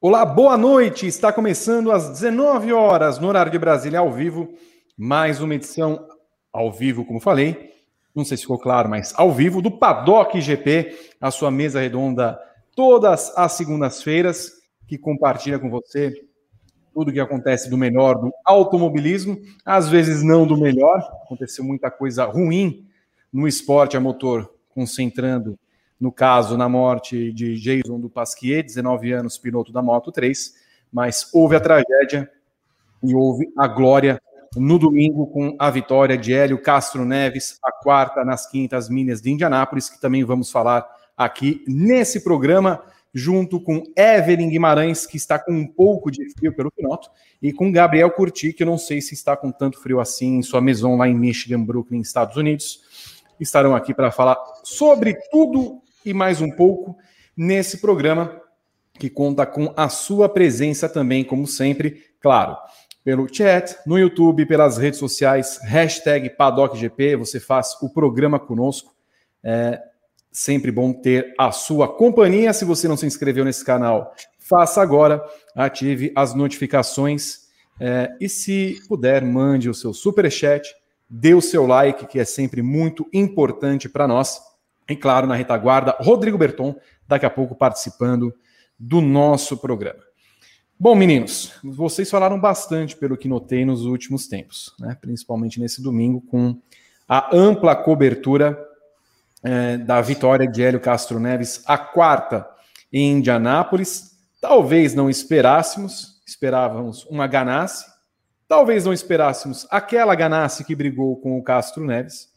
Olá, boa noite. Está começando às 19 horas no horário de Brasília ao vivo, mais uma edição ao vivo, como falei. Não sei se ficou claro, mas ao vivo do Paddock GP, a sua mesa redonda todas as segundas-feiras, que compartilha com você tudo o que acontece do melhor do automobilismo, às vezes não do melhor. Aconteceu muita coisa ruim no esporte a motor, concentrando no caso, na morte de Jason do Pasquier, 19 anos, piloto da Moto 3, mas houve a tragédia e houve a glória no domingo com a vitória de Hélio Castro Neves, a quarta nas quintas milhas de Indianápolis, que também vamos falar aqui nesse programa, junto com Evelyn Guimarães, que está com um pouco de frio pelo noto, e com Gabriel Curti, que eu não sei se está com tanto frio assim em sua maison lá em Michigan, Brooklyn, Estados Unidos. Estarão aqui para falar sobre tudo e mais um pouco nesse programa que conta com a sua presença também, como sempre, claro, pelo chat, no YouTube, pelas redes sociais, hashtag PaddockGP, você faz o programa conosco. É sempre bom ter a sua companhia. Se você não se inscreveu nesse canal, faça agora, ative as notificações é, e se puder, mande o seu super chat, dê o seu like, que é sempre muito importante para nós. E claro, na retaguarda, Rodrigo Berton, daqui a pouco participando do nosso programa. Bom, meninos, vocês falaram bastante pelo que notei nos últimos tempos, né? principalmente nesse domingo, com a ampla cobertura é, da vitória de Hélio Castro Neves, a quarta em Indianápolis. Talvez não esperássemos, esperávamos uma Ganassi, talvez não esperássemos aquela Ganassi que brigou com o Castro Neves,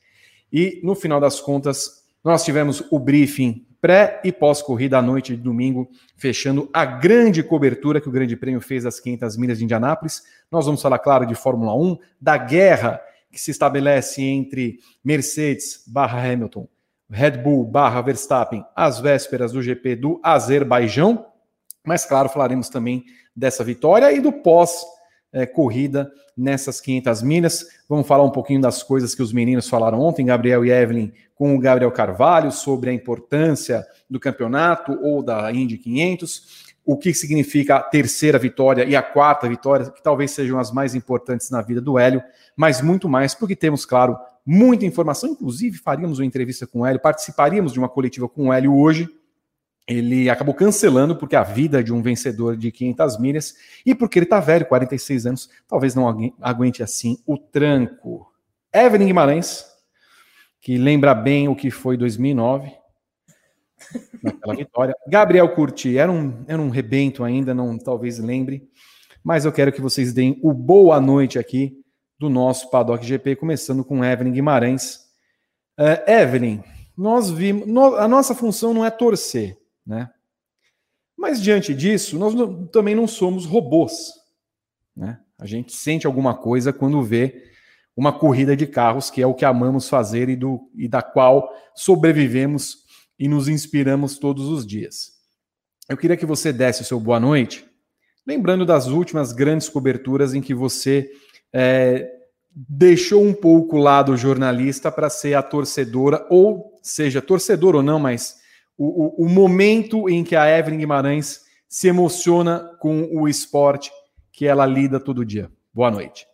e no final das contas, nós tivemos o briefing pré e pós-corrida à noite de domingo, fechando a grande cobertura que o Grande Prêmio fez das 500 milhas de Indianápolis. Nós vamos falar, claro, de Fórmula 1, da guerra que se estabelece entre Mercedes barra Hamilton, Red Bull barra Verstappen, às vésperas do GP do Azerbaijão. Mas, claro, falaremos também dessa vitória e do pós é, corrida nessas 500 milhas. Vamos falar um pouquinho das coisas que os meninos falaram ontem, Gabriel e Evelyn, com o Gabriel Carvalho, sobre a importância do campeonato ou da Indy 500, o que significa a terceira vitória e a quarta vitória, que talvez sejam as mais importantes na vida do Hélio, mas muito mais, porque temos, claro, muita informação. Inclusive, faríamos uma entrevista com o Hélio, participaríamos de uma coletiva com o Hélio hoje ele acabou cancelando porque a vida de um vencedor de 500 milhas e porque ele está velho, 46 anos, talvez não aguente assim o tranco. Evelyn Guimarães, que lembra bem o que foi 2009, naquela vitória. Gabriel Curti, era um, era um rebento ainda, não talvez lembre, mas eu quero que vocês deem o boa noite aqui do nosso Paddock GP, começando com Evelyn Guimarães. Uh, Evelyn, nós vimos, no, a nossa função não é torcer, né? Mas diante disso, nós não, também não somos robôs. Né? A gente sente alguma coisa quando vê uma corrida de carros, que é o que amamos fazer e, do, e da qual sobrevivemos e nos inspiramos todos os dias. Eu queria que você desse o seu boa noite, lembrando das últimas grandes coberturas em que você é, deixou um pouco o lado jornalista para ser a torcedora, ou seja, torcedor ou não, mas o, o, o momento em que a Evelyn Guimarães se emociona com o esporte que ela lida todo dia. Boa noite.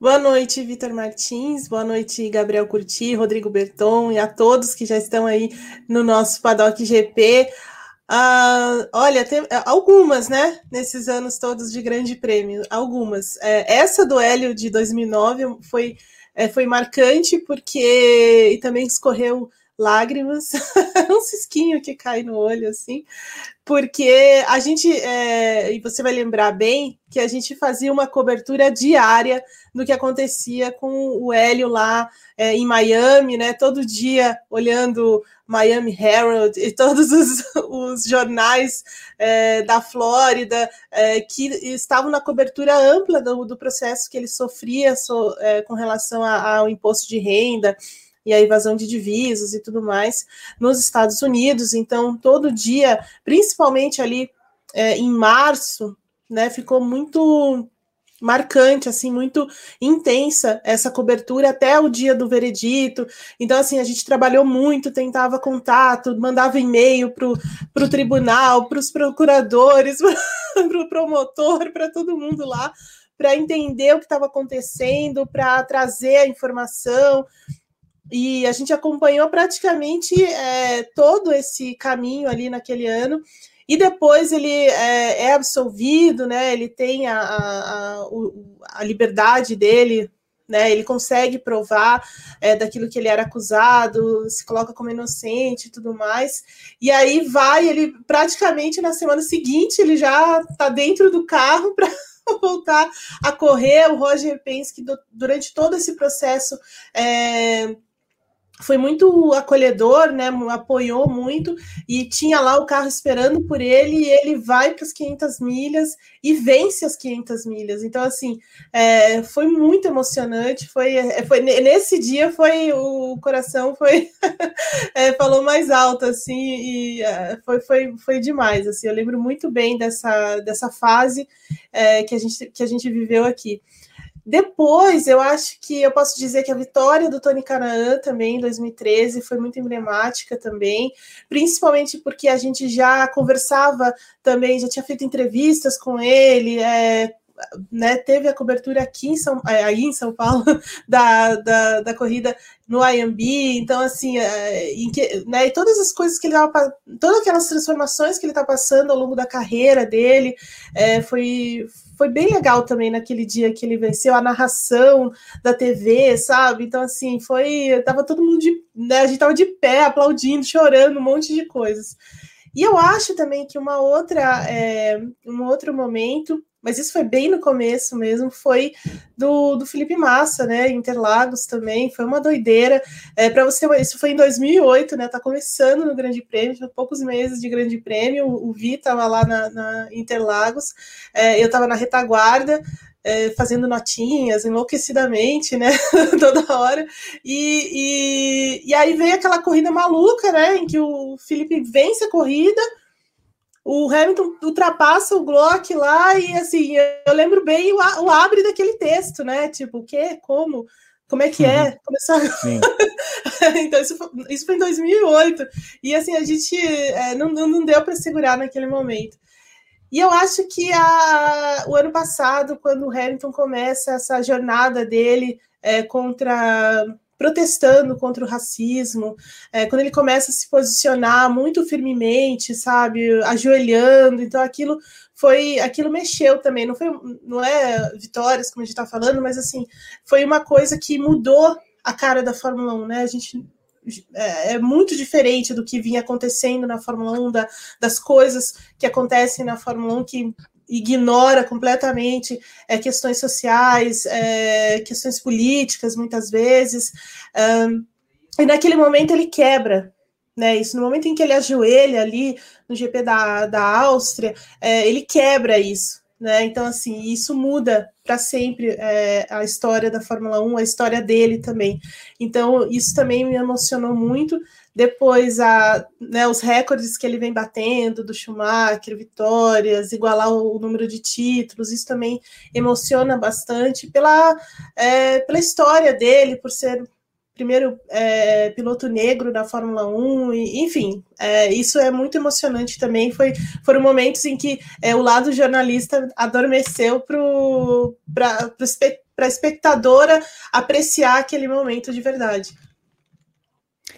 Boa noite, Vitor Martins. Boa noite, Gabriel Curti, Rodrigo Berton e a todos que já estão aí no nosso Paddock GP. Uh, ah, olha, tem algumas, né? Nesses anos todos de Grande Prêmio, algumas. É, essa do Hélio de 2009 foi, é, foi marcante porque e também escorreu lágrimas, um cisquinho que cai no olho, assim, porque a gente, é, e você vai lembrar bem, que a gente fazia uma cobertura diária do que acontecia com o Hélio lá é, em Miami, né? Todo dia olhando Miami Herald e todos os, os jornais é, da Flórida que estavam na cobertura ampla do, do processo que ele sofria so, com relação a, ao imposto de renda e a evasão de divisas e tudo mais nos Estados Unidos. Então, todo dia, principalmente ali é, em março, né, ficou muito marcante, assim, muito intensa essa cobertura até o dia do veredito. Então, assim, a gente trabalhou muito, tentava contato, mandava e-mail para o tribunal, para os procuradores, o promotor, para todo mundo lá, para entender o que estava acontecendo, para trazer a informação. E a gente acompanhou praticamente é, todo esse caminho ali naquele ano. E depois ele é, é absolvido, né? Ele tem a, a, a liberdade dele né? Ele consegue provar é, daquilo que ele era acusado, se coloca como inocente e tudo mais. E aí vai, ele praticamente na semana seguinte ele já está dentro do carro para voltar a correr. O Roger Penske, durante todo esse processo, é, foi muito acolhedor, né? Apoiou muito e tinha lá o carro esperando por ele e ele vai para as 500 milhas e vence as 500 milhas. Então assim, é, foi muito emocionante. Foi, é, foi nesse dia foi o coração foi é, falou mais alto assim e é, foi, foi, foi demais. Assim, eu lembro muito bem dessa, dessa fase é, que a gente que a gente viveu aqui. Depois, eu acho que eu posso dizer que a vitória do Tony Canaan também em 2013 foi muito emblemática também, principalmente porque a gente já conversava também, já tinha feito entrevistas com ele, é, né, teve a cobertura aqui em São, é, aí em São Paulo da, da, da corrida no IMB, então assim, é, que, né, e todas as coisas que ele estava, todas aquelas transformações que ele está passando ao longo da carreira dele, é, foi foi bem legal também naquele dia que ele venceu a narração da TV, sabe? Então, assim, foi. Tava todo mundo de. Né, a gente tava de pé, aplaudindo, chorando, um monte de coisas. E eu acho também que uma outra, é, um outro momento mas isso foi bem no começo mesmo, foi do, do Felipe Massa, né? Interlagos também, foi uma doideira. É, para você, isso foi em 2008, né? Tá começando no Grande Prêmio, poucos meses de Grande Prêmio. O, o Vi estava lá na, na Interlagos, é, eu estava na retaguarda. É, fazendo notinhas enlouquecidamente, né? Toda hora. E, e, e aí veio aquela corrida maluca, né? Em que o Felipe vence a corrida, o Hamilton ultrapassa o Glock lá e assim, eu lembro bem o, o abre daquele texto, né? Tipo, o quê? Como? Como é que é? Uhum. Começar. então, isso foi, isso foi em 2008. E assim, a gente é, não, não deu para segurar naquele momento. E eu acho que a, o ano passado, quando o Hamilton começa essa jornada dele é, contra protestando contra o racismo, é, quando ele começa a se posicionar muito firmemente, sabe, ajoelhando, então aquilo foi, aquilo mexeu também, não foi, não é vitórias como a gente está falando, mas assim, foi uma coisa que mudou a cara da Fórmula 1, né, a gente é, é muito diferente do que vinha acontecendo na Fórmula 1, da, das coisas que acontecem na Fórmula 1 que ignora completamente é, questões sociais, é, questões políticas, muitas vezes. Um, e naquele momento ele quebra. Né, isso no momento em que ele ajoelha ali no GP da, da Áustria, é, ele quebra isso. Né? Então, assim, isso muda para sempre é, a história da Fórmula 1, a história dele também. Então, isso também me emocionou muito. Depois, a, né, os recordes que ele vem batendo do Schumacher, vitórias, igualar o, número de títulos, isso também emociona bastante pela, é, pela história dele, por ser primeiro é, piloto negro da Fórmula 1, e, enfim, é, isso é muito emocionante também. Foi, foram momentos em que é, o lado jornalista adormeceu para a espectadora apreciar aquele momento de verdade.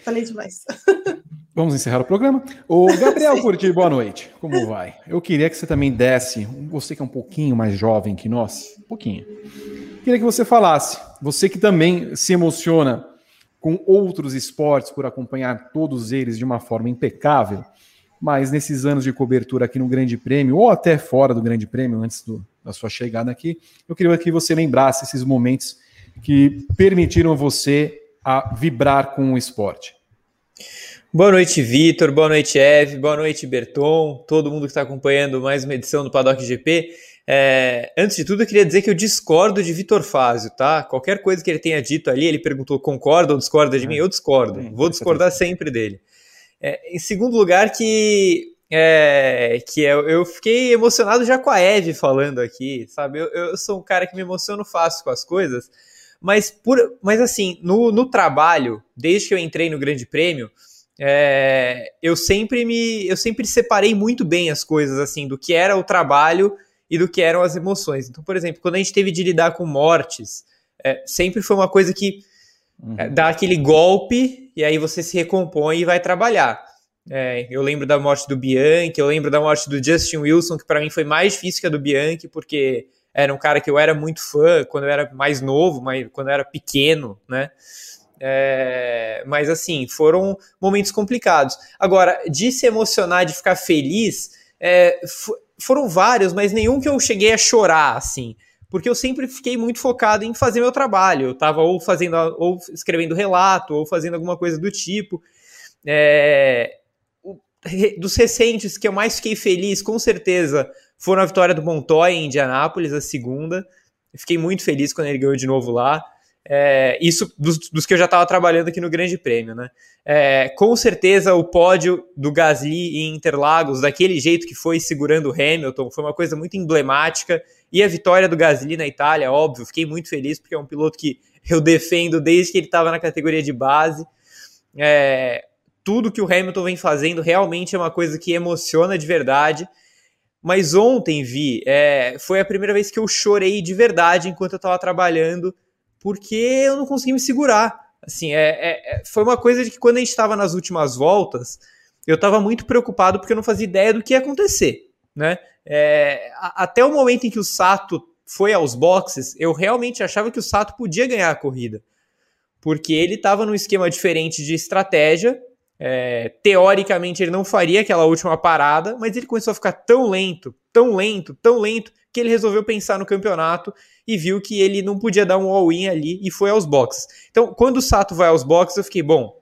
Falei demais. Vamos encerrar o programa. O Gabriel Curti, boa noite. Como vai? Eu queria que você também desse, você que é um pouquinho mais jovem que nós, um pouquinho. Queria que você falasse, você que também se emociona com outros esportes por acompanhar todos eles de uma forma impecável, mas nesses anos de cobertura aqui no Grande Prêmio, ou até fora do Grande Prêmio, antes do, da sua chegada aqui, eu queria que você lembrasse esses momentos que permitiram você a vibrar com o esporte. Boa noite, Vitor. Boa noite, Eve. Boa noite, Berton. Todo mundo que está acompanhando mais uma edição do Paddock GP. É, antes de tudo, eu queria dizer que eu discordo de Vitor Fázio, tá? Qualquer coisa que ele tenha dito ali, ele perguntou concorda ou discorda de é. mim, eu discordo. Vou discordar sempre dele. É, em segundo lugar, que é, que eu, eu, fiquei emocionado já com a Eve falando aqui, sabe? Eu, eu sou um cara que me emociono fácil com as coisas, mas, por, mas assim, no, no trabalho, desde que eu entrei no Grande Prêmio, é, eu sempre me eu sempre separei muito bem as coisas assim do que era o trabalho e do que eram as emoções. Então, por exemplo, quando a gente teve de lidar com mortes, é, sempre foi uma coisa que uhum. é, dá aquele golpe e aí você se recompõe e vai trabalhar. É, eu lembro da morte do Bianchi, eu lembro da morte do Justin Wilson, que para mim foi mais difícil que a do Bianchi, porque era um cara que eu era muito fã quando eu era mais novo, mas quando eu era pequeno, né? É, mas assim, foram momentos complicados. Agora, de se emocionar, de ficar feliz, é, foram vários, mas nenhum que eu cheguei a chorar, assim. Porque eu sempre fiquei muito focado em fazer meu trabalho. Eu estava ou fazendo, ou escrevendo relato, ou fazendo alguma coisa do tipo. É, dos recentes que eu mais fiquei feliz, com certeza, foram a vitória do Montoya em Indianápolis, a segunda. Fiquei muito feliz quando ele ganhou de novo lá. É, isso dos, dos, que eu já estava trabalhando aqui no Grande Prêmio, né? É, com certeza o pódio do Gasly em Interlagos, daquele jeito que foi segurando o Hamilton, foi uma coisa muito emblemática. E a vitória do Gasly na Itália, óbvio, fiquei muito feliz porque é um piloto que eu defendo desde que ele estava na categoria de base. É, tudo que o Hamilton vem fazendo realmente é uma coisa que emociona de verdade. Mas ontem, Vi, é, foi a primeira vez que eu chorei de verdade enquanto eu estava trabalhando porque eu não consegui me segurar. Assim, é, é, é foi uma coisa de que quando a gente estava nas últimas voltas, eu estava muito preocupado porque eu não fazia ideia do que ia acontecer, né? É, até o momento em que o Sato foi aos boxes, eu realmente achava que o Sato podia ganhar a corrida, porque ele estava num esquema diferente de estratégia. É, teoricamente ele não faria aquela última parada, mas ele começou a ficar tão lento, tão lento, tão lento que ele resolveu pensar no campeonato e viu que ele não podia dar um all-in ali e foi aos boxes. Então, quando o Sato vai aos boxes, eu fiquei, bom,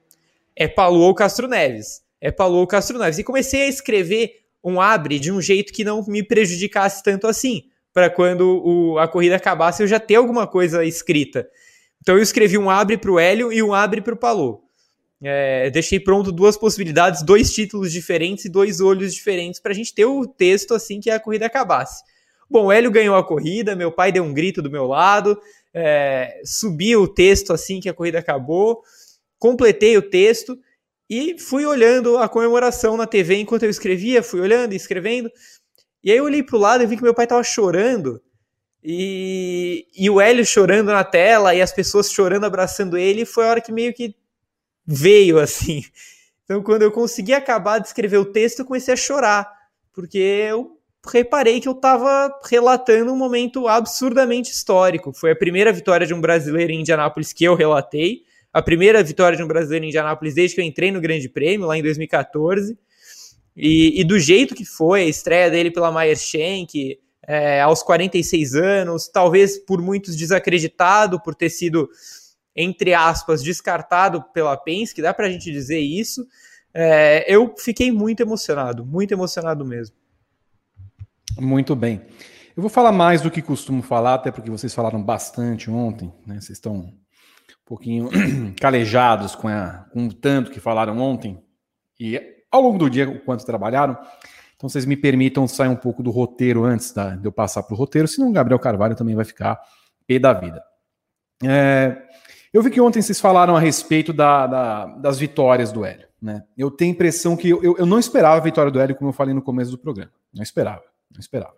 é Palu ou Castro Neves. É Palu ou Castro Neves. E comecei a escrever um abre de um jeito que não me prejudicasse tanto assim, para quando o, a corrida acabasse eu já ter alguma coisa escrita. Então eu escrevi um abre para o Hélio e um abre para o. É, deixei pronto duas possibilidades, dois títulos diferentes e dois olhos diferentes para a gente ter o texto assim que a corrida acabasse. Bom, o Hélio ganhou a corrida, meu pai deu um grito do meu lado, é, subi o texto assim que a corrida acabou, completei o texto e fui olhando a comemoração na TV enquanto eu escrevia, fui olhando e escrevendo. E aí eu olhei pro lado e vi que meu pai tava chorando. E, e o Hélio chorando na tela e as pessoas chorando, abraçando ele, foi a hora que meio que veio assim. Então, quando eu consegui acabar de escrever o texto, eu comecei a chorar, porque eu reparei que eu estava relatando um momento absurdamente histórico. Foi a primeira vitória de um brasileiro em Indianápolis que eu relatei, a primeira vitória de um brasileiro em Indianápolis desde que eu entrei no Grande Prêmio, lá em 2014. E, e do jeito que foi, a estreia dele pela Meyer Shank, é, aos 46 anos, talvez por muitos desacreditado por ter sido, entre aspas, descartado pela Penske, dá para a gente dizer isso. É, eu fiquei muito emocionado, muito emocionado mesmo. Muito bem. Eu vou falar mais do que costumo falar, até porque vocês falaram bastante ontem, né? Vocês estão um pouquinho calejados com, a, com o tanto que falaram ontem e ao longo do dia o quanto trabalharam. Então vocês me permitam sair um pouco do roteiro antes da, de eu passar para o roteiro, senão o Gabriel Carvalho também vai ficar pé da vida. É, eu vi que ontem vocês falaram a respeito da, da, das vitórias do Hélio. Né? Eu tenho a impressão que eu, eu, eu não esperava a vitória do Hélio, como eu falei no começo do programa. Não esperava. Não esperava.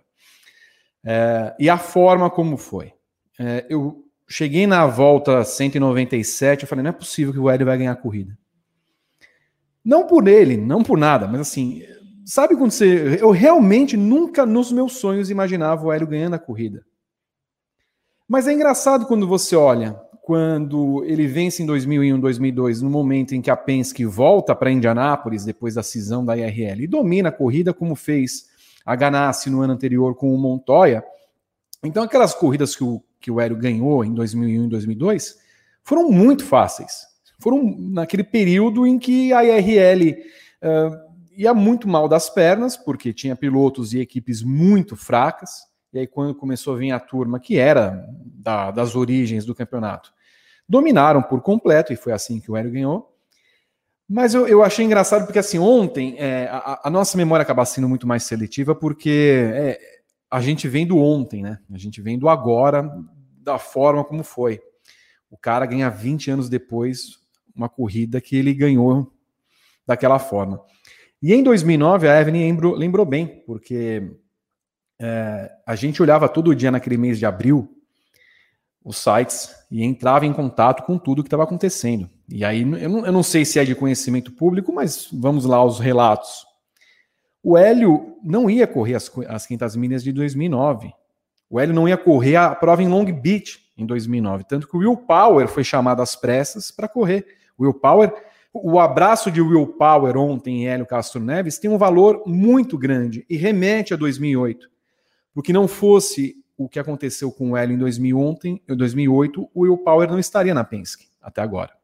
É, e a forma como foi. É, eu cheguei na volta 197, eu falei, não é possível que o Hélio vai ganhar a corrida. Não por ele, não por nada, mas assim, sabe quando você. Eu realmente nunca nos meus sonhos imaginava o Hélio ganhando a corrida. Mas é engraçado quando você olha, quando ele vence em 2001, 2002, no momento em que a Penske volta para Indianápolis, depois da cisão da IRL, e domina a corrida como fez a Ganassi no ano anterior com o Montoya. Então, aquelas corridas que o, que o Hélio ganhou em 2001 e 2002 foram muito fáceis. Foram naquele período em que a IRL uh, ia muito mal das pernas, porque tinha pilotos e equipes muito fracas. E aí, quando começou a vir a turma que era da, das origens do campeonato, dominaram por completo, e foi assim que o Hélio ganhou. Mas eu, eu achei engraçado porque, assim, ontem é, a, a, nossa memória acaba sendo muito mais seletiva porque é, a gente vem do ontem, né? A gente vem do agora, da forma como foi. O cara ganha 20 anos depois uma corrida que ele ganhou daquela forma. E em 2009, a Evelyn lembrou, lembrou bem, porque é, a gente olhava todo dia naquele mês de abril os sites e entrava em contato com tudo que estava acontecendo. E aí, eu não, eu não, sei se é de conhecimento público, mas vamos lá aos relatos. O Hélio não ia correr as, as 500 milhas de 2009. O Hélio não ia correr a prova em Long Beach em 2009. Tanto que o Will Power foi chamado às pressas para correr. O Will Power, o abraço de Will Power ontem em Hélio Castro Neves tem um valor muito grande e remete a 2008. Porque não fosse o que aconteceu com o Hélio em 2008, o Will Power não estaria na Penske até agora.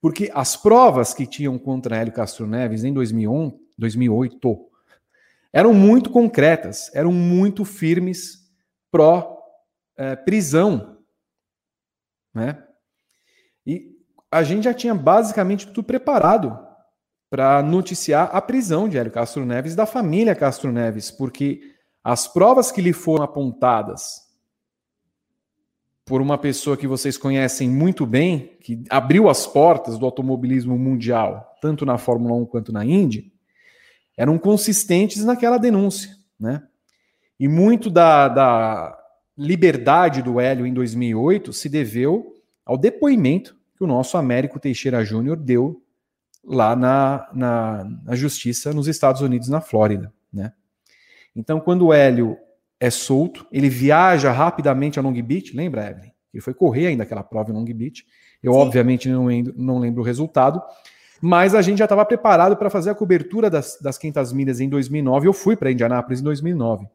Porque as provas que tinham contra Hélio Castro Neves em 2001, 2008 eram muito concretas, eram muito firmes pró é, prisão, né? E a gente já tinha basicamente tudo preparado para noticiar a prisão de Hélio Castro Neves da família Castro Neves, porque as provas que lhe foram apontadas por uma pessoa que vocês conhecem muito bem, que abriu as portas do automobilismo mundial, tanto na Fórmula 1 quanto na Indy, eram consistentes naquela denúncia, né? E muito da, da liberdade do Hélio em 2008 se deveu ao depoimento que o nosso Américo Teixeira Júnior deu lá na, na, na, justiça nos Estados Unidos, na Flórida, né? Então, quando o Hélio é solto, ele viaja rapidamente a Long Beach, lembra, Evelyn? Ele foi correr ainda aquela prova em Long Beach. Eu, Sim. obviamente, não lembro, não lembro o resultado, mas a gente já estava preparado para fazer a cobertura das, das 500 milhas em 2009. Eu fui para Indianápolis em 2009.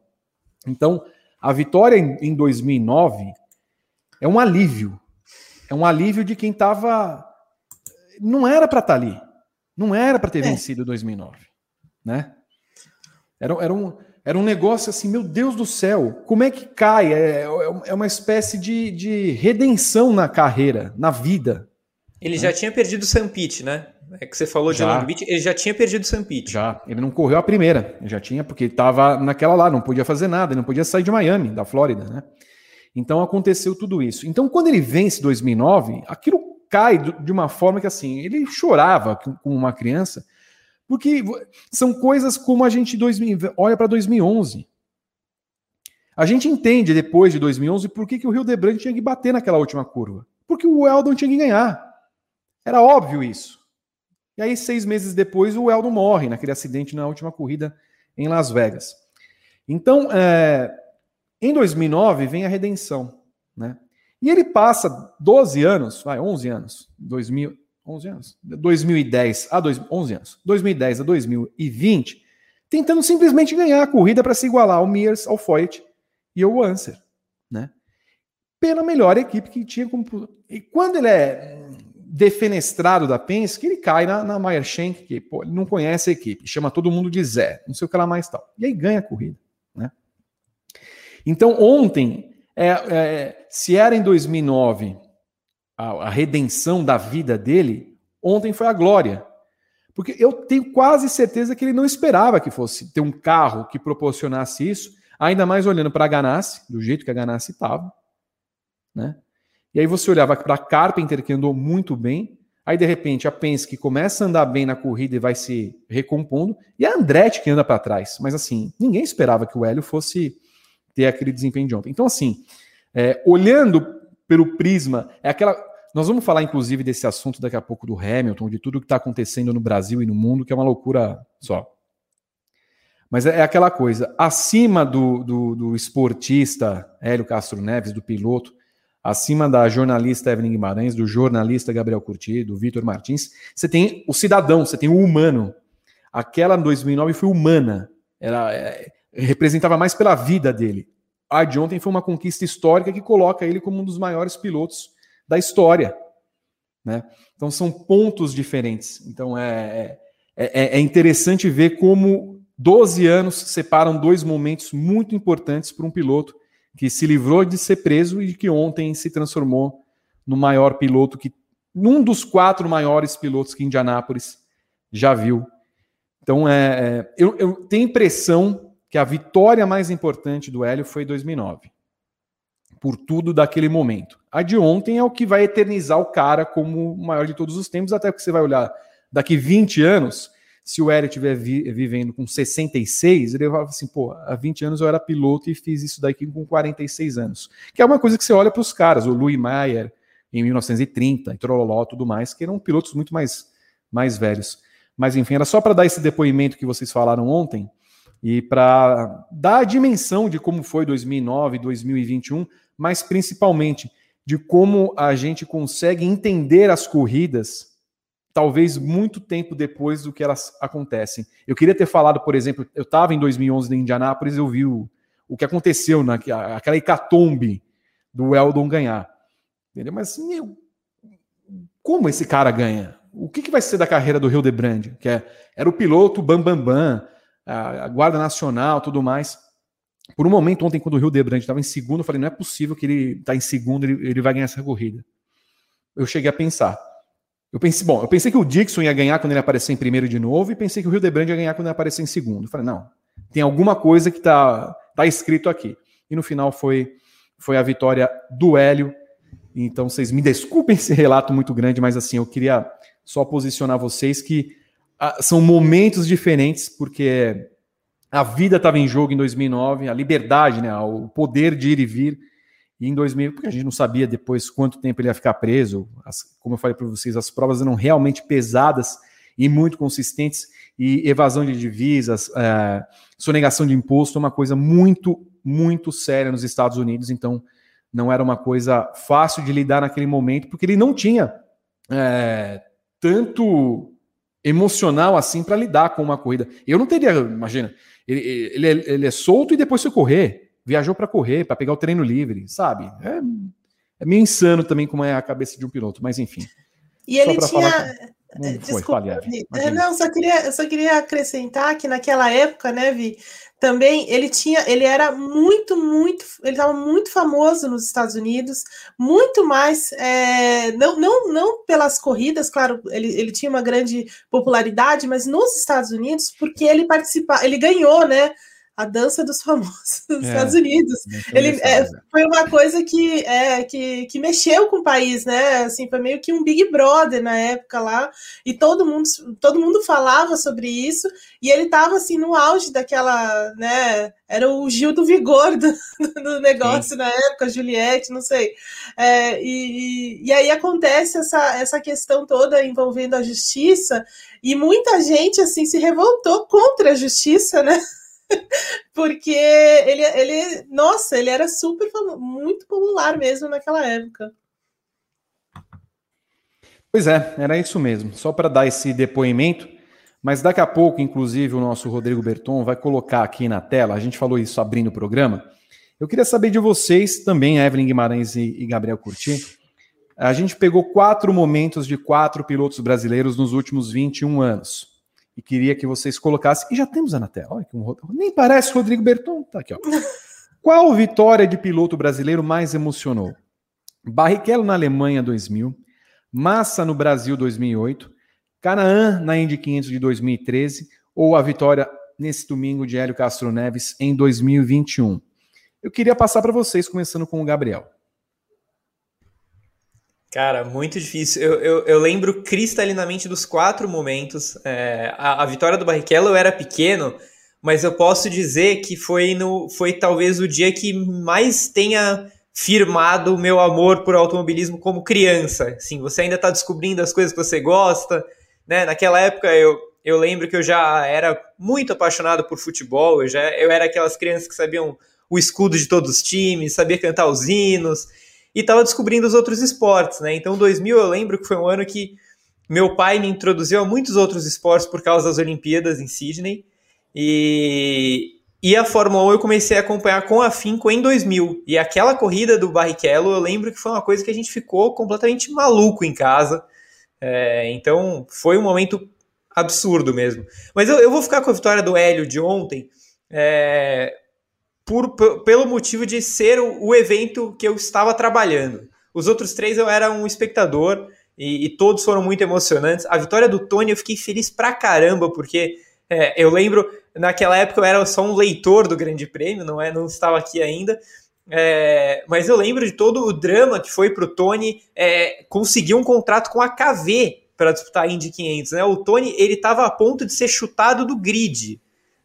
Então, a vitória em, em 2009 é um alívio. É um alívio de quem estava. Não era para estar tá ali. Não era para ter é. vencido 2009. Né? Era, era um era um negócio assim, meu Deus do céu, como é que cai? É, é, é uma espécie de, de redenção na carreira, na vida. Ele já tinha perdido o Sampit, né? É que você falou já. de Long Beach, ele já tinha perdido o Sampit. Já, ele não correu a primeira, ele já tinha, porque estava naquela lá, não podia fazer nada, ele não podia sair de Miami, da Flórida, né? Então aconteceu tudo isso. Então quando ele vence 2009, aquilo cai de uma forma que assim, ele chorava com uma criança, porque são coisas como a gente 2000, olha para 2011. A gente entende depois de 2011 por que, que o Rio de Branco tinha que bater naquela última curva. Porque o Eldon tinha que ganhar. Era óbvio isso. E aí, seis meses depois, o Eldon morre naquele acidente na última corrida em Las Vegas. Então, é, em 2009, vem a redenção. Né? E ele passa 12 anos, vai, 11 anos, 2000, 11 anos. 2010 a dois, 11 anos. 2010 a 2020, tentando simplesmente ganhar a corrida para se igualar ao Mears, ao Foyt e ao Anser, né? Pela melhor equipe que tinha como e quando ele é defenestrado da Penske, ele cai na, na Meyer Shank, que pô, ele não conhece a equipe, chama todo mundo de Zé, não sei o que lá mais tal. E aí ganha a corrida, né? Então ontem, é, é, se era em 2009 a, a redenção da vida dele, ontem foi a glória. Porque eu tenho quase certeza que ele não esperava que fosse ter um carro que proporcionasse isso, ainda mais olhando para a Ganassi, do jeito que a Ganassi estava. Né? E aí você olhava para a Carpenter, que andou muito bem, aí de repente a Penske começa a andar bem na corrida e vai se recompondo, e a Andretti que anda para trás. Mas assim, ninguém esperava que o Hélio fosse ter aquele desempenho de ontem. Então, assim, é, olhando pelo prisma, é aquela nós vamos falar, inclusive, desse assunto daqui a pouco do Hamilton, de tudo que está acontecendo no Brasil e no mundo, que é uma loucura só. Mas é, é aquela coisa, acima do, do, do esportista Hélio Castro Neves, do piloto, acima da jornalista Evelyn Guimarães, do jornalista Gabriel Curti, do Vitor Martins, você tem o cidadão, você tem o humano. Aquela 2009 foi humana, era, é, representava mais pela vida dele. A de ontem foi uma conquista histórica que coloca ele como um dos maiores pilotos da história. Né? Então são pontos diferentes. Então é, é, é, é interessante ver como 12 anos separam dois momentos muito importantes para um piloto que se livrou de ser preso e que ontem se transformou no maior piloto que num dos quatro maiores pilotos que Indianápolis já viu. Então é, é eu, eu tenho impressão que a vitória mais importante do Hélio foi 2009 por tudo daquele momento. A de ontem é o que vai eternizar o cara como o maior de todos os tempos, até que você vai olhar daqui 20 anos, se o Hélio estiver vi, vivendo com 66, ele vai falar assim, pô, há 20 anos eu era piloto e fiz isso daqui com 46 anos. Que é uma coisa que você olha para os caras, o Louis Mayer em 1930, e Trololó, tudo mais, que eram pilotos muito mais, mais velhos. Mas enfim, era só para dar esse depoimento que vocês falaram ontem e para dar a dimensão de como foi 2009, 2021, mas principalmente de como a gente consegue entender as corridas talvez muito tempo depois do que elas acontecem. Eu queria ter falado, por exemplo, eu estava em 2011 em Indianápolis, eu vi o, o que aconteceu naquela aquela hecatombe do Eldon ganhar. Entendeu? Mas meu, como esse cara ganha? O que, que vai ser da carreira do Hildebrand? Que é, era o piloto bam bam bam, a, a guarda nacional, tudo mais. Por um momento ontem, quando o Hildebrand estava em segundo, eu falei, não é possível que ele está em segundo, ele, ele vai ganhar essa corrida. Eu cheguei a pensar. Eu pensei, bom, eu pensei que o Dixon ia ganhar quando ele aparecer em primeiro de novo e pensei que o Hildebrand ia ganhar quando ele aparecer em segundo. Eu falei, não, tem alguma coisa que tá, tá escrito aqui. E no final foi, foi a vitória do Hélio. Então vocês me desculpem esse relato muito grande, mas assim, eu queria só posicionar vocês que ah, são momentos diferentes, porque a vida estava em jogo em 2009, a liberdade, né, o poder de ir e vir e em 2000, porque a gente não sabia depois quanto tempo ele ia ficar preso, as, como eu falei para vocês, as provas eram realmente pesadas e muito consistentes, e evasão de divisas, é, sonegação de imposto, é uma coisa muito, muito séria nos Estados Unidos, então não era uma coisa fácil de lidar naquele momento, porque ele não tinha é, tanto emocional assim para lidar com uma corrida. Eu não teria, imagina, ele, ele, ele é solto e depois foi correr viajou para correr, para pegar o treino livre, sabe? É, é, meio insano também como é a cabeça de um piloto, mas enfim. E ele tinha. Não, Desculpa, foi, não, só queria, só queria acrescentar que naquela época, né, Vi, também ele tinha, ele era muito, muito, ele estava muito famoso nos Estados Unidos, muito mais, é, não, não, não pelas corridas, claro, ele, ele tinha uma grande popularidade, mas nos Estados Unidos, porque ele participava, ele ganhou, né? A dança dos famosos nos é, Estados Unidos. Ele é, foi uma coisa que, é, que, que mexeu com o país, né? Assim, foi meio que um Big Brother na época lá, e todo mundo, todo mundo falava sobre isso, e ele estava assim no auge daquela, né? Era o Gil do Vigor do, do negócio Sim. na época, Juliette, não sei. É, e, e aí acontece essa, essa questão toda envolvendo a justiça, e muita gente assim se revoltou contra a justiça, né? Porque ele, ele, nossa, ele era super muito popular mesmo naquela época. Pois é, era isso mesmo. Só para dar esse depoimento, mas daqui a pouco, inclusive, o nosso Rodrigo Berton vai colocar aqui na tela. A gente falou isso abrindo o programa. Eu queria saber de vocês, também, Evelyn Guimarães e, Gabriel Curti. A gente pegou quatro momentos de quatro pilotos brasileiros nos últimos 21 anos e queria que vocês colocassem. E já temos a na tela. Olha que um, nem parece Rodrigo Berton. Tá aqui, ó. Qual vitória de piloto brasileiro mais emocionou? Barrichello na Alemanha 2000, Massa no Brasil 2008, Canaã na Indy 500 de 2013 ou a vitória nesse domingo de Hélio Castro Neves em 2021? Eu queria passar para vocês, começando com o Gabriel. Cara, muito difícil. Eu, eu, eu, lembro cristalinamente dos quatro momentos. É, a, a, vitória do Barrichello eu era pequeno, mas eu posso dizer que foi, no, foi talvez o dia que mais tenha firmado o meu amor por automobilismo como criança. Assim, você ainda está descobrindo as coisas que você gosta. Né? Naquela época eu, eu lembro que eu já era muito apaixonado por futebol. Eu, já, eu era aquelas crianças que sabiam o escudo de todos os times, sabia cantar os hinos e estava descobrindo os outros esportes, né? Então 2000 eu lembro que foi um ano que meu pai me introduziu a muitos outros esportes por causa das Olimpíadas em Sydney e, e a Fórmula 1 eu comecei a acompanhar com afinco em 2000 e aquela corrida do Barrichello eu lembro que foi uma coisa que a gente ficou completamente maluco em casa. É, então foi um momento absurdo mesmo. Mas eu, eu, vou ficar com a vitória do Hélio de ontem. É, por, pelo motivo de ser o, o, evento que eu estava trabalhando. Os outros três eu era um espectador e, e, todos foram muito emocionantes. A vitória do Tony eu fiquei feliz pra caramba, porque é, eu lembro, naquela época eu era só um leitor do Grande Prêmio, não, é, não estava aqui ainda. É, mas eu lembro de todo o drama que foi pro Tony é, conseguir um contrato com a KV para disputar a Indy 500, né? O Tony ele estava a ponto de ser chutado do grid,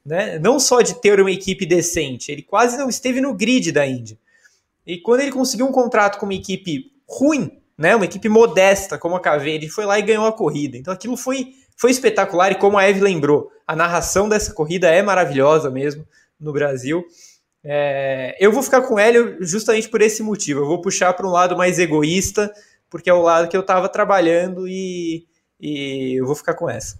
né? Não só de ter uma equipe decente, ele quase não esteve no grid da Indy. E quando ele conseguiu um contrato com uma equipe ruim, né? Uma equipe modesta como a Caveira, ele foi lá e ganhou a corrida. Então aquilo foi foi espetacular e como a Eve lembrou, a narração dessa corrida é maravilhosa mesmo no Brasil. É, eu vou ficar com o Hélio justamente por esse motivo. Eu vou puxar para um lado mais egoísta, porque é o lado que eu estava trabalhando e, e eu vou ficar com essa.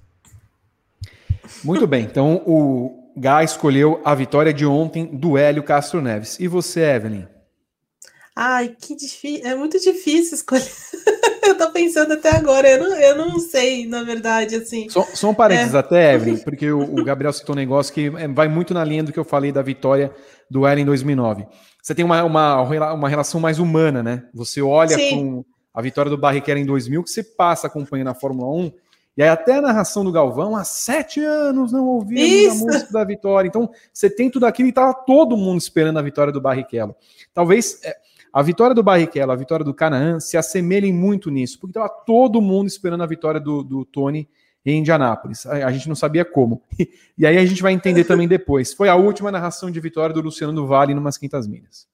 Muito bem, então o Gá escolheu a vitória de ontem do Hélio Castro Neves. E você, Evelyn? Ai, que difícil. É muito difícil escolher. eu tô pensando até agora. Eu não, eu não sei, na verdade, assim. Só, só um parênteses é. até, Evelyn, porque o, o, Gabriel citou um negócio que é, vai muito na linha do que eu falei da vitória do Hélio em 2009. Você tem uma, uma, uma relação mais humana, né? Você olha Sim. com a vitória do Barrichello em 2000, que você passa acompanhando a Fórmula 1, e aí até a narração do Galvão, há sete anos não ouvimos Isso. a música da vitória. Então, você tem tudo aquilo e estava todo mundo esperando a vitória do Barrichello. Talvez... É, a vitória do Barrichello, a vitória do Canaã se assemelhem muito nisso, porque estava todo mundo esperando a vitória do, do Tony em Indianápolis. A, a, gente não sabia como. E, e, aí a gente vai entender também depois. Foi a última narração de vitória do Luciano do Vale numas quintas milhas.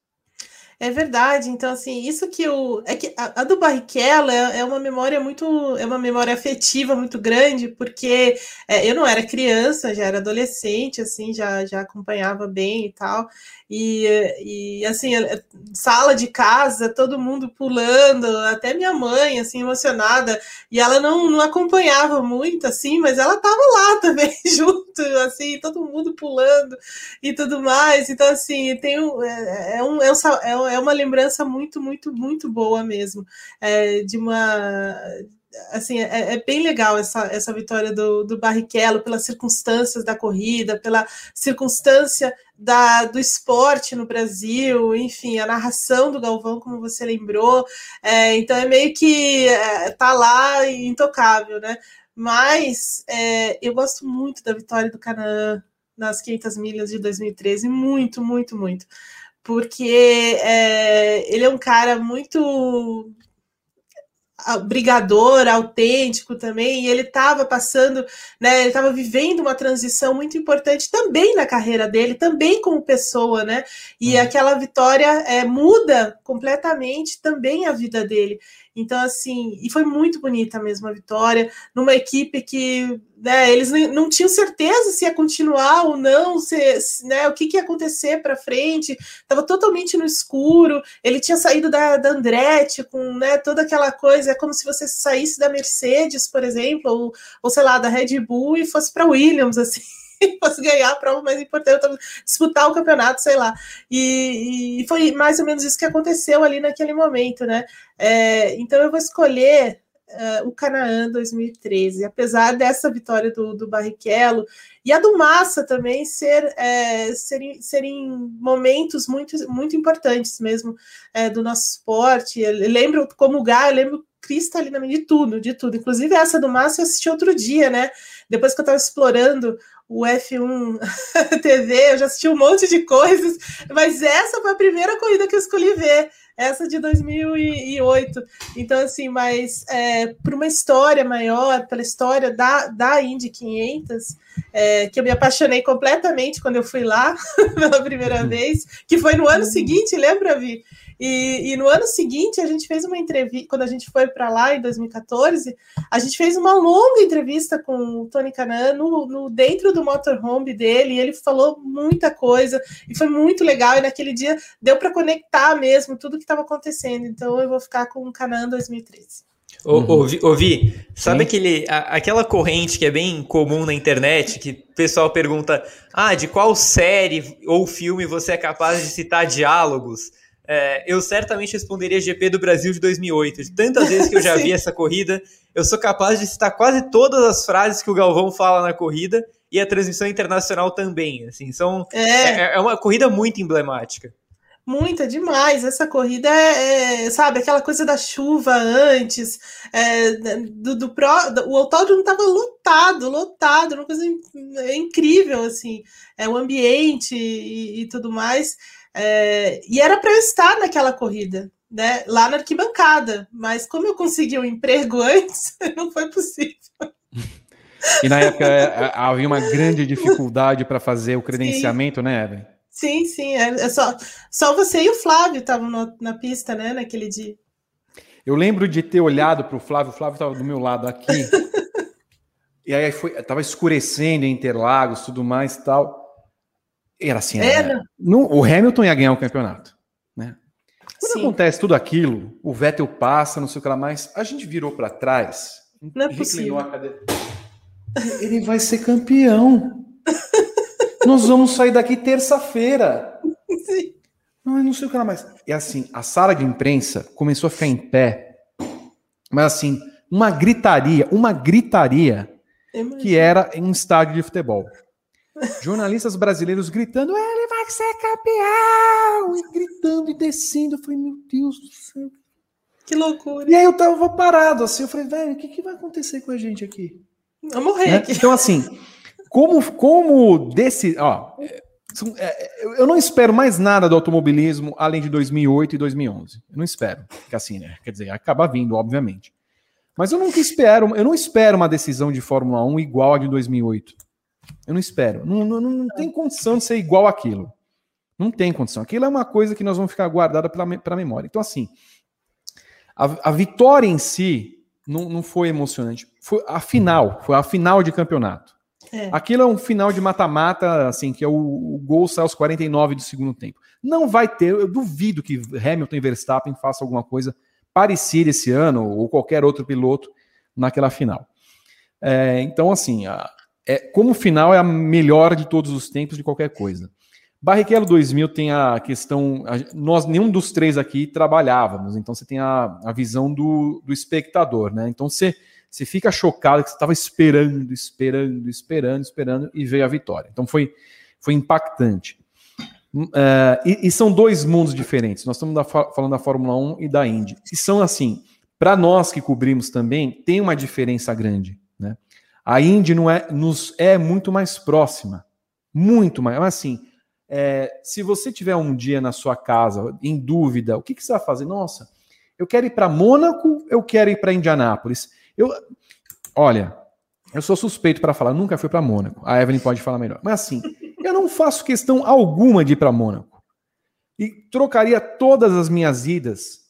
É verdade. Então, assim, isso que o. É que a, a do Barrichello é, é, uma memória muito. É uma memória afetiva muito grande, porque é, eu não era criança, já era adolescente, assim, já, já acompanhava bem e tal. E, e assim, sala de casa, todo mundo pulando, até minha mãe, assim, emocionada. E ela não, não acompanhava muito, assim, mas ela estava lá também, junto, assim, todo mundo pulando e tudo mais. Então, assim, tem um, é, é, um, é, um, é uma lembrança muito, muito, muito boa mesmo. É, de uma assim, é, é, bem legal essa, essa vitória do, do Barrichello, pelas circunstâncias da corrida, pela circunstância da, do esporte no Brasil, enfim, a narração do Galvão, como você lembrou. É, então é meio que é, tá lá intocável, né? Mas é, eu gosto muito da vitória do Canaã nas 500 milhas de 2013, muito, muito, muito. Porque é, ele é um cara muito brigador, autêntico também, e ele estava passando, né, ele estava vivendo uma transição muito importante também na carreira dele, também como pessoa, né, e uhum. aquela vitória é, muda completamente também a vida dele. Então, assim, e foi muito bonita mesmo a vitória, numa equipe que né, eles não tinham certeza se ia continuar ou não, se, né, o que, que ia acontecer para frente, estava totalmente no escuro. Ele tinha saído da, da Andretti com né, toda aquela coisa, é como se você saísse da Mercedes, por exemplo, ou, ou sei lá, da Red Bull e fosse para Williams, assim. fosse ganhar a prova mais importante, disputar o campeonato, sei lá. E, e, foi mais ou menos isso que aconteceu ali naquele momento, né? É, então eu vou escolher uh, o Canaã 2013, apesar dessa vitória do, do Barrichello e a do Massa também ser, é, serem, serem momentos muito, muito importantes mesmo é, do nosso esporte. Eu lembro como o Gá, eu lembro cristalina de tudo, de tudo. Inclusive essa do Massa eu assisti outro dia, né? Depois que eu estava explorando o F1 TV, eu já assisti um monte de coisas, mas essa foi a primeira corrida que eu escolhi ver, essa de 2008. Então, assim, mas é, por uma história maior, pela história da, da Indy 500, é, que eu me apaixonei completamente quando eu fui lá pela primeira uhum. vez, que foi no ano uhum. seguinte, lembra, Vi? E, e, no ano seguinte, a gente fez uma entrevista, quando a gente foi para lá, em 2014, a gente fez uma longa entrevista com o Tony Canan no, no, dentro do motorhome dele, e ele falou muita coisa, e foi muito legal, e naquele dia deu para conectar mesmo tudo que estava acontecendo. Então eu vou ficar com o Canan 2013. Ouvi, ouvi, sabe aquele, a, aquela corrente que é bem comum na internet, que o pessoal pergunta, ah, de qual série ou filme você é capaz de citar diálogos? É, eu certamente responderia GP do Brasil de 2008. De tantas vezes que eu já vi essa corrida, eu sou capaz de citar quase todas as frases que o Galvão fala na corrida e a transmissão internacional também. Assim, são, é. é, é uma corrida muito emblemática. Muita, demais. Essa corrida é, é, sabe, aquela coisa da chuva antes, é, do, do, o autódromo estava lotado, lotado, uma coisa incrível, assim, é, o ambiente e, e tudo mais. É, e era para eu estar naquela corrida, né, lá na arquibancada. Mas como eu consegui um emprego antes, não foi possível. E na época é, é, havia uma grande dificuldade para fazer o credenciamento, sim. né, Evelyn? Sim, sim. É, é, só, só você e o Flávio estavam na pista, né, naquele dia. Eu lembro de ter olhado para o Flávio, o Flávio estava do meu lado aqui. e aí foi, tava escurecendo em Interlagos, tudo mais e tal. Era assim, era. No, o Hamilton ia ganhar o campeonato, né? Quando Sim. acontece tudo aquilo, o Vettel passa, não sei o que lá mais, a gente virou para trás, não é possível. Ele vai ser campeão. Nós vamos sair daqui terça-feira. Não, não sei o que lá mais. E assim, a sala de imprensa começou a ficar em pé. Mas assim, uma gritaria, uma gritaria que era em um estádio de futebol. Jornalistas brasileiros gritando, ele vai ser campeão! E gritando e descendo. Eu falei, meu Deus do céu. Que loucura. E aí eu tava parado assim, eu falei, velho, o que, que vai acontecer com a gente aqui? Vamos morrer né? aqui. Então, assim, como, como desse. Ó, é, eu não espero mais nada do automobilismo além de 2008 e 2011. Eu não espero. Que assim, né? Quer dizer, acaba vindo, obviamente. Mas eu nunca espero, eu não espero uma decisão de Fórmula 1 igual a de 2008. Eu não espero. Não, não, não tem condição de ser igual aquilo. Não tem condição. Aquilo é uma coisa que nós vamos ficar guardada para a memória. Então, assim, a, a vitória em si não, não foi emocionante. Foi a final, foi a final de campeonato. É. Aquilo é um final de mata-mata, assim, que é o, o, gol sai aos 49 do segundo tempo. Não vai ter, eu duvido que Hamilton e Verstappen façam alguma coisa parecida esse ano, ou qualquer outro piloto, naquela final. É, então, assim, a, é, como final é a melhor de todos os tempos de qualquer coisa. Barrichello 2000 tem a questão. A, nós, nenhum dos três aqui trabalhávamos, então você tem a, a visão do, do espectador, né? Então você, você fica chocado que você estava esperando, esperando, esperando, esperando e veio a vitória. Então foi, foi impactante. Uh, e, e, são dois mundos diferentes. Nós estamos da, falando da Fórmula 1 e da Indy. E são assim, para nós que cobrimos também, tem uma diferença grande. Né? A Indy não é, nos é muito mais próxima. Muito mais. Mas assim é, se você tiver um dia na sua casa em dúvida, o que, que você vai fazer? Nossa, eu quero ir para Mônaco, eu quero ir para Indianápolis. Eu, olha, eu sou suspeito para falar, nunca fui para Mônaco. A Evelyn pode falar melhor. Mas assim, eu não faço questão alguma de ir para Mônaco. E trocaria todas as minhas idas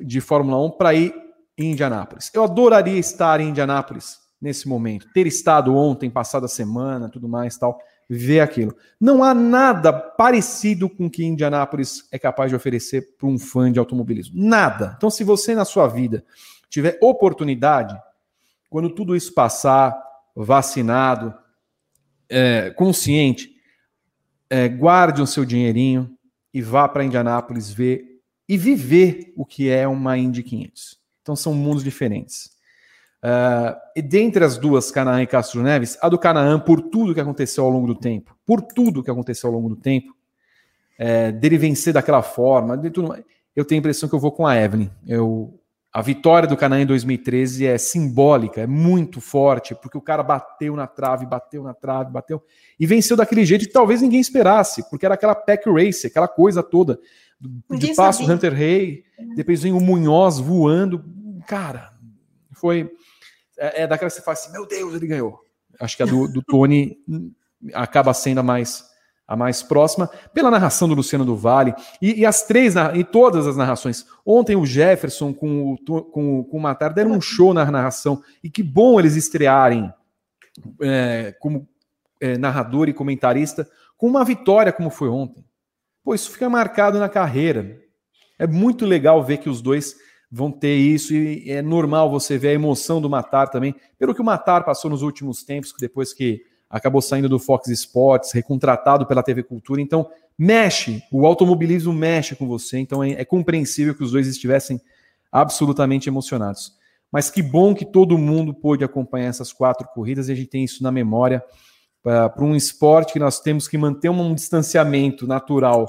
de Fórmula 1 para ir em Indianápolis. Eu adoraria estar em Indianápolis nesse momento, ter estado ontem, passada semana, tudo mais, tal ver aquilo. Não há nada parecido com o que Indianápolis é capaz de oferecer para um fã de automobilismo. Nada. Então, se você na sua vida tiver oportunidade, quando tudo isso passar, vacinado, é, consciente, é, guarde o seu dinheirinho e vá para Indianápolis ver e viver o que é uma Indy 500. Então, são mundos diferentes. Uh, e dentre as duas, Canaã e Castro Neves, a do Canaã, por tudo que aconteceu ao longo do tempo, por tudo que aconteceu ao longo do tempo, é, dele vencer daquela forma, de tudo, eu tenho a impressão que eu vou com a Evelyn. Eu, a vitória do Canaã em 2013 é simbólica, é muito forte, porque o cara bateu na trave, bateu na trave, bateu, e venceu daquele jeito que talvez ninguém esperasse, porque era aquela pack race, aquela coisa toda, de passo Hunter Rey, depois vem o Munhoz voando, cara, foi é, é daquela que você fala assim, meu Deus, ele ganhou. Acho que a do, do Tony acaba sendo a mais a mais próxima, pela narração do Luciano do Vale, e, e, as três, e todas as narrações. Ontem o Jefferson com o, com, com o Matar deram um show na narração, e que bom eles estrearem é, como é, narrador e comentarista com uma vitória como foi ontem. Pô, isso fica marcado na carreira. É muito legal ver que os dois vão ter isso e é normal você ver a emoção do Matar também, pelo que o Matar passou nos últimos tempos, depois que acabou saindo do Fox Sports, recontratado pela TV Cultura, então mexe, o automobilismo mexe com você, então é, é compreensível que os dois estivessem absolutamente emocionados. Mas que bom que todo mundo pôde acompanhar essas quatro corridas e a gente tem isso na memória para um esporte que nós temos que manter um distanciamento natural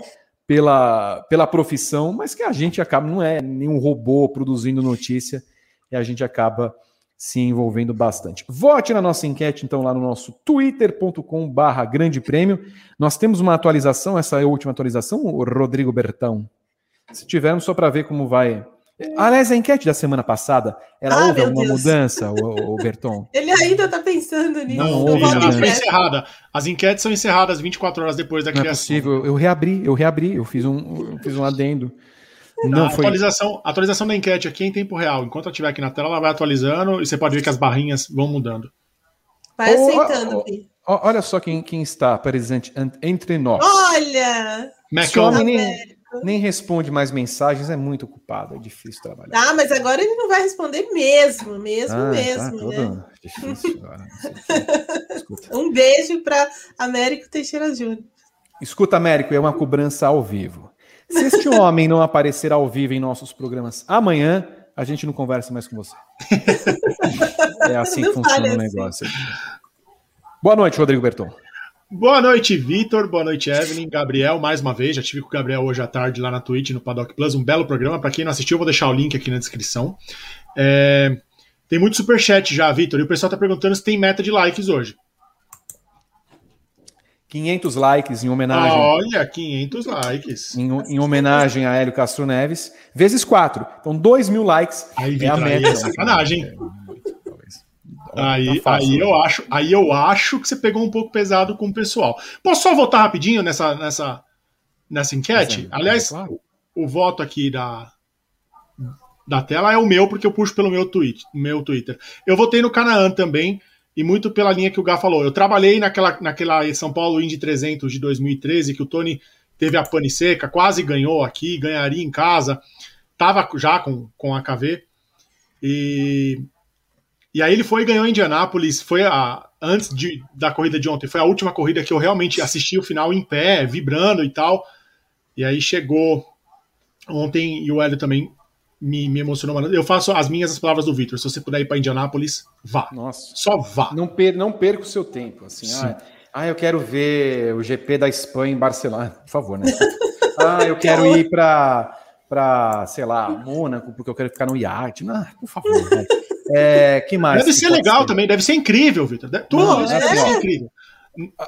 pela, pela profissão, mas que a gente acaba, não é nenhum robô produzindo notícia, e a gente acaba se envolvendo bastante. Vote na nossa enquete, então, lá no nosso twitter.com barra grande prêmio. Nós temos uma atualização, essa é a última atualização, Rodrigo Bertão. Se tivermos, só para ver como vai. Aliás, a enquete da semana passada, ela Ah, houve alguma Deus. mudança, o, o Berton? Ele ainda tá pensando nisso. Não, houve, não. Foi encerrada. As enquetes são encerradas 24 horas depois da Não é criação. possível. Eu, eu reabri, eu reabri, eu fiz um, eu fiz um adendo. Não a foi. atualização, a atualização da enquete aqui é em tempo real. Enquanto ela estiver aqui na tela, ela vai atualizando e você pode ver que as barrinhas vão mudando. Vai aceitando, Pi. Olha só quem, quem está presente entre nós. Olha! Esse homem Mecão, nem, responde mais mensagens, é muito ocupado, é difícil trabalhar. Tá, mas agora ele não vai responder mesmo, mesmo, Ah, mesmo, tá né? difícil agora. Um beijo para Américo Teixeira Júnior. Escuta, Américo, é uma cobrança ao vivo. Se este homem não aparecer ao vivo em nossos programas amanhã, a gente não conversa mais com você. É assim que Não funciona fale o assim. negócio. Boa noite, Rodrigo Berton. Boa noite, Vitor. Boa noite, Evelyn. Gabriel, mais uma vez. Já tive com o Gabriel hoje à tarde lá na Twitch, no Paddock Plus. Um belo programa. Para quem não assistiu, eu vou deixar o link aqui na descrição. É, Tem muito superchat já, Vitor. E o pessoal tá perguntando se tem meta de likes hoje. 500 likes em homenagem, Olha, 500 likes. em, em homenagem a Hélio Castro Neves, vezes 4. Então, 2 mil likes Aí, é a Vitor, aí meta. é sacanagem. Aí, Tá aí, eu acho, aí eu acho que você pegou um pouco pesado com o pessoal. Posso só voltar rapidinho nessa, nessa, nessa enquete? Aliás, é claro. o voto aqui da, da tela é o meu, porque eu puxo pelo meu, tweet, meu Twitter. Eu votei no Canaã também, e muito pela linha que o Gá falou. Eu trabalhei naquela, naquela São Paulo Indy 300 de 2013, que o Tony teve a pane seca, quase ganhou aqui, ganharia em casa, tava já com, com a KV, e, e aí ele foi e ganhou em Indianápolis, foi a, antes de, da corrida de ontem, foi a última corrida que eu realmente assisti o final em pé, vibrando e tal, e aí chegou ontem e o Hélio também me, me emocionou. mano. Eu faço as minhas as palavras do Victor. Se você puder ir para Indianápolis, vá. Nossa. Só vá. Não, per, não perca o seu tempo. Assim, Sim. ah, ah, eu quero ver o GP da Espanha em Barcelona. Por favor, né? ah, eu quero ir para, para, sei lá, Mônaco, porque eu quero ficar no iate. Não, por favor. Né? É, que mais? Deve que ser legal também, deve ser incrível, Victor. Deve- Tudo é deve ser incrível.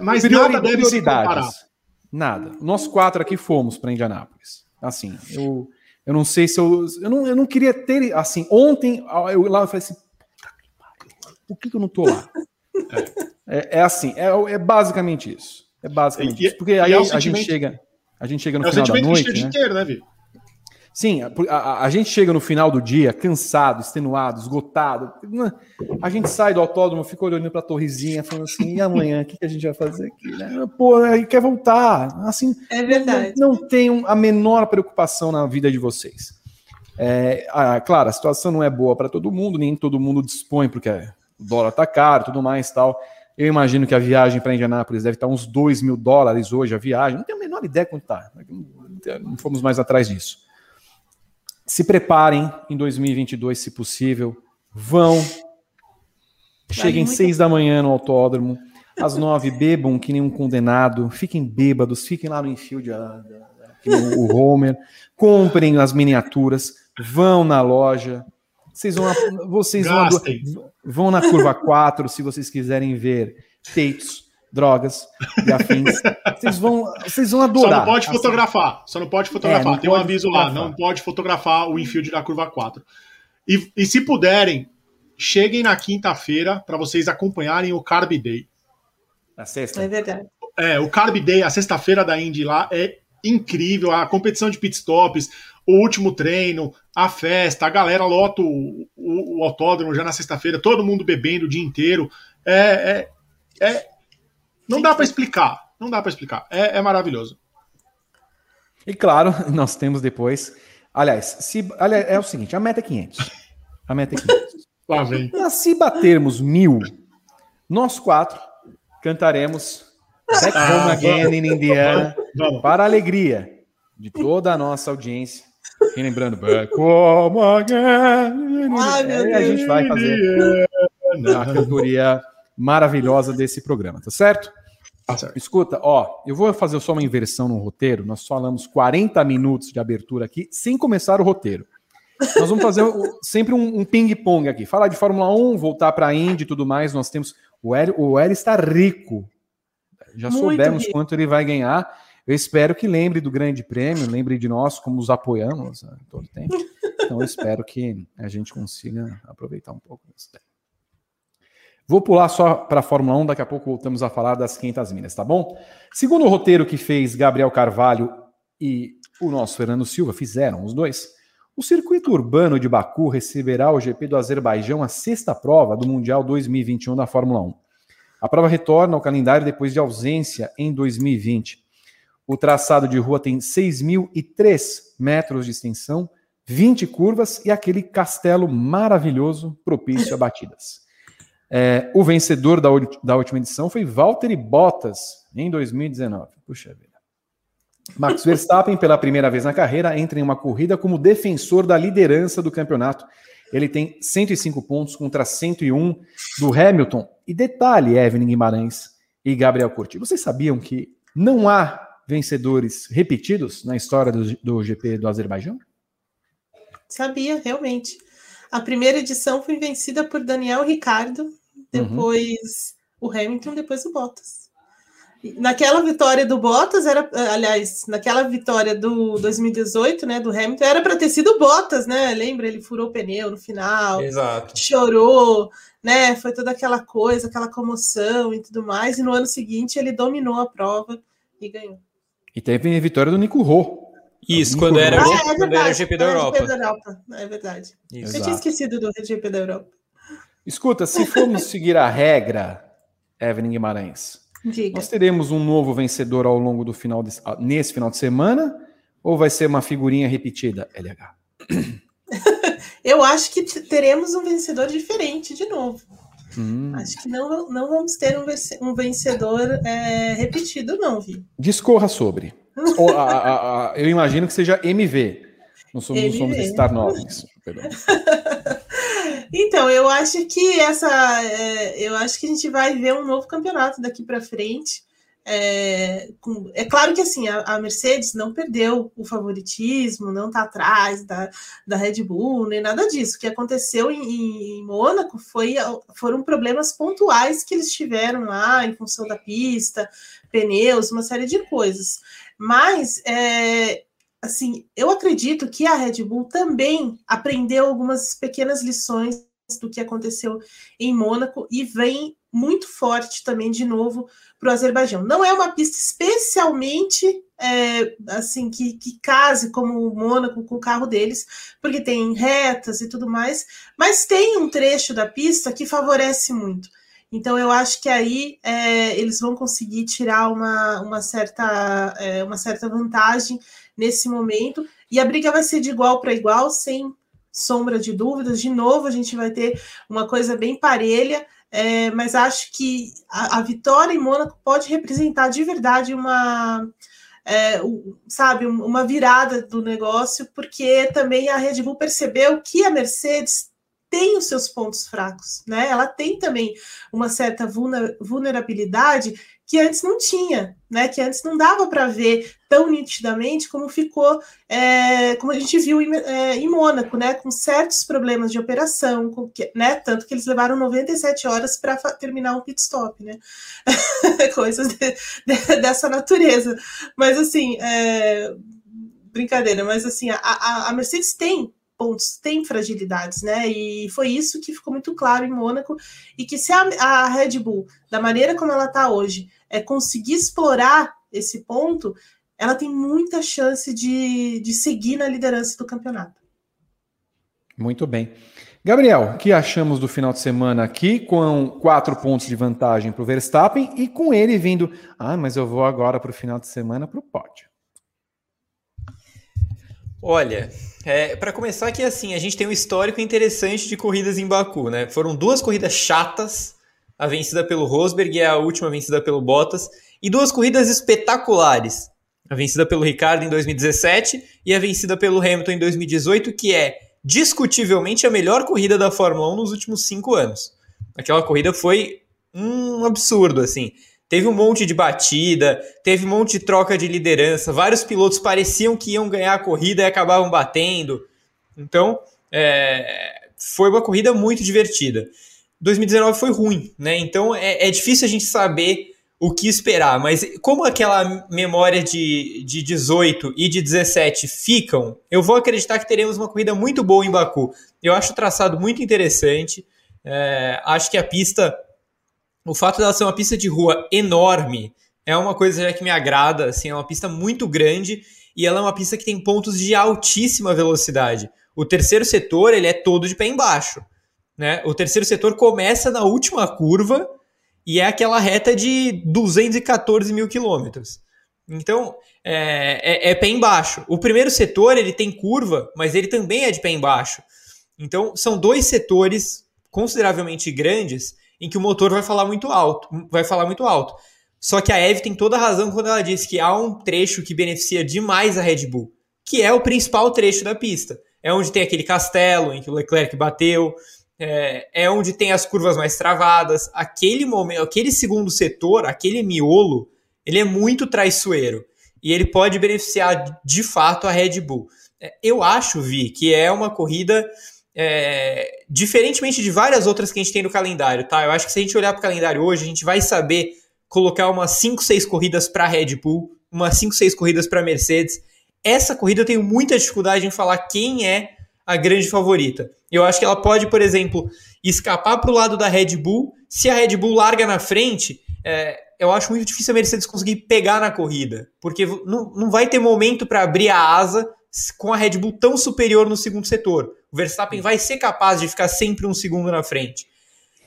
Mas nada deve se comparar. Nada. Nós quatro aqui fomos para Indianápolis. Assim, eu, eu não sei se eu. Eu não, eu não queria ter. Assim, ontem, eu lá eu falei assim. Por que, que eu não tô lá? É, é assim, é, é basicamente isso. É basicamente E- isso. Porque aí é um a gente chega. A gente chega no É final da a noite. Né? né, Vitor? Sim, a, a- a gente chega no final do dia cansado, extenuado, esgotado. A gente sai do autódromo, fica olhando para a torrezinha, falando assim: e amanhã, o que, que a gente vai fazer aqui? Né? Pô, aí quer voltar. Assim, É verdade. não, não tenham a menor preocupação na vida de vocês. É, ah, claro, a situação não é boa para todo mundo, nem todo mundo dispõe, porque o dólar tá caro tudo mais tal. Eu imagino que a viagem para Indianápolis deve estar uns 2 mil dólares hoje a viagem. Não tenho a menor ideia quanto está. Não fomos mais atrás disso. Se preparem em 2022, se possível. Vão. Cheguem muito- seis da manhã no autódromo. Às nove, bebam que nem um condenado. Fiquem bêbados. Fiquem lá no infield, ah, o Homer. Comprem as miniaturas. Vão na loja. Vocês vão, vocês vão, Gastem. vão na curva 4 se vocês quiserem ver peitos, drogas e afins. Vocês vão, vocês vão Só adorar. não pode Assim, fotografar. Só não pode fotografar. É, não Tem um aviso lá. fotografar. Não pode fotografar o infield da curva 4. E, e se puderem, cheguem na quinta-feira para vocês acompanharem o Carb Day. Na sexta. É verdade. É, o Carb Day, a sexta-feira da Indy lá, é incrível. A competição de pitstops, o último treino, a festa, a galera lota o, o- o autódromo já na sexta-feira, todo mundo bebendo o dia inteiro. É, é, é- não dá para explicar. Não dá para explicar. É, é maravilhoso. E claro, nós temos depois. Aliás, se, aliás, é o seguinte: a meta é 500. A meta é 500. Lá vem. Mas se batermos mil, nós quatro cantaremos Back Ah, Home Again in Indiana Vamos. para a alegria de toda a nossa audiência. E lembrando, Back Home Again. Ai, meu Aí a gente vai fazer a cantoria maravilhosa desse programa, tá certo? Certo. Escuta, ó, eu vou fazer só uma inversão no roteiro. Nós falamos 40 minutos de abertura aqui, sem começar o roteiro. Nós vamos fazer o- sempre um, um ping-pong aqui. Falar de Fórmula 1, voltar para a Indy e tudo mais. Nós temos. O Hélio, o Hélio está rico. Já Muito soubemos rico. quanto ele vai ganhar. Eu espero que lembre do Grande Prêmio, lembre de nós como os apoiamos né, todo tempo. Então eu espero que a gente consiga aproveitar um pouco disso. Vou pular só para a Fórmula 1, daqui a pouco voltamos a falar das 500 milhas, tá bom? Segundo o roteiro que fez Gabriel Carvalho e o nosso Fernando Silva, fizeram os dois, o circuito urbano de Baku receberá o GP do Azerbaijão, a sexta prova do Mundial 2021 da Fórmula 1. A prova retorna ao calendário depois de ausência em 2020. O traçado de rua tem 6.003 metros de extensão, 20 curvas e aquele castelo maravilhoso propício a batidas. É, o vencedor da, da, última edição foi Valtteri Bottas, em 2019. Puxa vida. Max Verstappen, pela primeira vez na carreira, entra em uma corrida como defensor da liderança do campeonato. Ele tem 105 pontos contra 101 do Hamilton. E detalhe, Evelyn Guimarães e Gabriel Curti, vocês sabiam que não há vencedores repetidos na história do, do GP do Azerbaijão? Sabia, realmente. A primeira edição foi vencida por Daniel Ricardo, depois uhum. o Hamilton, depois o Bottas. Naquela vitória do Bottas, era, aliás, naquela vitória do 2018, né, do Hamilton, era para ter sido Bottas, né? Lembra? Ele furou o pneu no final, Exato. chorou, né? Foi toda aquela coisa, aquela comoção e tudo mais. E no ano seguinte ele dominou a prova e ganhou. E teve a vitória do Nico Rô. Isso, quando era, ah, é quando era o GP da Europa. GP da Europa. É verdade. Isso. Eu tinha esquecido do GP da Europa. Escuta, se formos seguir a regra, Evelyn Guimarães, Diga. nós teremos um novo vencedor ao longo do final de, ah, nesse final de semana ou vai ser uma figurinha repetida, LH? Eu acho que teremos um vencedor diferente de novo. Hum. Acho que não, não vamos ter um vencedor é, repetido, não, Vi. Discorra sobre. Ou, a, a, a, eu imagino que seja MV. Não somos, MV. somos Star Novos. então, eu acho que essa. É, eu acho que a gente vai ver um novo campeonato daqui para frente. É, com, é, claro que assim a, a, Mercedes não perdeu o favoritismo, não está atrás da, da Red Bull, nem nada disso. O que aconteceu em, em, Mônaco foi, foram problemas pontuais que eles tiveram lá em função da pista, pneus, uma série de coisas. Mas é, assim, eu acredito que a Red Bull também aprendeu algumas pequenas lições do que aconteceu em Mônaco e vem muito forte também de novo para o Azerbaijão. Não é uma pista especialmente é, assim que, que case como o Mônaco com o carro deles, porque tem retas e tudo mais, mas tem um trecho da pista que favorece muito. Então eu acho que aí é, eles vão conseguir tirar uma, uma, certa, é, uma certa vantagem nesse momento, e a briga vai ser de igual para igual, sem sombra de dúvidas. De novo, a gente vai ter uma coisa bem parelha é, mas acho que a, a, vitória em Mônaco pode representar de verdade uma, é, sabe, uma virada do negócio, porque também a Red Bull percebeu que a Mercedes tem os seus pontos fracos, né? Ela tem também uma certa vulnerabilidade que antes não tinha, né? Que antes não dava para ver tão nitidamente como ficou, é, como a gente viu em, é, em Mônaco, né? Com certos problemas de operação, com, né? Tanto que eles levaram 97 horas para terminar um pit stop, né? Coisas de, de, dessa natureza. Mas assim, é, brincadeira, mas assim, a, a, a Mercedes tem pontos, tem fragilidades, né? E foi isso que ficou muito claro em Mônaco. E que se a, a Red Bull, da maneira como ela está hoje, é conseguir explorar esse ponto, ela tem muita chance de, de seguir na liderança do campeonato. Muito bem. Gabriel, o que achamos do final de semana aqui, com quatro pontos de vantagem para o Verstappen e com ele vindo. Ah, mas eu vou agora para o final de semana para o pódio. Olha, é, para começar aqui assim, a gente tem um histórico interessante de corridas em Baku, né? Foram duas corridas chatas, a vencida pelo Rosberg e a última vencida pelo Bottas, e duas corridas espetaculares, a vencida pelo Ricardo em 2017 e a vencida pelo Hamilton em 2018, que é discutivelmente a melhor corrida da Fórmula 1 nos últimos cinco anos. Aquela corrida foi um absurdo, assim. Teve um monte de batida, teve um monte de troca de liderança, vários pilotos pareciam que iam ganhar a corrida e acabavam batendo. Então, é, foi uma corrida muito divertida. 2019 foi ruim, né? Então é, é, difícil a gente saber o que esperar, mas como aquela memória de, de 18 e de 17 ficam, eu vou acreditar que teremos uma corrida muito boa em Baku. Eu acho o traçado muito interessante, é, acho que a pista, o fato dela ser uma pista de rua enorme, é uma coisa que me agrada, assim, é uma pista muito grande e ela é uma pista que tem pontos de altíssima velocidade. O terceiro setor, ele é todo de pé embaixo, né? O terceiro setor começa na última curva e é aquela reta de 214 mil quilômetros. Então, é, é, é, pé embaixo. O primeiro setor, ele tem curva, mas ele também é de pé embaixo. Então, são dois setores consideravelmente grandes em que o motor vai falar muito alto, vai falar muito alto. Só que a Eve tem toda a razão quando ela diz que há um trecho que beneficia demais a Red Bull, que é o principal trecho da pista. É onde tem aquele castelo em que o Leclerc bateu, é, é onde tem as curvas mais travadas. Aquele momento, aquele segundo setor, aquele miolo, ele é muito traiçoeiro e ele pode beneficiar de fato a Red Bull. É, eu acho, Vi, que é uma corrida é, diferentemente de várias outras que a gente tem no calendário, tá? Eu acho que se a gente olhar para o calendário hoje, a gente vai saber colocar umas 5, 6 corridas para Red Bull, umas 5, 6 corridas para Mercedes. Essa corrida eu tenho muita dificuldade em falar quem é a grande favorita. Eu acho que ela pode, por exemplo, escapar para o lado da Red Bull. Se a Red Bull larga na frente, é, eu acho muito difícil a Mercedes conseguir pegar na corrida, porque não, não vai ter momento para abrir a asa com a Red Bull tão superior no segundo setor. O Verstappen vai ser capaz de ficar sempre um segundo na frente.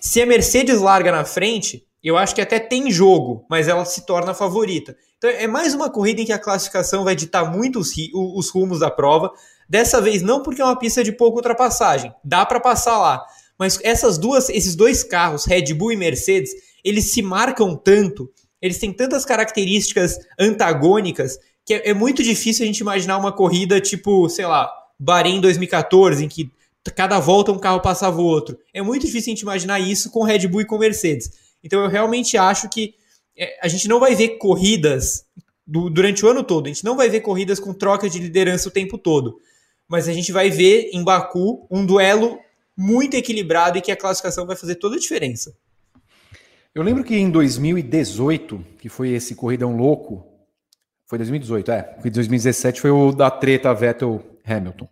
Se a Mercedes larga na frente, eu acho que até tem jogo, mas ela se torna favorita. Então é mais uma corrida em que a classificação vai ditar muito os, os rumos da prova. Dessa vez não porque é uma pista de pouca ultrapassagem, dá para passar lá. Mas essas duas, esses dois carros, Red Bull e Mercedes, eles se marcam tanto, eles têm tantas características antagônicas que é, é muito difícil a gente imaginar uma corrida tipo, sei lá, Bahrein 2014, em que cada volta um carro passava o outro. É muito difícil a gente imaginar isso com Red Bull e com Mercedes. Então eu realmente acho que é, a gente não vai ver corridas do, durante o ano todo, a gente não vai ver corridas com troca de liderança o tempo todo mas a gente vai ver em Baku um duelo muito equilibrado e que a classificação vai fazer toda a diferença. Eu lembro que em 2018, que foi esse corridão louco, foi 2018, é, porque 2017 foi o da treta Vettel-Hamilton.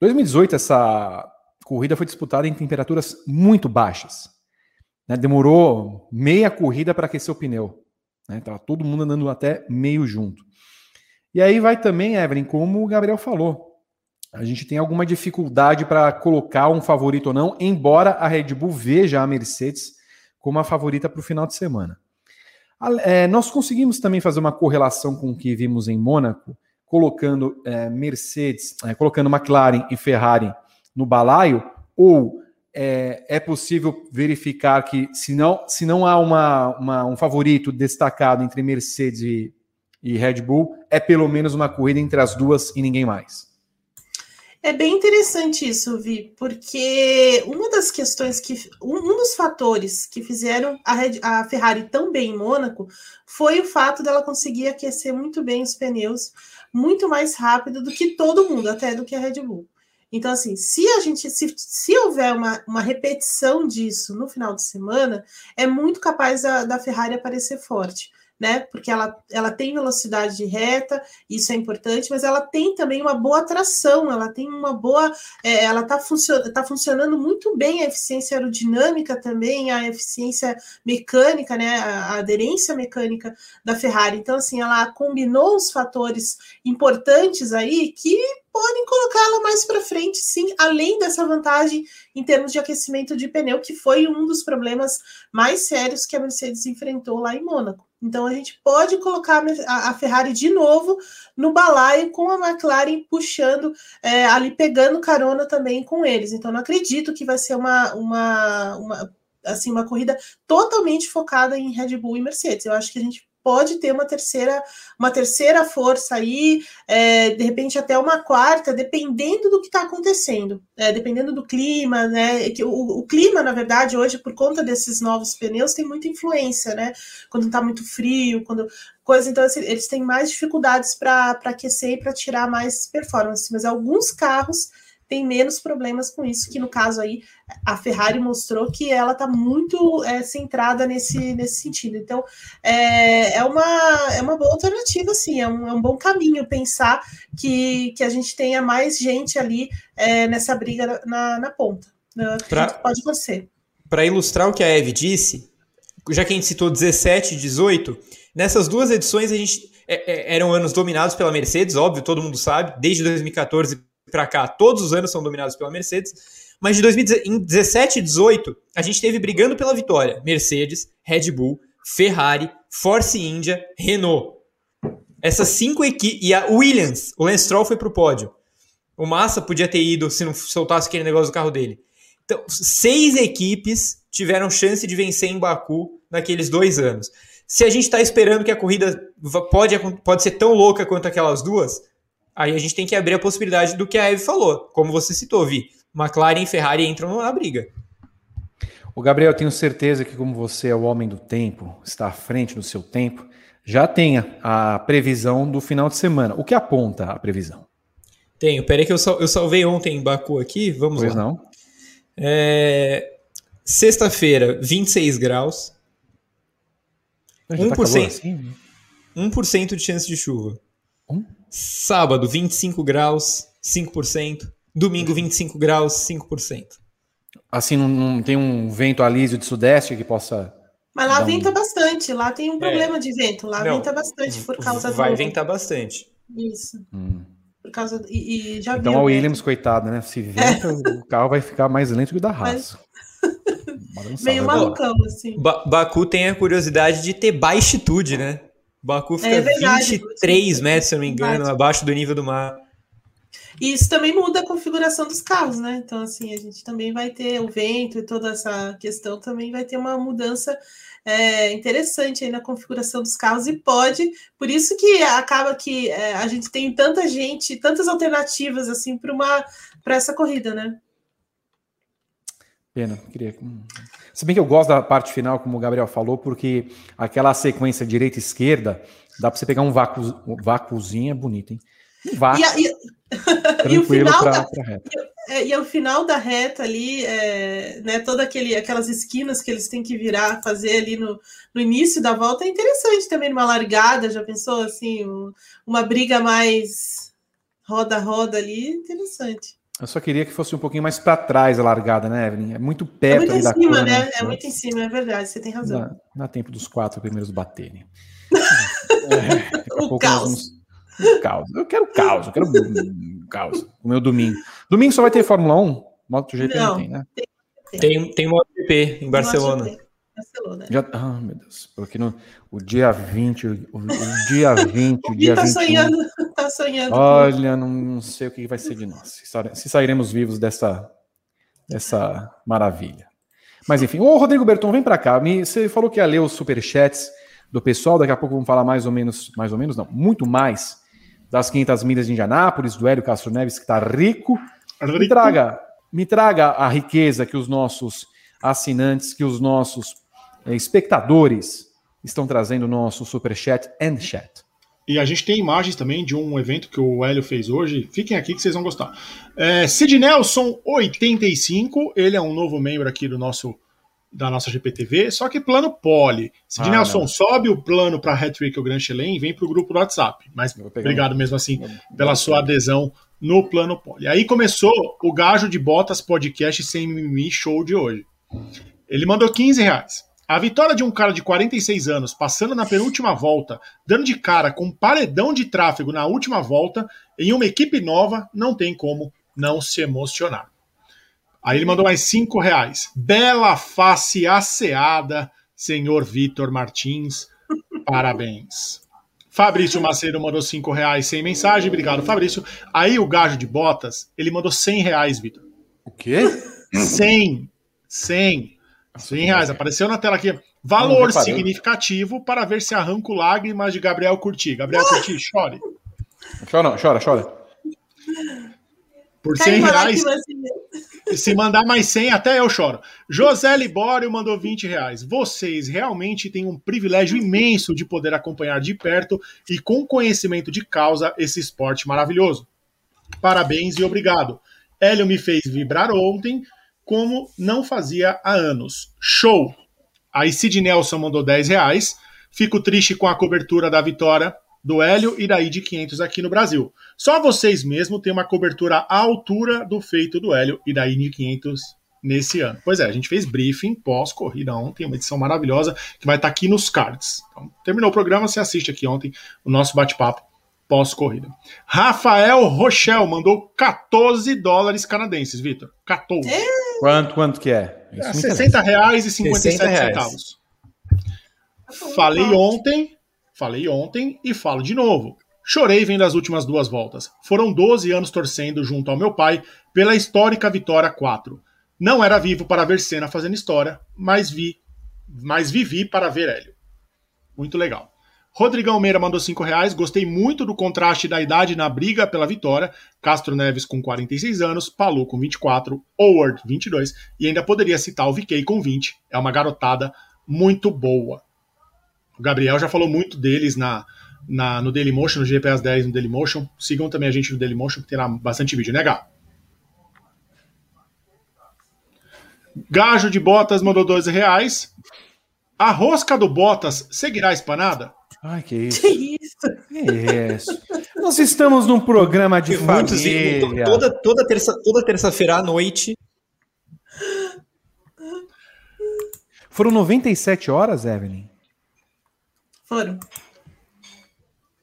2018 essa corrida foi disputada em temperaturas muito baixas. Né? Demorou meia corrida para aquecer o pneu. Né? Tava todo mundo andando até meio junto. E aí vai também, Evelyn, como o Gabriel falou, a gente tem alguma dificuldade para colocar um favorito ou não, embora a Red Bull veja a Mercedes como a favorita para o final de semana. É, nós conseguimos também fazer uma correlação com o que vimos em Mônaco, colocando é, Mercedes, é, colocando McLaren e Ferrari no balaio, ou é, é, possível verificar que se não, se não há uma, uma, um favorito destacado entre Mercedes e, e Red Bull, é pelo menos uma corrida entre as duas e ninguém mais? É bem interessante isso, Vi, porque uma das questões que. Um, dos fatores que fizeram a, Red, a, Ferrari tão bem em Mônaco foi o fato dela conseguir aquecer muito bem os pneus, muito mais rápido do que todo mundo, até do que a Red Bull. Então, assim, se a gente, se, se houver uma, uma repetição disso no final de semana, é muito capaz da, da Ferrari aparecer forte né? Porque ela, ela tem velocidade de reta, isso é importante, mas ela tem também uma boa tração, ela tem uma boa. É, ela está funcio tá funcionando muito bem a eficiência aerodinâmica também, a eficiência mecânica, né? A, a aderência mecânica da Ferrari. Então, assim, ela combinou os fatores importantes aí que podem colocá-la mais para frente, sim, além dessa vantagem em termos de aquecimento de pneu, que foi um dos problemas mais sérios que a Mercedes enfrentou lá em Mônaco. Então a gente pode colocar a Ferrari de novo no balaio com a McLaren puxando é, ali, pegando carona também com eles. Então não acredito que vai ser uma, uma, uma, assim, uma corrida totalmente focada em Red Bull e Mercedes. Eu acho que a gente pode ter uma terceira, uma terceira força aí, é, de repente até uma quarta, dependendo do que está acontecendo, é, dependendo do clima, né? Que o, o, clima, na verdade, hoje, por conta desses novos pneus, tem muita influência, né? Quando está muito frio, quando coisa, então assim, eles têm mais dificuldades para aquecer e para tirar mais performance, mas alguns carros tem menos problemas com isso, que no caso aí a Ferrari mostrou que ela está muito é, centrada nesse, nesse sentido. Então é, é, uma, é uma boa alternativa, sim, é um, é um bom caminho pensar que, que a gente tenha mais gente ali é, nessa briga na, na ponta. Pra, pode você. Para ilustrar o que a Eve disse, já que a gente citou 17 e 18, nessas duas edições a gente é, é, eram anos dominados pela Mercedes, óbvio, todo mundo sabe, desde 2014 para cá, todos os anos são dominados pela Mercedes, mas de 2017 e 18 a gente teve brigando pela vitória Mercedes, Red Bull, Ferrari, Force India, Renault. Essas cinco equipes. E a Williams, o Lance Stroll foi pro pódio. O Massa podia ter ido se não soltasse aquele negócio do carro dele. Então, seis equipes tiveram chance de vencer em Baku naqueles dois anos. Se a gente está esperando que a corrida pode, pode ser tão louca quanto aquelas duas, aí a gente tem que abrir a possibilidade do que a Eve falou. Como você citou, Vi, McLaren e Ferrari entram na briga. O Gabriel, tenho certeza que, como você é o homem do tempo, está à frente do seu tempo, já tenha a previsão do final de semana. O que aponta a previsão? Tenho. Peraí que eu, sal, eu salvei ontem em Baku aqui. Vamos pois lá. não. É, Sexta-feira, 26 graus. Já 1%, tá assim? 1% de chance de chuva. Um? Sábado, 25 graus, 5%. Domingo, 25 graus, 5%. Assim, não, não tem um vento alísio de sudeste que possa. Mas lá Dá um- venta bastante, lá tem um problema de vento, lá Não, venta bastante por causa Vai do. ventar bastante. Isso, Hum. por causa. do- E, e já Então a? Williams, coitada, né? Se venta, o carro vai ficar mais lento que o da Mas- Haas. Balançar, Meio vai malucão, assim. Ba- Baku tem a curiosidade de ter baixitude, né? Baku fica É verdade, 23 metros, se eu não me engano, Verdade. abaixo do nível do mar. E isso também muda a configuração dos carros, né? Então, assim, a gente também vai ter o vento e toda essa questão também vai ter uma mudança é, interessante aí na configuração dos carros e pode, por isso que acaba que é, a gente tem tanta gente, tantas alternativas assim para uma para essa corrida, né? Pena, queria. Se bem que eu gosto da parte final, como o Gabriel falou, porque aquela sequência direita-esquerda dá para você pegar um vácuo, um vácuozinho é bonito, hein? Um vácuo E, e- e o final para da, reta. é, e ao final da reta ali, é, né, toda aquele, aquelas esquinas que eles têm que virar, fazer ali no, no início da volta é interessante também, numa largada, já pensou assim, um- uma briga mais roda-roda ali, interessante. Eu só queria que fosse um pouquinho mais para trás a largada, né, Evelyn? É muito É perto muito ali em da cima, curva, né? É muito em cima, é verdade, você tem razão. Dá, dá tempo dos quatro primeiros baterem. É, daqui a O pouco nós caos. vamos- Um caos. Eu quero caos, eu quero caos. O meu domingo. Domingo só vai ter Fórmula 1? MotoGP não, Não. tem, né? Tem, tem MotoGP em Barcelona. Barcelona. Já, ah, meu Deus. Porque no, o dia 20, o, o dia 20, o O dia tá 21. sonhando, tá sonhando. Olha, não, não sei o que vai ser de nós. Se, saire- se sairemos vivos dessa, dessa maravilha. Mas enfim, ô Rodrigo Berton, vem pra cá. Me, você falou que ia ler os superchats do pessoal. Daqui a pouco vamos falar mais ou menos, mais ou menos, não, muito mais das 500 milhas de Indianápolis, do Hélio Castro Neves, que tá rico. Me traga, me traga a riqueza que os nossos assinantes, que os nossos eh, espectadores estão trazendo no nosso superchat and chat. E a gente tem imagens também de um evento que o Hélio fez hoje. Fiquem aqui que vocês vão gostar. É, Sid Nelson, 85. Ele é um novo membro aqui do nosso da nossa GPTV, só que plano pole. Sid Ah, Nelson, não. sobe o plano para Hattrick ou Grand Chelem e vem para o grupo do WhatsApp. Mas obrigado um- mesmo assim pela sua adesão no plano pole. Aí começou o Gajo de Botas podcast sem mimimi show de hoje. Ele mandou 15 reais. A vitória de um cara de 46 anos, passando na penúltima volta, dando de cara com um paredão de tráfego na última volta, em uma equipe nova, não tem como não se emocionar. Aí ele mandou mais 5 reais. Bela face asseada, senhor Vitor Martins. Parabéns. Fabrício Macedo mandou 5 reais sem mensagem. Obrigado, Fabrício. Aí o gajo de botas, ele mandou 100 reais, Vitor. O quê? 100. 100. 100 reais. Apareceu na tela aqui. Valor significativo para ver se arranco lágrimas de Gabriel Curti. Gabriel Curti, chore. Chora, chora, chora. Por Cai 100 uma reais, se mandar mais 100, até eu choro. José Libório mandou 20 reais. Vocês realmente têm um privilégio imenso de poder acompanhar de perto e com conhecimento de causa esse esporte maravilhoso. Parabéns e obrigado. Hélio me fez vibrar ontem, como não fazia há anos. Show! Aí Sid Nelson mandou 10 reais. Fico triste com a cobertura da vitória do Hélio e daí de 500 aqui no Brasil. Só vocês mesmo têm uma cobertura à altura do feito do Hélio e daí de 500 nesse ano. Pois é, a gente fez briefing pós-corrida ontem, uma edição maravilhosa que vai estar aqui nos cards. Então, terminou o programa, você assiste aqui ontem o nosso bate-papo pós-corrida. Rafael Rochel mandou 14 dólares canadenses, Vitor. 14. Quanto, quanto que é? Isso é 60 reais e 57 reais. centavos. Falei ontem, falei ontem e falo de novo. Chorei vendo as últimas duas voltas. Foram 12 anos torcendo junto ao meu pai pela histórica vitória 4. Não era vivo para ver Senna fazendo história, mas vi, mas vivi para ver Hélio. Muito legal. Rodrigão Meira mandou 5 reais. Gostei muito do contraste da idade na briga pela vitória. Castro Neves com 46 anos, Palu com 24, Howard 22 e ainda poderia citar o VK com 20. É uma garotada muito boa. O Gabriel já falou muito deles na, na no Dailymotion, no GPS 10 no Dailymotion. Sigam também a gente no Dailymotion, que tem lá bastante vídeo, né, Gá? Gajo de Botas mandou 12 reais. A rosca do Botas seguirá espanada? Ai, que isso. Que isso? Que isso. Nós estamos num programa de família. Toda, toda terça, toda terça-feira à noite. Foram 97 horas, Evelyn? Foram.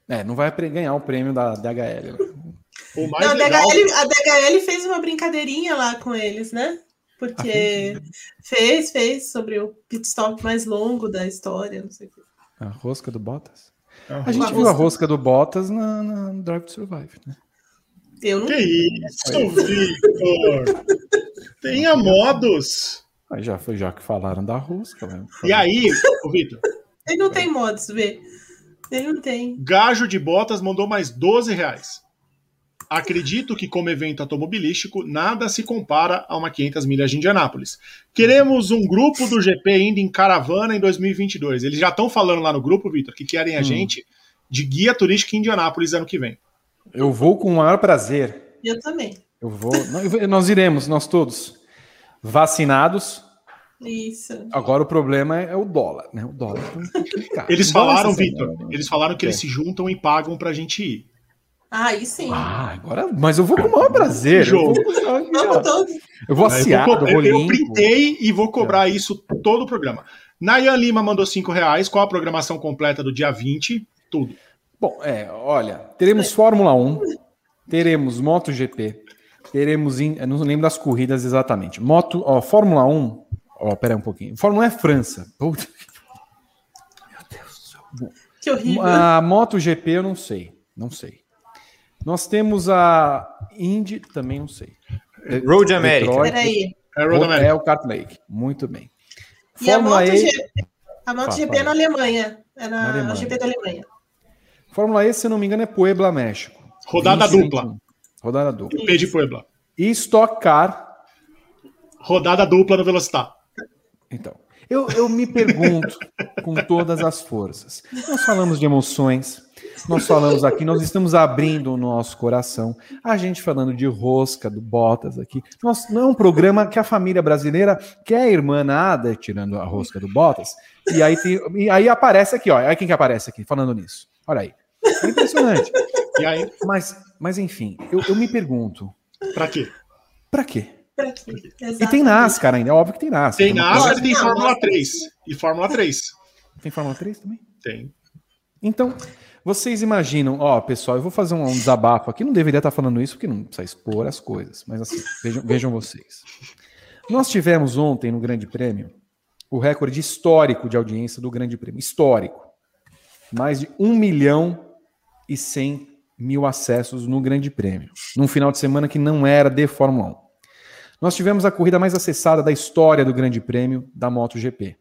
É, não vai ganhar o prêmio da DHL. O mais não, legal... a, DHL, a DHL fez uma brincadeirinha lá com eles, né? Porque ah, fez, fez sobre o pit stop mais longo da história, não sei o que. A rosca do Bottas? A gente viu a rosca do Bottas na, na Drive to Survive, né? Eu não Que isso, Victor! Tenha modos! Aí já foi já que falaram da rosca. Né? E aí, Vitor? Ele não tem modos, vê. Ele não tem. Gajo de Botas mandou mais 12 reais. Acredito que, como evento automobilístico, nada se compara a uma 500 milhas de Indianápolis. Queremos um grupo do GP indo em caravana em 2022. Eles já estão falando lá no grupo, Vitor, que querem a hum. gente de guia turística em Indianápolis ano que vem. Eu vou com o maior prazer. Eu também. Eu vou. Nós iremos, nós todos. Vacinados. Isso. Agora o problema é o dólar, né? O dólar. Eles falaram, Vitor, eles falaram que é. eles se juntam e pagam pra gente ir. Ah, aí sim. Ah, agora, mas eu vou com o maior prazer. Eu vou, eu vou assiado, eu, vou eu, eu printei e vou cobrar é. isso todo o programa. Nayan Lima mandou 5 reais. Qual a programação completa do dia 20? Tudo. Bom, é, olha, teremos Fórmula 1, teremos MotoGP, teremos. In, eu não lembro das corridas exatamente. Moto, ó, Fórmula 1. Ó, pera aí um pouquinho. Fórmula 1 é França. Puta. Meu Deus do céu. Que horrível. A MotoGP eu não sei. Não sei. Nós temos a Indy, também não sei. Road America. Peraí. É, Road America. é o Kart Lake. Muito bem. E Fórmula a MotoGP, e... a MotoGP é na Alemanha. É na, na Alemanha. GP da Alemanha. Fórmula E, se não me engano, é Puebla, México. Rodada 20, dupla. 21. Rodada dupla. IP de Puebla. E Stock Car. Rodada dupla no Velocitar. Então, eu, eu me pergunto com todas as forças. Nós falamos de emoções, nós falamos aqui, nós estamos abrindo o nosso coração. A gente falando de rosca, do Botas aqui. Nós, não é um programa que a família brasileira quer a irmã nada, tirando a rosca do Botas. E aí, tem, e aí aparece aqui, ó. Olha quem que aparece aqui falando nisso. Olha aí. É impressionante. E aí? Mas, mas enfim, eu, eu me pergunto. Para quê? Para quê? E tem NASCAR ainda, é óbvio que tem NASCAR. Tem NASCAR e tem Fórmula 3. E Fórmula 3. Tem Fórmula 3 também? Tem. Então, vocês imaginam, ó, pessoal, eu vou fazer um, desabafo aqui, não deveria estar falando isso porque não precisa expor as coisas, mas assim, vejam, vejam vocês. Nós tivemos ontem no Grande Prêmio o recorde histórico de audiência do Grande Prêmio, histórico. Mais de 1 milhão e 100 mil acessos no Grande Prêmio, num final de semana que não era de Fórmula 1. Nós tivemos a corrida mais acessada da história do Grande Prêmio da MotoGP.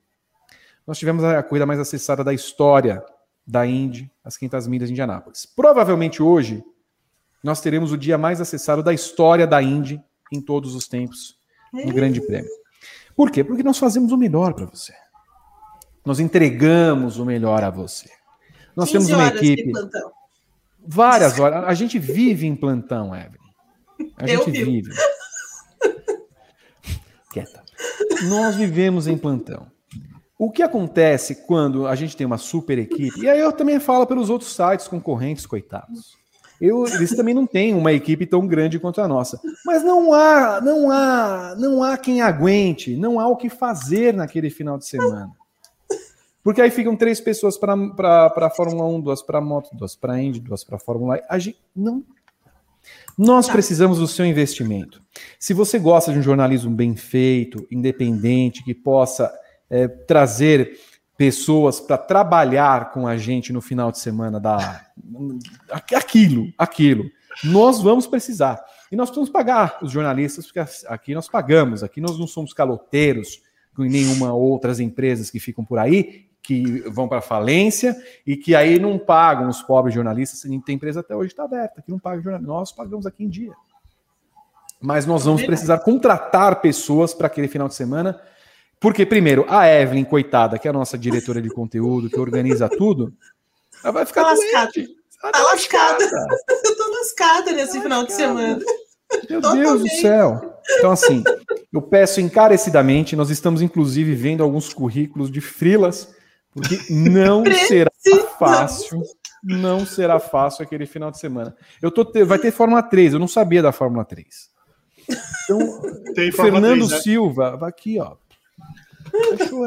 Nós tivemos a corrida mais acessada da história da Indy, as 500 milhas de Indianápolis. Provavelmente hoje nós teremos o dia mais acessado da história da Indy em todos os tempos no Grande Prêmio. Por quê? Porque nós fazemos o melhor para você. Nós entregamos o melhor a você. Nós temos uma equipe. Várias horas. A gente vive em plantão, Evelyn. A gente vive. quieta. Nós vivemos em plantão. O que acontece quando a gente tem uma super equipe, e aí eu também falo pelos outros sites concorrentes, coitados. Eu, eles também não têm uma equipe tão grande quanto a nossa. Mas não há, não há, não há quem aguente, não há o que fazer naquele final de semana. Porque aí ficam três pessoas para a Fórmula 1, duas para moto, duas para Indy, duas para Fórmula E. A gente não nós tá. precisamos do seu investimento. Se você gosta de um jornalismo bem feito, independente, que possa é, trazer pessoas para trabalhar com a gente no final de semana da aquilo, aquilo, nós vamos precisar. E nós precisamos pagar os jornalistas, porque aqui nós pagamos, aqui nós não somos caloteiros com nenhuma outras empresas que ficam por aí que vão para falência e que aí não pagam os pobres jornalistas. Tem empresa até hoje está aberta que não paga jornalistas. Nós pagamos aqui em dia. Mas nós vamos precisar contratar pessoas para aquele final de semana. Porque, primeiro, a Evelyn, coitada, que é a nossa diretora de conteúdo, que organiza tudo, ela vai ficar tá lascada. Tá, tá lascada. Eu tô lascada nesse tá final lascada. de semana. Meu Deus do céu. Então, assim, eu peço encarecidamente, nós estamos inclusive vendo alguns currículos de frilas porque não será fácil. Não será fácil aquele final de semana. Eu tô te... Vai ter Fórmula 3, eu não sabia da Fórmula 3. Então, Tem Fernando 3, né? Silva, vai aqui, ó.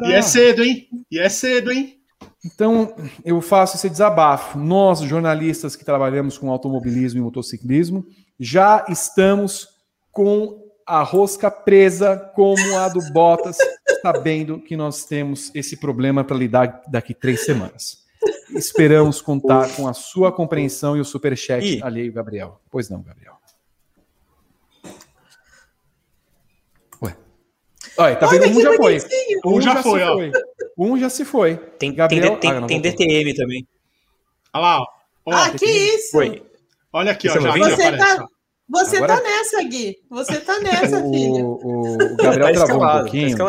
E é cedo, hein? E é cedo, hein? Então, eu faço esse desabafo. Nós, jornalistas que trabalhamos com automobilismo e motociclismo, já estamos com a rosca presa como a do Bottas, sabendo que nós temos esse problema para lidar daqui três semanas. Esperamos contar com a sua compreensão e o superchat e... alheio, Gabriel. Pois não, Gabriel. Olha, tá vendo? Um já foi. Um, um já, já foi, ó. Foi. Um já se foi. Tem, Gabriel... tem, tem, ah, tem DTM também. Olha lá, ó. ah, que isso? Foi. Olha aqui, ó. Já, já aparece, tá... ó. Você Agora... tá nessa, Gui. Você tá nessa, filho. O, o Gabriel tá travou um tá pouquinho. Tá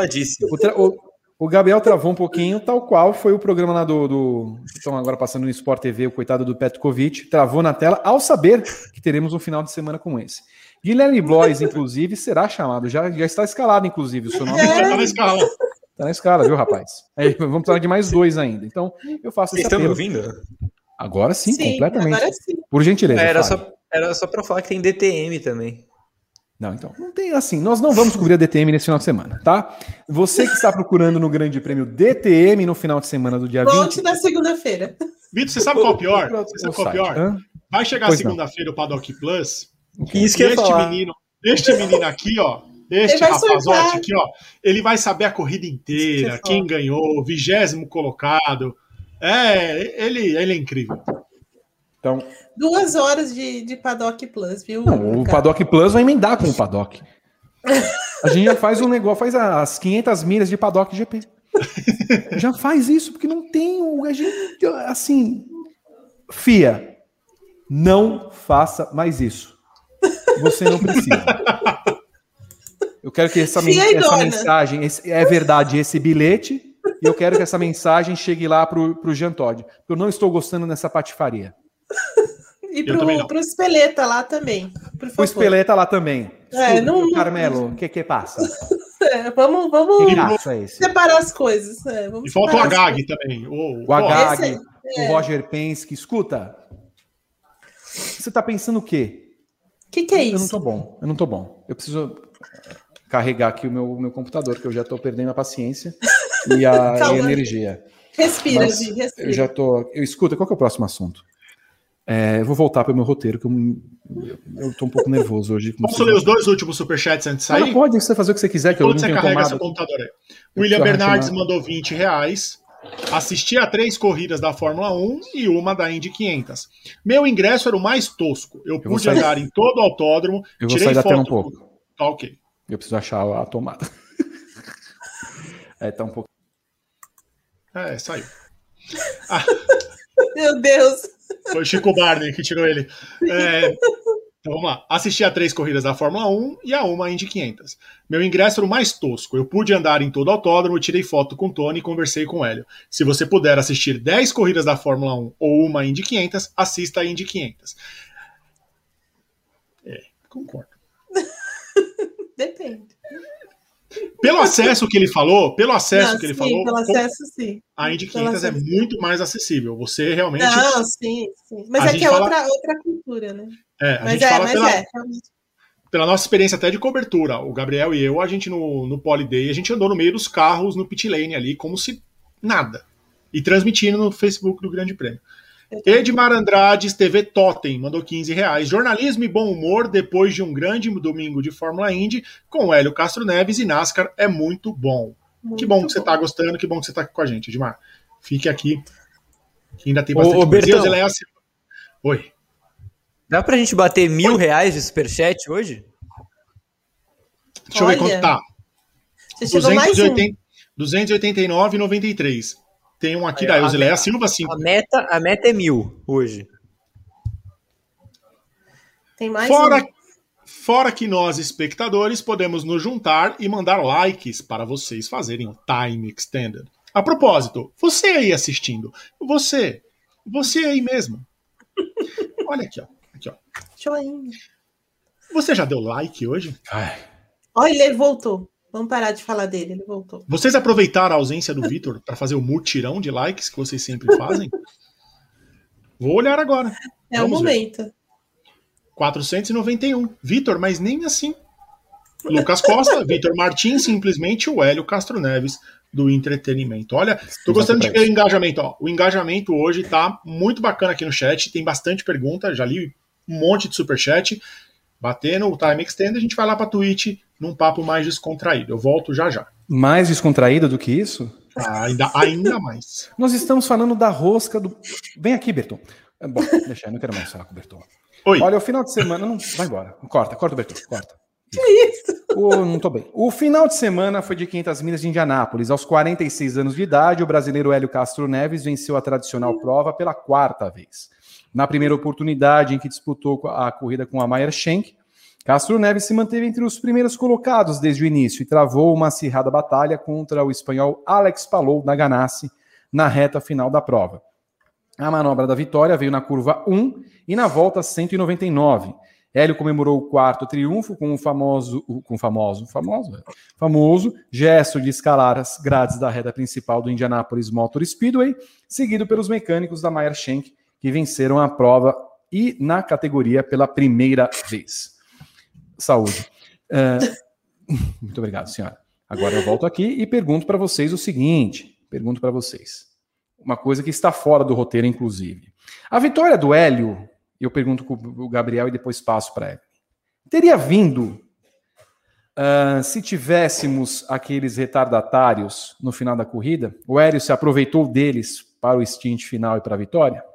o, tra... o, o, Gabriel travou um pouquinho, tal qual foi o programa lá do. do... Estão agora passando no Sport TV, o coitado do Petkovic, travou na tela ao saber que teremos um final de semana como esse. Guilherme Blois, inclusive, será chamado. Já, já está escalado, inclusive, o seu nome. É. Tá na escala. Tá na escala, viu, rapaz? Aí, vamos precisar de mais dois ainda. Então, eu faço Vocês estão me ouvindo? Agora sim, sim completamente. Agora sim. Por gentileza. Era só era só para falar que tem DTM também. Não, então, não tem assim. Nós não vamos cobrir a DTM nesse final de semana, tá? Você que está procurando no Grande Prêmio DTM no final de semana do dia Volte 20. na segunda-feira. Vitor, você sabe qual é o pior? Você sabe qual é o pior? Hã? Vai chegar segunda-feira o Paddock Plus. Isso que este menino, este menino aqui, ó, este rapazote aqui, ó, ele vai saber a corrida inteira, quem ganhou, vigésimo colocado. É, ele, ele é incrível. Então, Duas horas de, de Paddock Plus, viu? Não, o Paddock Plus vai emendar com o Paddock. A gente já faz um negócio, faz as 500 milhas de Paddock GP. já faz isso, porque não tem o. assim. FIA, não faça mais isso. Você não precisa. Eu quero que essa, essa mensagem, esse, é verdade, esse bilhete, e eu quero que essa mensagem chegue lá pro, pro Jean Todd. Eu não estou gostando dessa patifaria. E pro, pro Espeleta lá também. O Espeleta lá também. É, não, Carmelo, o que que passa? É, vamos vamos é separar as coisas. É, e falta o Agag também. O, o Agag, o é. Roger Penske. Escuta, você tá pensando o quê? O que, que é isso? Eu não tô bom, eu não tô bom. Eu preciso carregar aqui o meu, meu computador, que eu já tô perdendo a paciência e a, e a energia. Respira, Gi, respira. Eu já tô. Eu, escuta, qual que é o próximo assunto? É, eu vou voltar para o meu roteiro, que eu, eu tô um pouco nervoso hoje. Posso ler os dois últimos superchats antes de sair? Ah, pode você fazer o que você quiser, que Quando eu não você carrega tomado. seu computador aí. William Bernardes mandou 20 reais. Assisti a três corridas da Fórmula 1 e uma da Indy 500. Meu ingresso era o mais tosco. Eu, eu pude andar em todo o autódromo. Eu vou tirei sair foto. um pouco. Tá ok. Eu preciso achar a tomada. é, tá um pouco. É, saiu. Ah. Meu Deus. Foi o Chico Barney que tirou ele. É, então vamos lá. Assisti a três corridas da Fórmula 1 e a uma Indy 500. Meu ingresso era o mais tosco. Eu pude andar em todo o autódromo, tirei foto com o Tony e conversei com o Hélio. Se você puder assistir 10 corridas da Fórmula 1 ou uma Indy 500, assista a Indy 500. É, concordo. Depende. Pelo acesso que ele falou, pelo acesso Não, que ele sim, falou, pelo acesso, sim. a Indy 500 é muito mais acessível. Você realmente. Não, sim, sim. Mas é que é fala... outra, outra cultura, né? É, a mas gente é, fala mas pela... é, pela nossa experiência até de cobertura, o Gabriel e eu, a gente no, no Polyday, a gente andou no meio dos carros no pit lane ali, como se nada. E transmitindo no Facebook do Grande Prêmio. Edmar Andrade, TV Totem, mandou 15 reais. Jornalismo e bom humor depois de um grande domingo de Fórmula Indy com Hélio Castro Neves e NASCAR é muito bom. Muito que bom, bom que você está gostando, que bom que você está aqui com a gente, Edmar. Fique aqui, que ainda tem bastante ô, coisa. Oi. Dá pra gente bater mil reais de superchat hoje? Deixa Olha, eu ver quanto tá. Você 280, 289,93. Tem um aqui Aí, da Eusileia Silva 5. A meta, a meta é mil hoje. Tem mais fora, um. fora que nós, espectadores, podemos nos juntar e mandar likes para vocês fazerem o Time Extended. A propósito, você aí assistindo, você, você aí mesmo. Olha aqui, ó. Joinha. Você já deu like hoje? Ai. Olha, ele voltou. Vamos parar de falar dele, ele voltou. Vocês aproveitaram a ausência do Vitor para fazer o mutirão de likes que vocês sempre fazem? Vou olhar agora. É Vamos o momento. Ver. 491. Vitor, mas nem assim. Lucas Costa, Vitor Martins, simplesmente o Hélio Castro Neves do entretenimento. Olha, tô gostando de ver o engajamento. Ó. O engajamento hoje tá muito bacana aqui no chat. Tem bastante pergunta. Já li um monte de superchat. Batendo o time extend, a gente vai lá para Twitch num papo mais descontraído. Eu volto já já. Mais descontraído do que isso? Ah, ainda, ainda mais. Nós estamos falando da rosca do. Vem aqui, Berton. É, bom, deixa eu não quero mais falar com o Berton. Oi. Olha, o final de semana. Não, vai embora. Corta, corta o Berton, corta. Que isso? O, não tô bem. O final de semana foi de 500 milhas de Indianápolis. Aos 46 anos de idade, o brasileiro Hélio Castro Neves venceu a tradicional prova pela quarta vez. Na primeira oportunidade em que disputou a corrida com a Mayer Schenck, Castro Neves se manteve entre os primeiros colocados desde o início e travou uma acirrada batalha contra o espanhol Alex Palou da Ganassi na reta final da prova. A manobra da vitória veio na curva 1 e na volta 199. Hélio comemorou o quarto triunfo com o famoso, com o famoso, famoso, é, famoso gesto de escalar as grades da reta principal do Indianapolis Motor Speedway, seguido pelos mecânicos da Meyer Shank, que venceram a prova e na categoria pela primeira vez. Saúde. Uh, muito obrigado, senhora. Agora eu volto aqui e pergunto para vocês o seguinte: pergunto para vocês. Uma coisa que está fora do roteiro, inclusive. A vitória do Hélio, eu pergunto para o Gabriel e depois passo para ele. Teria vindo uh, se tivéssemos aqueles retardatários no final da corrida? O Hélio se aproveitou deles para o stint final e para a vitória?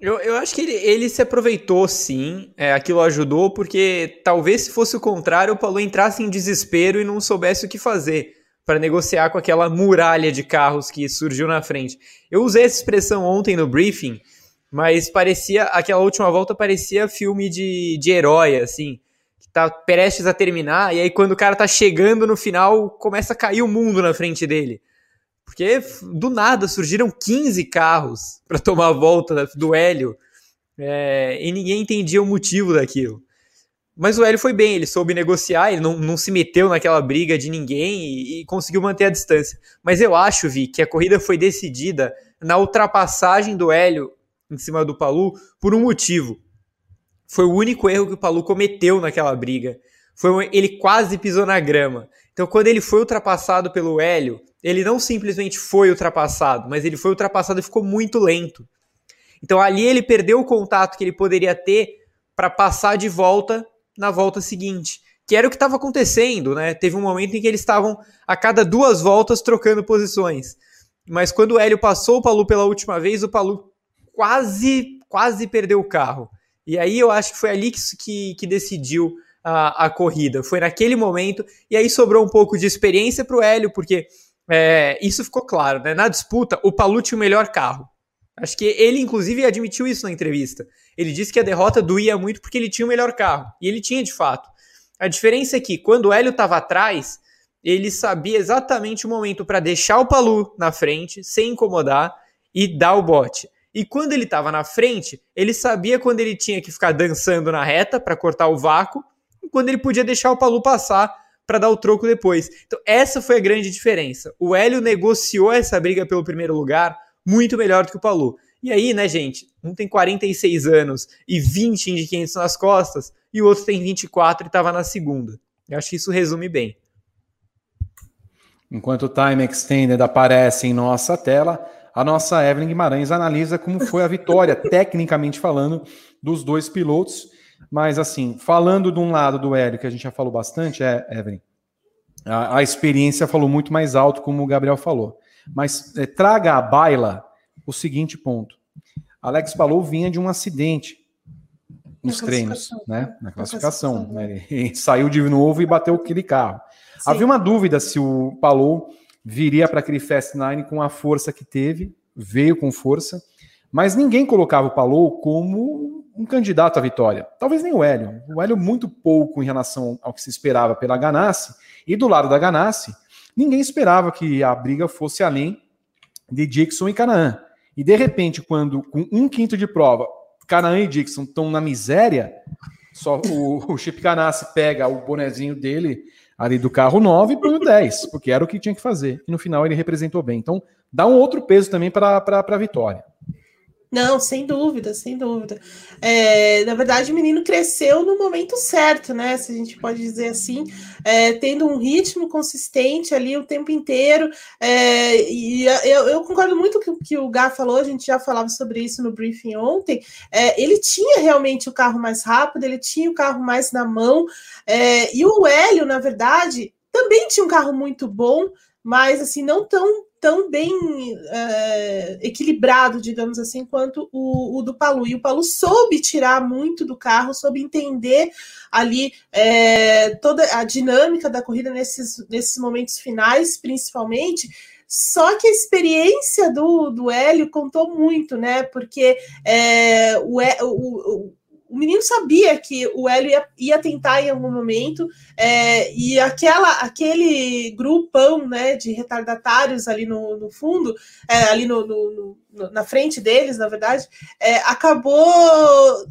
Eu, eu acho que ele, ele se aproveitou sim, é, aquilo ajudou, porque talvez se fosse o contrário, o Paulo entrasse em desespero e não soubesse o que fazer para negociar com aquela muralha de carros que surgiu na frente. Eu usei essa expressão ontem no briefing, mas parecia, aquela última volta parecia filme de, de herói, assim, que tá prestes a terminar, e aí quando o cara tá chegando no final, começa a cair o mundo na frente dele. Porque do nada surgiram 15 carros para tomar a volta do Hélio é, e ninguém entendia o motivo daquilo. Mas o Hélio foi bem, ele soube negociar, ele não, não se meteu naquela briga de ninguém e, e, conseguiu manter a distância. Mas eu acho, Vi, que a corrida foi decidida na ultrapassagem do Hélio em cima do Palu por um motivo. Foi o único erro que o Palu cometeu naquela briga. Foi ele quase pisou na grama. Então, quando ele foi ultrapassado pelo Hélio, ele não simplesmente foi ultrapassado, mas ele foi ultrapassado e ficou muito lento. Então ali ele perdeu o contato que ele poderia ter para passar de volta na volta seguinte, que era o que estava acontecendo, né? Teve um momento em que eles estavam a cada duas voltas trocando posições. Mas quando o Hélio passou o Palu pela última vez, o Palu quase, quase perdeu o carro. E aí eu acho que foi ali que, que, que decidiu a, a corrida. Foi naquele momento, e aí sobrou um pouco de experiência para o Hélio, porque é, isso ficou claro, né? Na disputa, o Palu tinha o melhor carro. Acho que ele, inclusive, admitiu isso na entrevista. Ele disse que a derrota doía muito porque ele tinha o melhor carro. E ele tinha, de fato. A diferença é que, quando o Hélio estava atrás, ele sabia exatamente o momento para deixar o Palu na frente, sem incomodar, e dar o bote. E quando ele estava na frente, ele sabia quando ele tinha que ficar dançando na reta para cortar o vácuo quando ele podia deixar o Palu passar para dar o troco depois. Então, essa foi a grande diferença. O Hélio negociou essa briga pelo primeiro lugar muito melhor do que o Palu. E aí, né, gente, um tem 46 anos e 20 Indy 500 nas costas, e o outro tem 24 e estava na segunda. Eu acho que isso resume bem. Enquanto o Time Extended aparece em nossa tela, a nossa Evelyn Guimarães analisa como foi a vitória, tecnicamente falando, dos dois pilotos. Mas, assim, falando de um lado do Hélio, que a gente já falou bastante, é, Evelyn, a, a experiência falou muito mais alto, como o Gabriel falou. Mas é, traga à baila o seguinte ponto. Alex Palou vinha de um acidente nos treinos, né? Na classificação. Né? Ele saiu de novo e bateu aquele carro. Sim. Havia uma dúvida se o Palou viria para aquele Fast Nine com a força que teve, veio com força, mas ninguém colocava o Palou como um candidato à vitória. Talvez nem o Hélio. O Hélio muito pouco em relação ao que se esperava pela Ganassi. E do lado da Ganassi, ninguém esperava que a briga fosse além de Dixon e Canaã. E de repente, quando com um quinto de prova, Canaã e Dixon estão na miséria, só o, o Chip Ganassi pega o bonezinho dele ali do carro 9 e põe o 10, porque era o que tinha que fazer. E no final ele representou bem. Então, dá um outro peso também para a vitória. Não, sem dúvida, sem dúvida. É, na verdade, o menino cresceu no momento certo, né? Se a gente pode dizer assim, é, tendo um ritmo consistente ali o tempo inteiro. É, e eu, eu, concordo muito com o que o Gá falou, a gente já falava sobre isso no briefing ontem. É, ele tinha realmente o carro mais rápido, ele tinha o carro mais na mão. É, e o Hélio, na verdade, também tinha um carro muito bom, mas assim, não tão tão bem é, equilibrado, digamos assim, quanto o, o, do Palu. E o Palu soube tirar muito do carro, soube entender ali é, toda a dinâmica da corrida nesses, nesses momentos finais, principalmente. Só que a experiência do, do Hélio contou muito, né? Porque é, o, o, o menino sabia que o Hélio ia, ia tentar em algum momento, é, e aquela, aquele grupão né, de retardatários ali no, no fundo, é, ali no, no, no, na frente deles, na verdade, é, acabou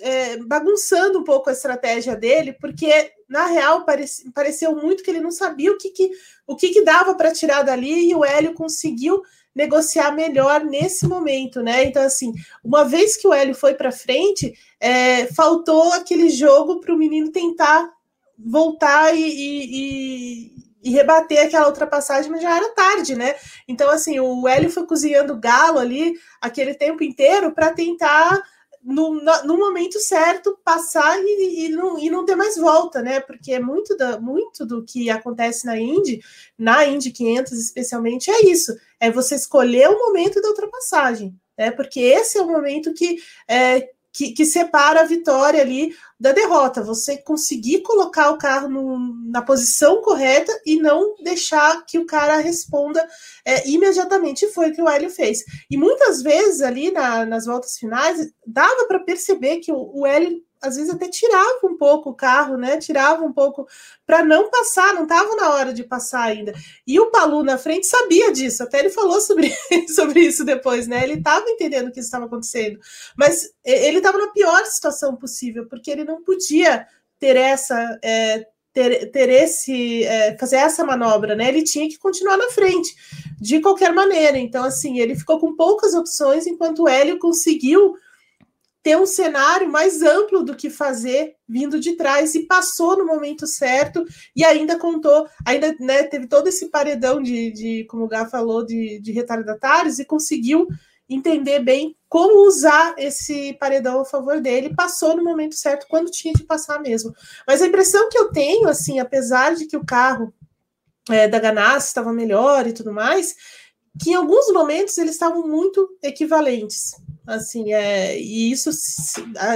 é, bagunçando um pouco a estratégia dele, porque na real parece, pareceu muito que ele não sabia o que, que o que, que dava para tirar dali, e o Hélio conseguiu negociar melhor nesse momento, né? Então, assim, uma vez que o Hélio foi para frente, é, faltou aquele jogo para o menino tentar voltar e, e, e, rebater aquela ultrapassagem, mas já era tarde, né? Então, assim, o Hélio foi cozinhando galo ali aquele tempo inteiro para tentar no, no momento certo passar e, e, não, e não ter mais volta, né? Porque é muito, da, muito do que acontece na Indy, na Indy 500 especialmente, é isso: é você escolher o momento da ultrapassagem, né? Porque esse é o momento que, é, que, que, separa a vitória ali da derrota. Você conseguir colocar o carro no, na posição correta e não deixar que o cara responda é, imediatamente. Foi o que o Hélio fez. E muitas vezes ali na, nas voltas finais dava para perceber que o, o Hélio às vezes até tirava um pouco o carro, né? Tirava um pouco para não passar, não estava na hora de passar ainda. E o Palu na frente sabia disso, até ele falou sobre, sobre isso depois, né? Ele estava entendendo o que estava acontecendo, mas ele estava na pior situação possível, porque ele não podia ter essa. É, ter, ter esse é, fazer essa manobra, né? Ele tinha que continuar na frente de qualquer maneira. Então, assim, ele ficou com poucas opções, enquanto o Hélio conseguiu ter um cenário mais amplo do que fazer vindo de trás e passou no momento certo e ainda contou, ainda né, teve todo esse paredão de, de como o Gá falou, de, de retardatários e conseguiu entender bem como usar esse paredão a favor dele, passou no momento certo quando tinha de passar mesmo. Mas a impressão que eu tenho, assim, apesar de que o carro é, da Ganassi estava melhor e tudo mais, que em alguns momentos eles estavam muito equivalentes. Assim, é, e isso,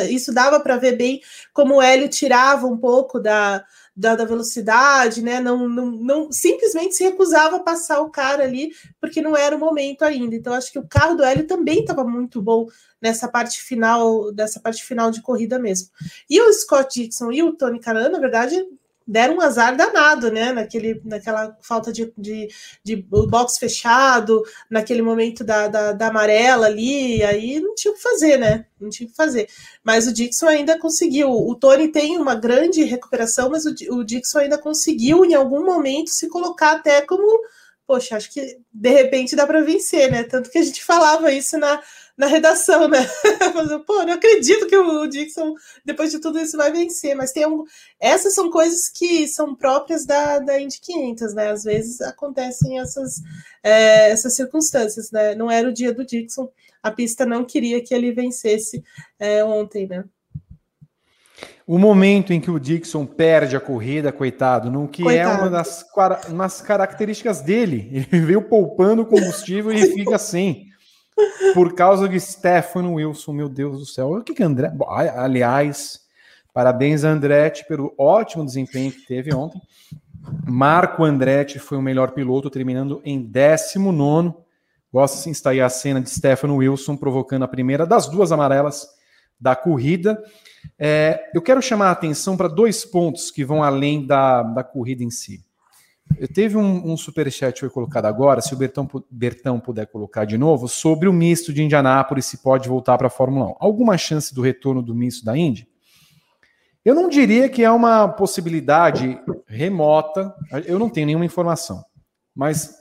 isso dava para ver bem como o Hélio tirava um pouco da, da, da, velocidade, né? Não, não, não simplesmente se recusava a passar o cara ali, porque não era o momento ainda. Então, acho que o carro do Hélio também estava muito bom nessa parte final, dessa parte final de corrida mesmo. E o Scott Dixon e o Tony Canan, na verdade, deram um azar danado, né? Naquele, naquela falta de, de, de box fechado, naquele momento da, da, da, amarela ali, aí não tinha o que fazer, né? Não tinha o que fazer. Mas o Dixon ainda conseguiu. O Tony tem uma grande recuperação, mas o, o Dixon ainda conseguiu, em algum momento, se colocar até como. Poxa, acho que de repente dá para vencer, né? Tanto que a gente falava isso na, na redação, né? Pô, não acredito que o Dixon, depois de tudo isso, vai vencer. Mas tem um... essas são coisas que são próprias da, da Indy 500, né? Às vezes acontecem essas, é, essas circunstâncias, né? Não era o dia do Dixon, a pista não queria que ele vencesse é, ontem, né? O momento em que o Dixon perde a corrida, coitado, no que coitado. é uma das umas características dele. Ele veio poupando combustível e fica sem. Por causa de Stefano Wilson, meu Deus do céu. O que que André. Aliás, parabéns a Andretti pelo ótimo desempenho que teve ontem. Marco Andretti foi o melhor piloto, terminando em 19. Gosta sim está aí a cena de Stefano Wilson provocando a primeira das duas amarelas da corrida. É, eu quero chamar a atenção para dois pontos que vão além da, da corrida em si. Eu teve um, um superchat foi colocado agora, se o Bertão, Bertão puder colocar de novo, sobre o misto de Indianápolis, se pode voltar para a Fórmula 1. Alguma chance do retorno do misto da Indy? Eu não diria que é uma possibilidade remota, eu não tenho nenhuma informação, mas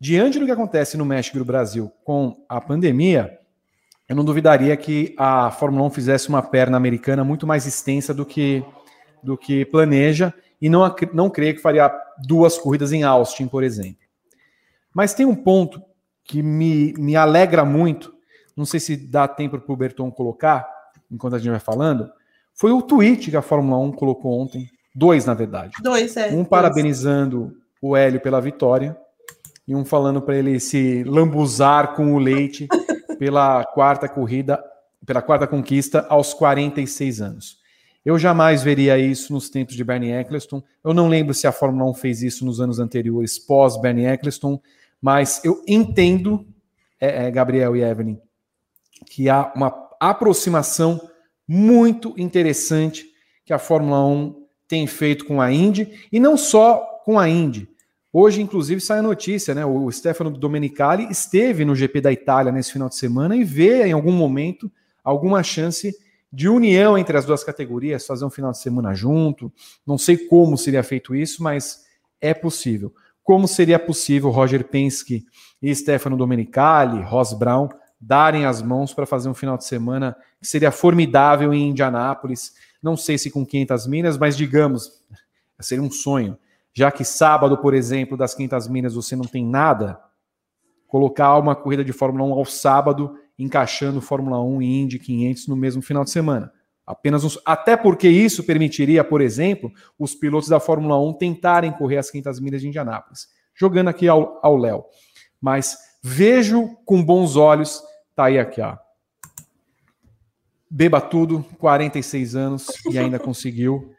diante do que acontece no México e no Brasil com a pandemia, eu não duvidaria que a Fórmula 1 fizesse uma perna americana muito mais extensa do que, do que planeja e não, não creio que faria duas corridas em Austin, por exemplo. Mas tem um ponto que me, me alegra muito, não sei se dá tempo para o Berton colocar, enquanto a gente vai falando, foi o tweet que a Fórmula 1 colocou ontem, dois na verdade. Dois, é. Um dois. parabenizando o Hélio pela vitória e um falando para ele se lambuzar com o leite pela quarta corrida, pela quarta conquista aos 46 anos. Eu jamais veria isso nos tempos de Bernie Eccleston. Eu não lembro se a Fórmula 1 fez isso nos anos anteriores, pós Bernie Eccleston, mas eu entendo, é, é, Gabriel e Evelyn, que há uma aproximação muito interessante que a Fórmula 1 tem feito com a Indy, e não só com a Indy. Hoje, inclusive, sai a notícia, né? O Stefano Domenicali esteve no GP da Itália nesse final de semana e vê em algum momento alguma chance de união entre as duas categorias, fazer um final de semana junto. Não sei como seria feito isso, mas é possível. Como seria possível Roger Penske e Stefano Domenicali, Ross Brown, darem as mãos para fazer um final de semana que seria formidável em Indianápolis? Não sei se com 500 milhas, mas digamos, seria um sonho. Já que sábado, por exemplo, das 500 milhas você não tem nada, colocar uma corrida de Fórmula 1 ao sábado encaixando Fórmula 1 e Indy 500 no mesmo final de semana. Apenas uns, até porque isso permitiria, por exemplo, os pilotos da Fórmula 1 tentarem correr as 500 milhas de Indianápolis. Jogando aqui ao Léo. Mas vejo com bons olhos, tá aí aqui, ó. Beba tudo, 46 anos e ainda conseguiu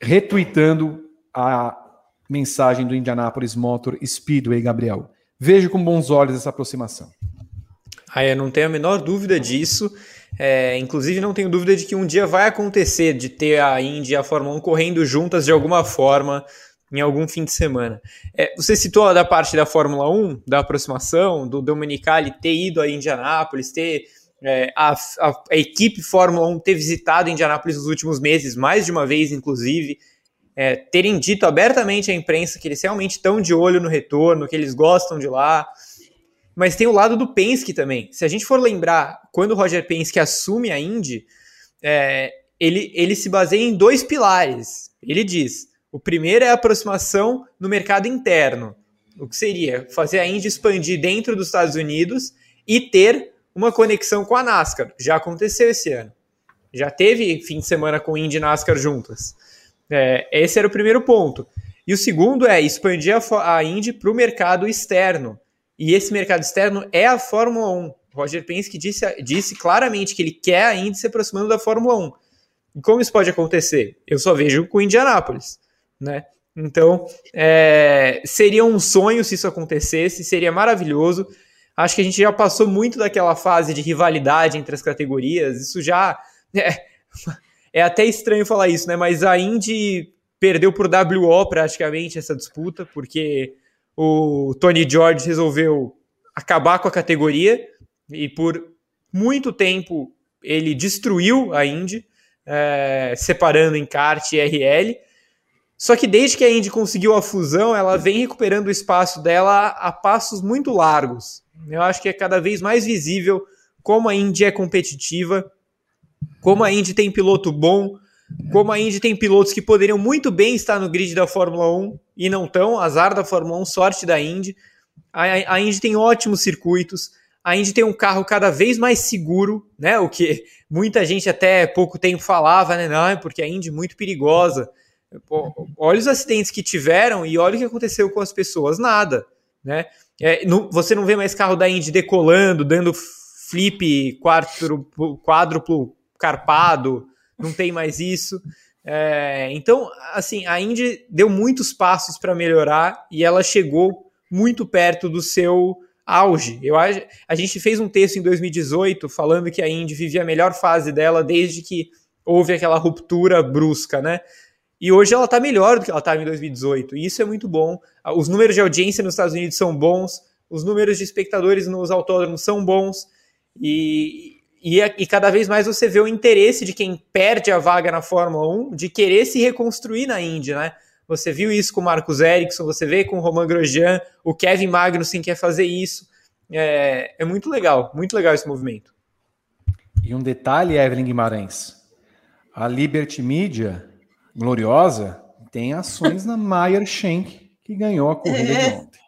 retweetando a mensagem do Indianapolis Motor Speedway, Gabriel. Vejo com bons olhos essa aproximação. Ah, eu não tenho a menor dúvida disso. É, inclusive, não tenho dúvida de que um dia vai acontecer de ter a Indy e a Fórmula 1 correndo juntas de alguma forma em algum fim de semana. É, você citou da parte da Fórmula 1, da aproximação, do Domenicali ter ido a Indianápolis, ter é, a, a, a, equipe Fórmula 1 ter visitado Indianápolis nos últimos meses, mais de uma vez, inclusive, é, terem dito abertamente à imprensa que eles realmente estão de olho no retorno, que eles gostam de lá. Mas tem o lado do Penske também. Se a gente for lembrar, quando o Roger Penske assume a Indy, é, ele, ele se baseia em dois pilares. Ele diz: o primeiro é a aproximação no mercado interno, o que seria fazer a Indy expandir dentro dos Estados Unidos e ter uma conexão com a NASCAR. Já aconteceu esse ano. Já teve fim de semana com Indy e NASCAR juntas. É, esse era o primeiro ponto. E o segundo é expandir a, a Indy para o mercado externo. E esse mercado externo é a Fórmula 1. Roger Penske disse, disse claramente que ele quer ainda se aproximando da Fórmula 1. E como isso pode acontecer? Eu só vejo com Indianápolis, né? Então, é, seria um sonho se isso acontecesse, seria maravilhoso. Acho que a gente já passou muito daquela fase de rivalidade entre as categorias. Isso já é, é até estranho falar isso, né? Mas a Indy perdeu por WO praticamente essa disputa, porque o Tony George resolveu acabar com a categoria e por muito tempo ele destruiu a Indy, é, separando em kart e RL. Só que desde que a Indy conseguiu a fusão, ela vem recuperando o espaço dela a passos muito largos. Eu acho que é cada vez mais visível como a Indy é competitiva, como a Indy tem piloto bom, como a Indy tem pilotos que poderiam muito bem estar no grid da Fórmula 1 e não estão, azar da Fórmula 1, sorte da Indy. A, a Indy tem ótimos circuitos, a Indy tem um carro cada vez mais seguro, né? O que muita gente até pouco tempo falava, né? Não, porque a Indy é muito perigosa. Olha os acidentes que tiveram e olha o que aconteceu com as pessoas, nada, né? É, no, você não vê mais carro da Indy decolando, dando flip quádruplo carpado, não tem mais isso. É, então, assim, a Indy deu muitos passos para melhorar e ela chegou muito perto do seu auge. Eu a gente fez um texto em 2018 falando que a Indy vivia a melhor fase dela desde que houve aquela ruptura brusca, né? E hoje ela está melhor do que ela estava em 2018. E isso é muito bom. Os números de audiência nos Estados Unidos são bons, os números de espectadores nos autódromos são bons. E, e, e, cada vez mais você vê o interesse de quem perde a vaga na Fórmula 1 de querer se reconstruir na Indy, né? Você viu isso com o Marcos Ericsson, você vê com o Roman Grosjean, o Kevin Magnussen quer fazer isso. É, é muito legal, muito legal esse movimento. E um detalhe, Evelyn Guimarães: a Liberty Media, gloriosa, tem ações na Meyer Shank, que ganhou a corrida é. de ontem.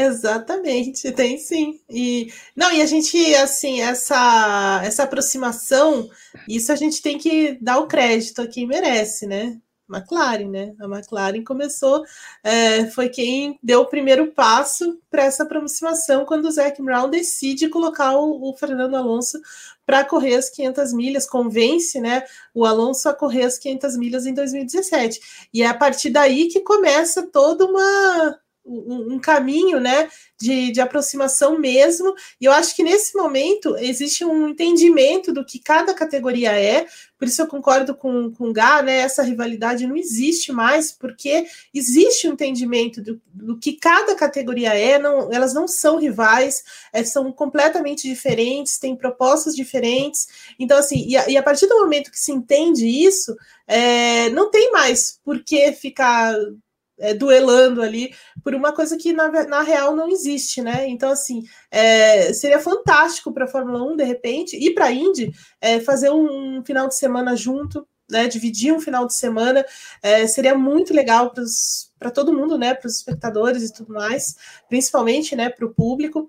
Exatamente, tem sim. E não, e a gente assim, essa essa aproximação, isso a gente tem que dar o crédito a quem merece, né? McLaren, né? A McLaren começou, é, foi quem deu o primeiro passo para essa aproximação quando o Zac Brown decide colocar o, o Fernando Alonso para correr as 500 milhas, convence, né, o Alonso a correr as 500 milhas em 2017. E é a partir daí que começa toda uma um, um caminho né, de, de aproximação mesmo. E eu acho que nesse momento existe um entendimento do que cada categoria é, por isso eu concordo com, com o Gá, né? Essa rivalidade não existe mais, porque existe um entendimento do, do que cada categoria é, não, elas não são rivais, é, são completamente diferentes, têm propostas diferentes. Então, assim, e a, e a partir do momento que se entende isso, é, não tem mais por que ficar é, duelando ali por uma coisa que na, na real não existe, né? Então, assim, é, seria fantástico para a Fórmula 1, de repente, e para a Indy é, fazer um final de semana junto, né? Dividir um final de semana é, seria muito legal para todo mundo, né? Para os espectadores e tudo mais, principalmente, né? Para o público.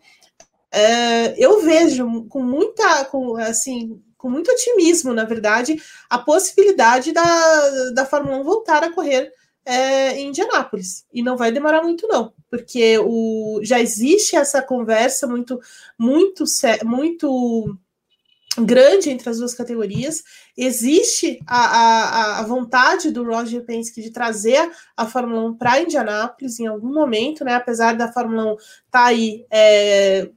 É, eu vejo com muita, com, assim, com muito otimismo, na verdade, a possibilidade da, da Fórmula 1 voltar a correr é, em Indianápolis. E não vai demorar muito, não, porque o, já existe essa conversa muito, muito, muito grande entre as duas categorias. Existe a, a, a vontade do Roger Penske de trazer a Fórmula 1 para Indianápolis em algum momento, né? Apesar da Fórmula 1 estar tá aí. É,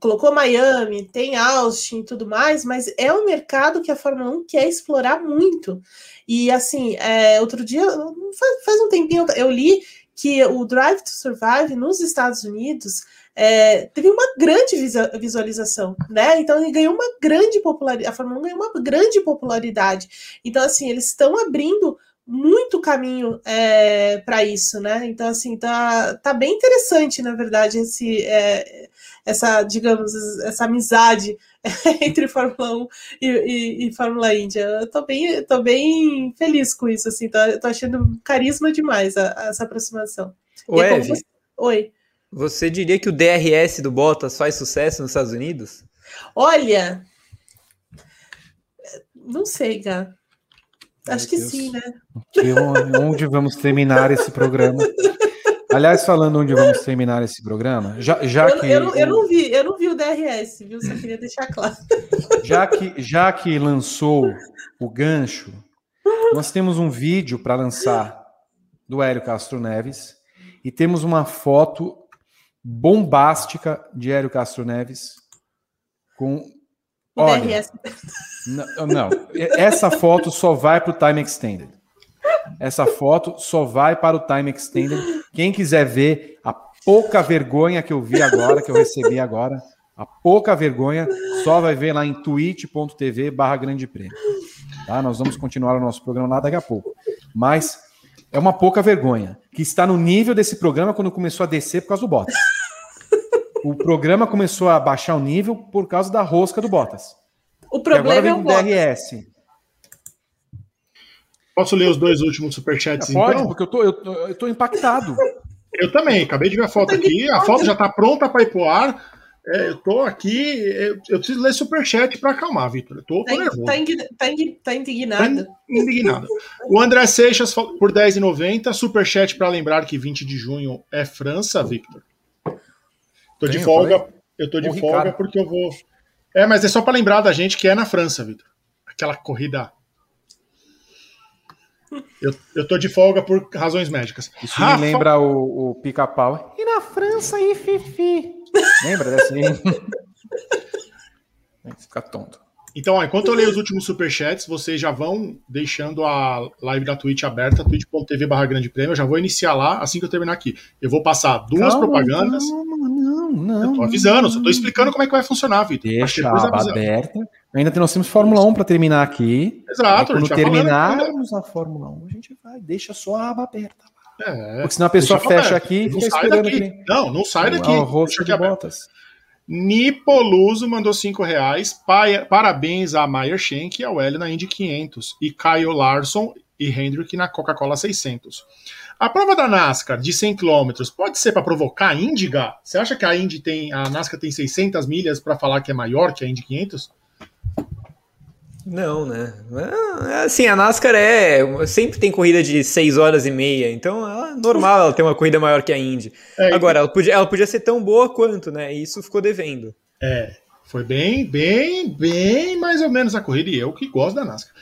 colocou Miami, tem Austin e tudo mais, mas é um mercado que a Fórmula 1 quer explorar muito. E assim, é, outro dia, faz, faz, um tempinho, eu li que o Drive to Survive nos Estados Unidos é, teve uma grande visualização, né? Então ele ganhou uma grande popularidade, a Fórmula 1 ganhou uma grande popularidade. Então, assim, eles estão abrindo muito caminho é, para isso, né? Então, assim, tá, tá bem interessante, na verdade, esse, é, essa, digamos, essa amizade entre Fórmula 1 e, e, e Fórmula Índia. Eu tô bem, tô bem feliz com isso, assim, tô, tô achando carisma demais a, a essa aproximação. Ué, você... Oi. Você diria que o DRS do Bottas faz sucesso nos Estados Unidos? Olha, não sei, Gá. Acho que Deus. sim, né? Que, onde vamos terminar esse programa? Aliás, falando onde vamos terminar esse programa, já, já eu, que. Eu, eu, não vi, eu não vi o DRS, viu? Só queria deixar claro. Já que, já que lançou o gancho, nós temos um vídeo para lançar do Hélio Castro Neves e temos uma foto bombástica de Hélio Castro Neves com. O olha, DRS. Não, não, essa foto só vai para o Time Extended. essa foto só vai para o Time Extender. Quem quiser ver a pouca vergonha que eu vi agora, que eu recebi agora, a pouca vergonha, só vai ver lá em twitch.tv barra grande prêmio. Tá? Nós vamos continuar o nosso programa lá daqui a pouco. Mas é uma pouca vergonha, que está no nível desse programa quando começou a descer por causa do Bottas. O programa começou a baixar o nível por causa da rosca do Bottas. O problema é o. DRS. Posso ler os dois últimos superchats? Pode, então? porque eu tô, eu, tô, eu tô impactado. Eu também, acabei de ver a foto aqui. A foto já tá pronta para ir pro ar. É, eu tô aqui. Eu, eu preciso ler superchat para acalmar, Vitor. Eu tô, tô Tá, nervoso. tá, indign- tá indign- tá indignado. Indignado. O André Seixas por 10,90. Superchat para lembrar que 20 de junho é França, Victor. Tô de Tem, eu folga. falei. Eu tô de O folga Ricardo. porque eu vou. É, mas é só para lembrar da gente que é na França, Victor. Aquela corrida. Eu, eu tô de folga por razões médicas. Isso Rafa- me lembra o, o pica-pau. E na França aí, Fifi? Lembra dessa aí? Fica tonto. Então, ó, enquanto eu leio os últimos superchats, vocês já vão deixando a live da Twitch aberta, twitch.tv barra grande prêmio. Eu já vou iniciar lá assim que eu terminar aqui. Eu vou passar duas Calma, propagandas. Calma, não. Eu tô avisando, só tô explicando como é que vai funcionar, Vitor. Deixa a aba aberta. Ainda nós temos Fórmula 1 para terminar aqui. Exato, Aí quando falando terminarmos a Fórmula 1, a gente vai. Deixa só a aba aberta. É, Porque senão a pessoa fecha falar. aqui e Não fica sai esperando daqui. aqui. Não, não sai daqui. É o rosto de aberto. botas. Nipoluso mandou 5 reais. Parabéns a Mayer Schenck e ao Hélio na Indy 500. E Caio Larson e Hendrick na Coca-Cola 600. A prova da NASCAR de 100 km pode ser para provocar a Indy, Gá? Você acha que a Indy tem, a NASCAR tem 600 milhas para falar que é maior que a Indy 500? Não, né? É, Assim, a NASCAR é. Sempre tem corrida de 6 horas e meia, então é normal ela ter uma corrida maior que a Indy. É, Agora, ela podia, ela podia ser tão boa quanto, né? E isso ficou devendo. É, foi bem, bem, bem mais ou menos a corrida. E eu que gosto da NASCAR.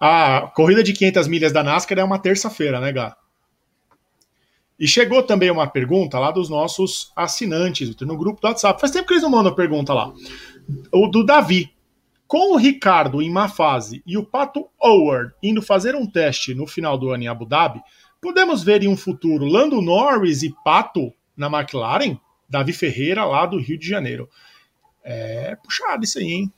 A corrida de 500 milhas da NASCAR é uma terça-feira, né, Gá? E chegou também uma pergunta lá dos nossos assinantes, no grupo do WhatsApp. Faz tempo que eles não mandam pergunta lá. O do Davi. Com o Ricardo em má fase e o Pato Howard indo fazer um teste no final do ano em Abu Dhabi, podemos ver em um futuro Lando Norris e Pato na McLaren? Davi Ferreira, lá do Rio de Janeiro. É puxado isso aí, hein?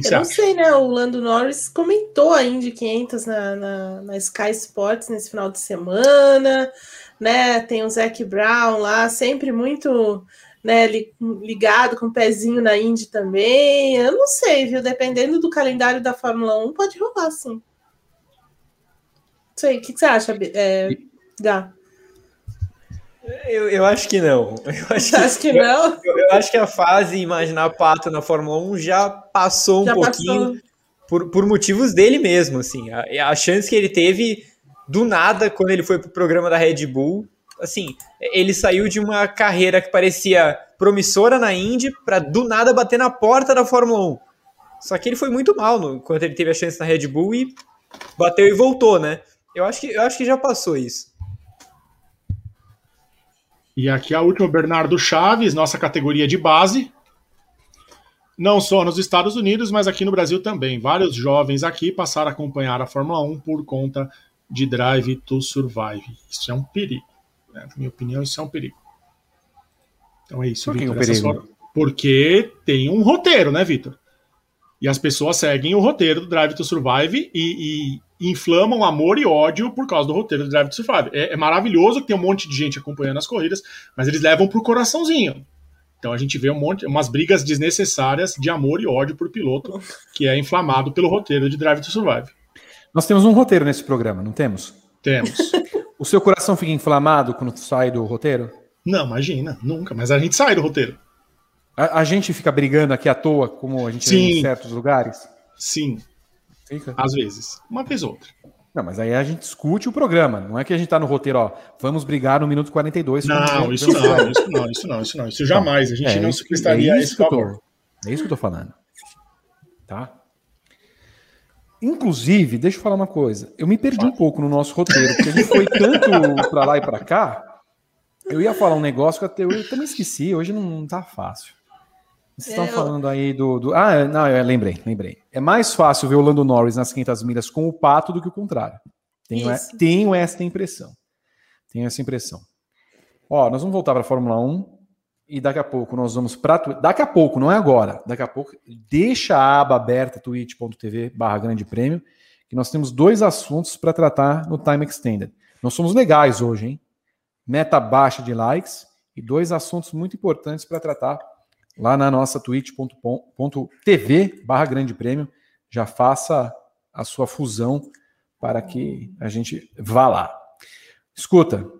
Que Eu você não acha? sei, né? O Lando Norris comentou a Indy 500 na, na, na Sky Sports nesse final de semana, né? Tem o Zac Brown lá, sempre muito né, li- ligado com o pezinho na Indy também. Eu não sei, viu? Dependendo do calendário da Fórmula 1, pode rolar, sim. Não sei, o que, que você acha, é, Gá? Eu, eu acho que não. Eu acho acha que não? Eu, eu acho que a fase imaginar Pato na Fórmula 1 já passou um Já pouquinho passou. Por, por motivos dele mesmo, assim. A, a chance que ele teve do nada quando ele foi pro programa da Red Bull, assim, ele saiu de uma carreira que parecia promissora na Indy para do nada bater na porta da Fórmula 1. Só que ele foi muito mal no, quando ele teve a chance na Red Bull e bateu e voltou, né? Eu acho que, eu acho que já passou isso. E aqui a última, Bernardo Chaves, nossa categoria de base. Não só nos Estados Unidos, mas aqui no Brasil também. Vários jovens aqui passaram a acompanhar a Fórmula 1 por conta de Drive to Survive. Isso é um perigo. né? Na minha opinião, isso é um perigo. Então é isso, Por que um perigo? Porque tem um roteiro, né, Vitor? E as pessoas seguem o roteiro do Drive to Survive e, e inflamam amor e ódio por causa do roteiro do Drive to Survive. É, é maravilhoso que tem um monte de gente acompanhando as corridas, mas eles levam pro coraçãozinho. Então a gente vê um monte, umas brigas desnecessárias de amor e ódio por piloto, que é inflamado pelo roteiro de Drive to Survive. Nós temos um roteiro nesse programa, não temos? Temos. O seu coração fica inflamado quando sai do roteiro? Não, imagina, nunca, mas a gente sai do roteiro. A, a gente fica brigando aqui à toa, como a gente Sim. em certos lugares? Sim, Fica. às vezes. Uma vez ou outra. Não, mas aí a gente discute o programa. Não é que a gente tá no roteiro, ó, vamos brigar no minuto 42. Não, isso não, ver. isso não, isso não, isso não. Isso jamais. A gente É não se prestaria é a isso esse que eu tô- favor. É isso que eu tô falando. Tá? Inclusive, deixa eu falar uma coisa. Eu me perdi um pouco no nosso roteiro, porque a gente foi tanto pra lá e pra cá. Eu ia falar um negócio que até eu também esqueci. Hoje não, não tá fácil. Vocês estão É, eu- falando aí do, do- Ah, não, eu lembrei, lembrei. É mais fácil ver o Lando Norris nas 500 milhas com o Pato do que o contrário. Tenho, tenho esta impressão. Tenho essa impressão. Ó, nós vamos voltar para a Fórmula 1 e daqui a pouco nós vamos para. Daqui a pouco, não é agora. Daqui a pouco, deixa a aba aberta twitch.tv barra grande prêmio, que nós temos dois assuntos para tratar no Time Extended. Nós somos legais hoje, hein? Meta baixa de likes e dois assuntos muito importantes para tratar lá na nossa twitch.tv barra grande prêmio. Já faça a sua fusão para que a gente vá lá. Escuta,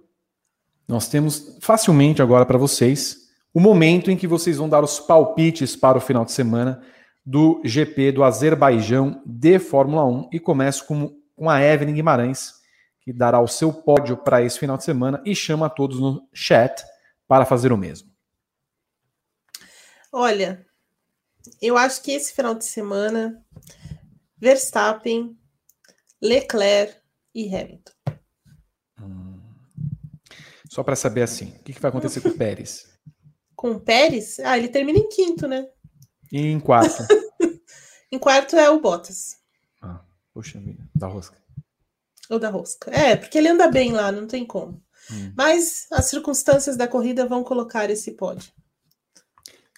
nós temos facilmente agora para vocês o momento em que vocês vão dar os palpites para o final de semana do GP do Azerbaijão de Fórmula 1 e começo com, com a Evelyn Guimarães, que dará o seu pódio para esse final de semana e chama todos no chat para fazer o mesmo. Olha, eu acho que esse final de semana Verstappen, Leclerc e Hamilton. Hum. Só para saber assim, o que, que vai acontecer com o Pérez? com o Pérez, ah, ele termina em quinto, né? E em quarto? em quarto é o Bottas. Ah, puxa vida, da rosca. Ou da rosca. É, porque ele anda bem lá, não tem como. Hum. Mas as circunstâncias da corrida vão colocar esse pódio.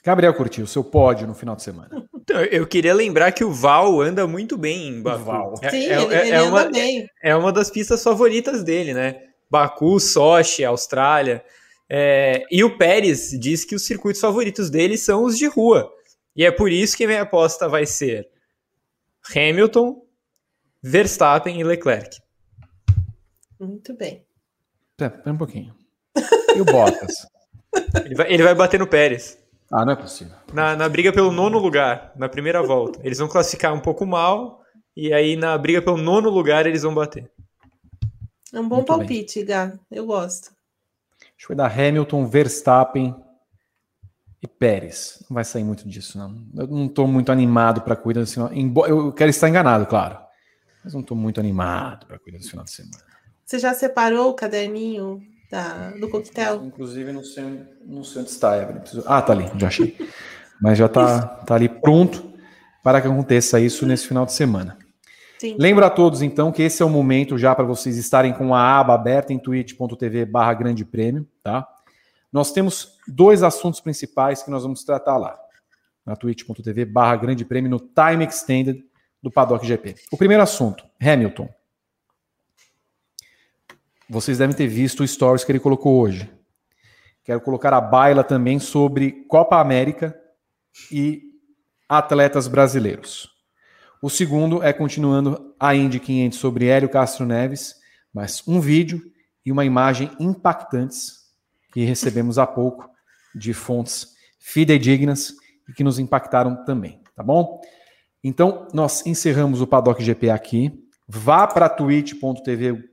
Gabriel curtiu o seu pódio no final de semana. Então, eu queria lembrar que o Val anda muito bem em Baku. Val. É, Sim, é, ele, é, ele é uma, bem. É uma das pistas favoritas dele, né? Baku, Sochi, Austrália. É, e o Pérez diz que os circuitos favoritos dele são os de rua. E é por isso que minha aposta vai ser Hamilton, Verstappen e Leclerc. Muito bem. Pera um pouquinho. E o Bottas? ele, vai, ele vai bater no Pérez. Ah, não é possível. Na, na briga pelo nono lugar, na primeira volta. Eles vão classificar um pouco mal, e aí na briga pelo nono lugar eles vão bater. É um bom Muito palpite, bem. Gá. Eu gosto. Acho que vai dar Hamilton, Verstappen e Pérez. Não vai sair muito disso, não. Eu não estou muito animado para a corrida desse final. Eu quero estar enganado, claro. Mas não estou muito animado para a corrida desse final de semana. Você já separou o caderninho da, do coquetel? Inclusive, não sei, não sei onde está, Evelyn. Ah, tá ali, já achei. Mas já está tá ali pronto para que aconteça isso nesse final de semana. Sim. Lembro a todos, então, que esse é o momento já para vocês estarem com a aba aberta em twitch.tv barra grande prêmio, tá? Nós temos dois assuntos principais que nós vamos tratar lá, na twitch.tv barra grande prêmio, no time extended do Paddock GP. O primeiro assunto, Hamilton. Vocês devem ter visto o stories que ele colocou hoje. Quero colocar a baila também sobre Copa América e atletas brasileiros. O segundo é continuando a Indy 500 sobre Hélio Castro Neves, mas um vídeo e uma imagem impactantes que recebemos há pouco de fontes fidedignas e que nos impactaram também, tá bom? Então, nós encerramos o Paddock GP aqui. Vá para twitch.tv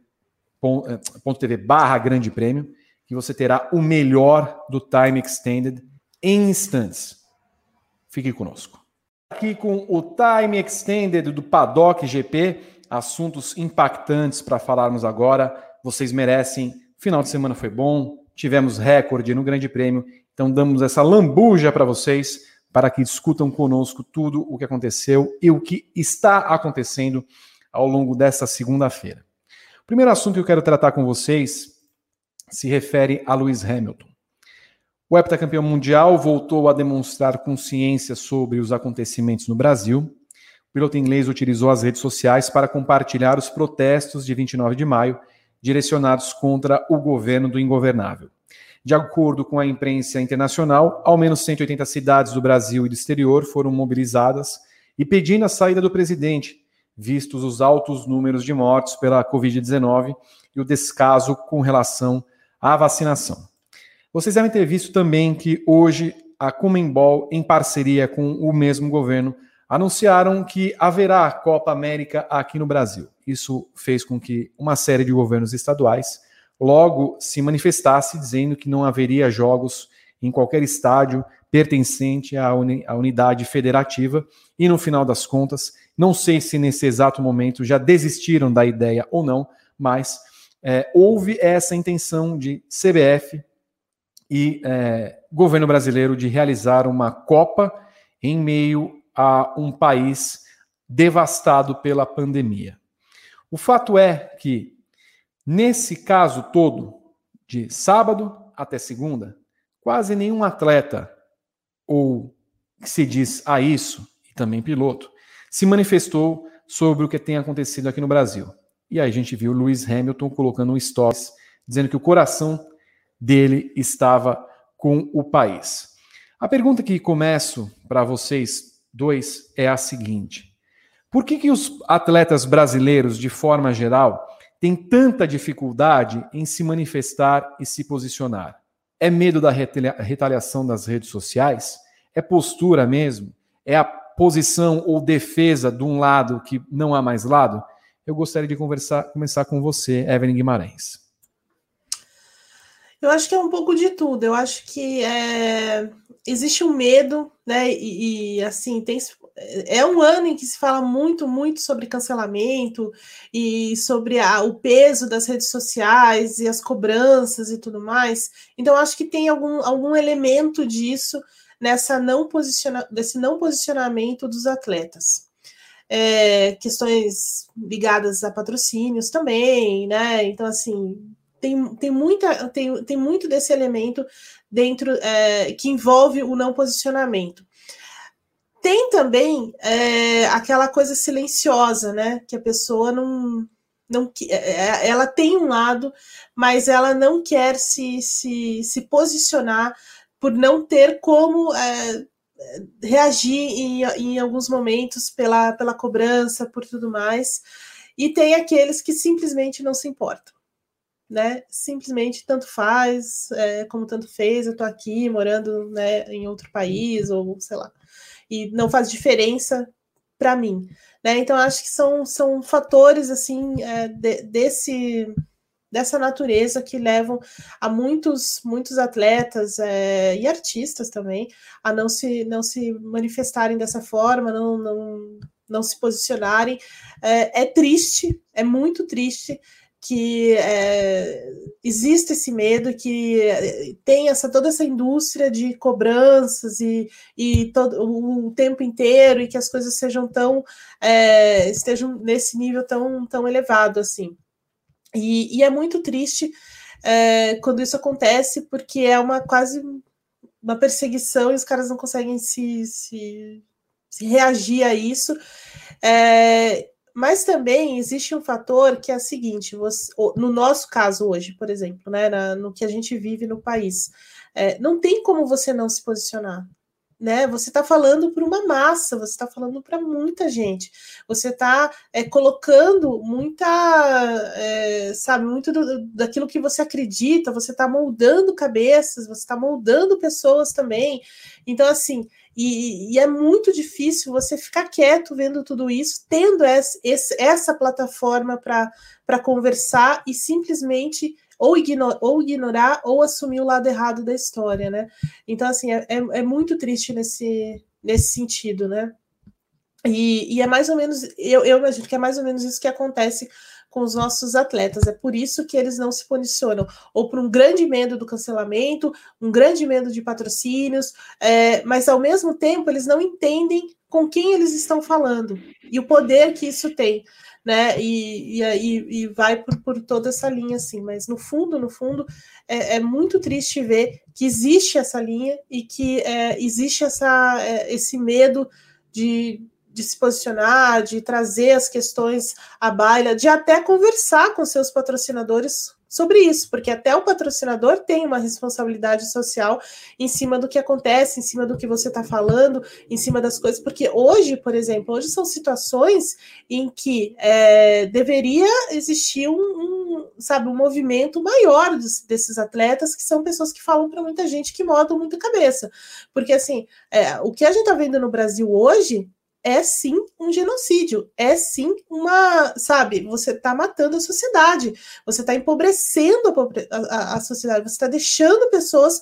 eh, barra grande prêmio, que você terá o melhor do Time Extended em instantes. Fique conosco. Aqui com o Time Extended do Paddock GP, assuntos impactantes para falarmos agora. Vocês merecem. Final de semana foi bom, tivemos recorde no Grande Prêmio, então damos essa lambuja para vocês para que discutam conosco tudo o que aconteceu e o que está acontecendo ao longo desta segunda-feira. Primeiro assunto que eu quero tratar com vocês se refere a Lewis Hamilton. O heptacampeão mundial voltou a demonstrar consciência sobre os acontecimentos no Brasil. O piloto inglês utilizou as redes sociais para compartilhar os protestos de 29 de maio direcionados contra o governo do ingovernável. De acordo com a imprensa internacional, ao menos 180 cidades do Brasil e do exterior foram mobilizadas e pedindo a saída do presidente, vistos os altos números de mortes pela Covid-19 e o descaso com relação à vacinação. Vocês devem ter visto também que hoje a Comembol, em parceria com o mesmo governo, anunciaram que haverá Copa América aqui no Brasil. Isso fez com que uma série de governos estaduais logo se manifestasse dizendo que não haveria jogos em qualquer estádio pertencente à, à unidade federativa. E no final das contas, não sei se nesse exato momento já desistiram da ideia ou não, mas é, houve essa intenção de CBF, e é, governo brasileiro de realizar uma Copa em meio a um país devastado pela pandemia. O fato é que, nesse caso todo, de sábado até segunda, quase nenhum atleta, ou que se diz a isso, e também piloto, se manifestou sobre o que tem acontecido aqui no Brasil. E aí a gente viu Lewis Hamilton colocando um stories dizendo que o coração dele estava com o país. A pergunta que começo para vocês dois é a seguinte: por que, que os atletas brasileiros, de forma geral, têm tanta dificuldade em se manifestar e se posicionar? É medo da retaliação das redes sociais? É postura mesmo? É a posição ou defesa de um lado que não há mais lado? Eu gostaria de conversar, começar com você, Evelyn Guimarães. Eu acho que é um pouco de tudo. Eu acho que é, existe um medo, né? E, e, assim, tem, é um ano em que se fala muito, muito sobre cancelamento e sobre a, o peso das redes sociais e as cobranças e tudo mais. Então, acho que tem algum, algum elemento disso nessa não posiciona, desse não posicionamento dos atletas. É, questões ligadas a patrocínios também, né? Então, assim, tem, tem, muita, tem, tem muito desse elemento dentro é, que envolve o não posicionamento. Tem também é, aquela coisa silenciosa, né? Que a pessoa não, não é, é, ela tem um lado, mas ela não quer se, se, se posicionar por não ter como é, reagir em, em alguns momentos pela, pela cobrança, por tudo mais. E tem aqueles que simplesmente não se importam né? Simplesmente tanto faz, é, como tanto fez, eu tô aqui morando né, em outro país, ou sei lá, e não faz diferença para mim. Né? Então, acho que são, são fatores assim é, de, desse dessa natureza que levam a muitos muitos atletas é, e artistas também a não se não se manifestarem dessa forma, não, não, não se posicionarem. É, é triste, é muito triste que é, existe esse medo, que é, tem essa, toda essa indústria de cobranças e, e todo, o tempo inteiro, e que as coisas sejam tão é, estejam nesse nível tão, tão elevado assim. E, e é muito triste é, quando isso acontece, porque é uma quase uma perseguição e os caras não conseguem se, se, se reagir a isso. É, mas também existe um fator que é o seguinte: você, no nosso caso hoje, por exemplo, né, na, no que a gente vive no país, é, não tem como você não se posicionar. Né? Você está falando para uma massa, você está falando para muita gente, você está é, colocando muita, é, sabe, muito do, daquilo que você acredita, você está moldando cabeças, você está moldando pessoas também. Então, assim, e, e, é muito difícil você ficar quieto vendo tudo isso, tendo essa, essa plataforma para conversar e simplesmente ou, ignor, ou ignorar ou assumir o lado errado da história, né? Então, assim, é, é, é muito triste nesse, nesse sentido, né? E, e, é mais ou menos, eu, eu imagino que é mais ou menos isso que acontece com os nossos atletas. É por isso que eles não se posicionam, ou por um grande medo do cancelamento, um grande medo de patrocínios, é, mas ao mesmo tempo eles não entendem com quem eles estão falando e o poder que isso tem. Né? E, e, e vai por, por, toda essa linha, assim, mas no fundo, no fundo, é, é muito triste ver que existe essa linha e que é, existe essa, é, esse medo de, de se posicionar, de trazer as questões à baila, de até conversar com seus patrocinadores sobre isso, porque até o patrocinador tem uma responsabilidade social em cima do que acontece, em cima do que você está falando, em cima das coisas, porque hoje, por exemplo, hoje são situações em que é, deveria existir um, um, sabe, um movimento maior dos, desses atletas, que são pessoas que falam para muita gente que modam muita cabeça, porque assim, é, o que a gente está vendo no Brasil hoje é sim um genocídio, é sim uma, sabe, você está matando a sociedade, você está empobrecendo a, a, a, sociedade, você está deixando pessoas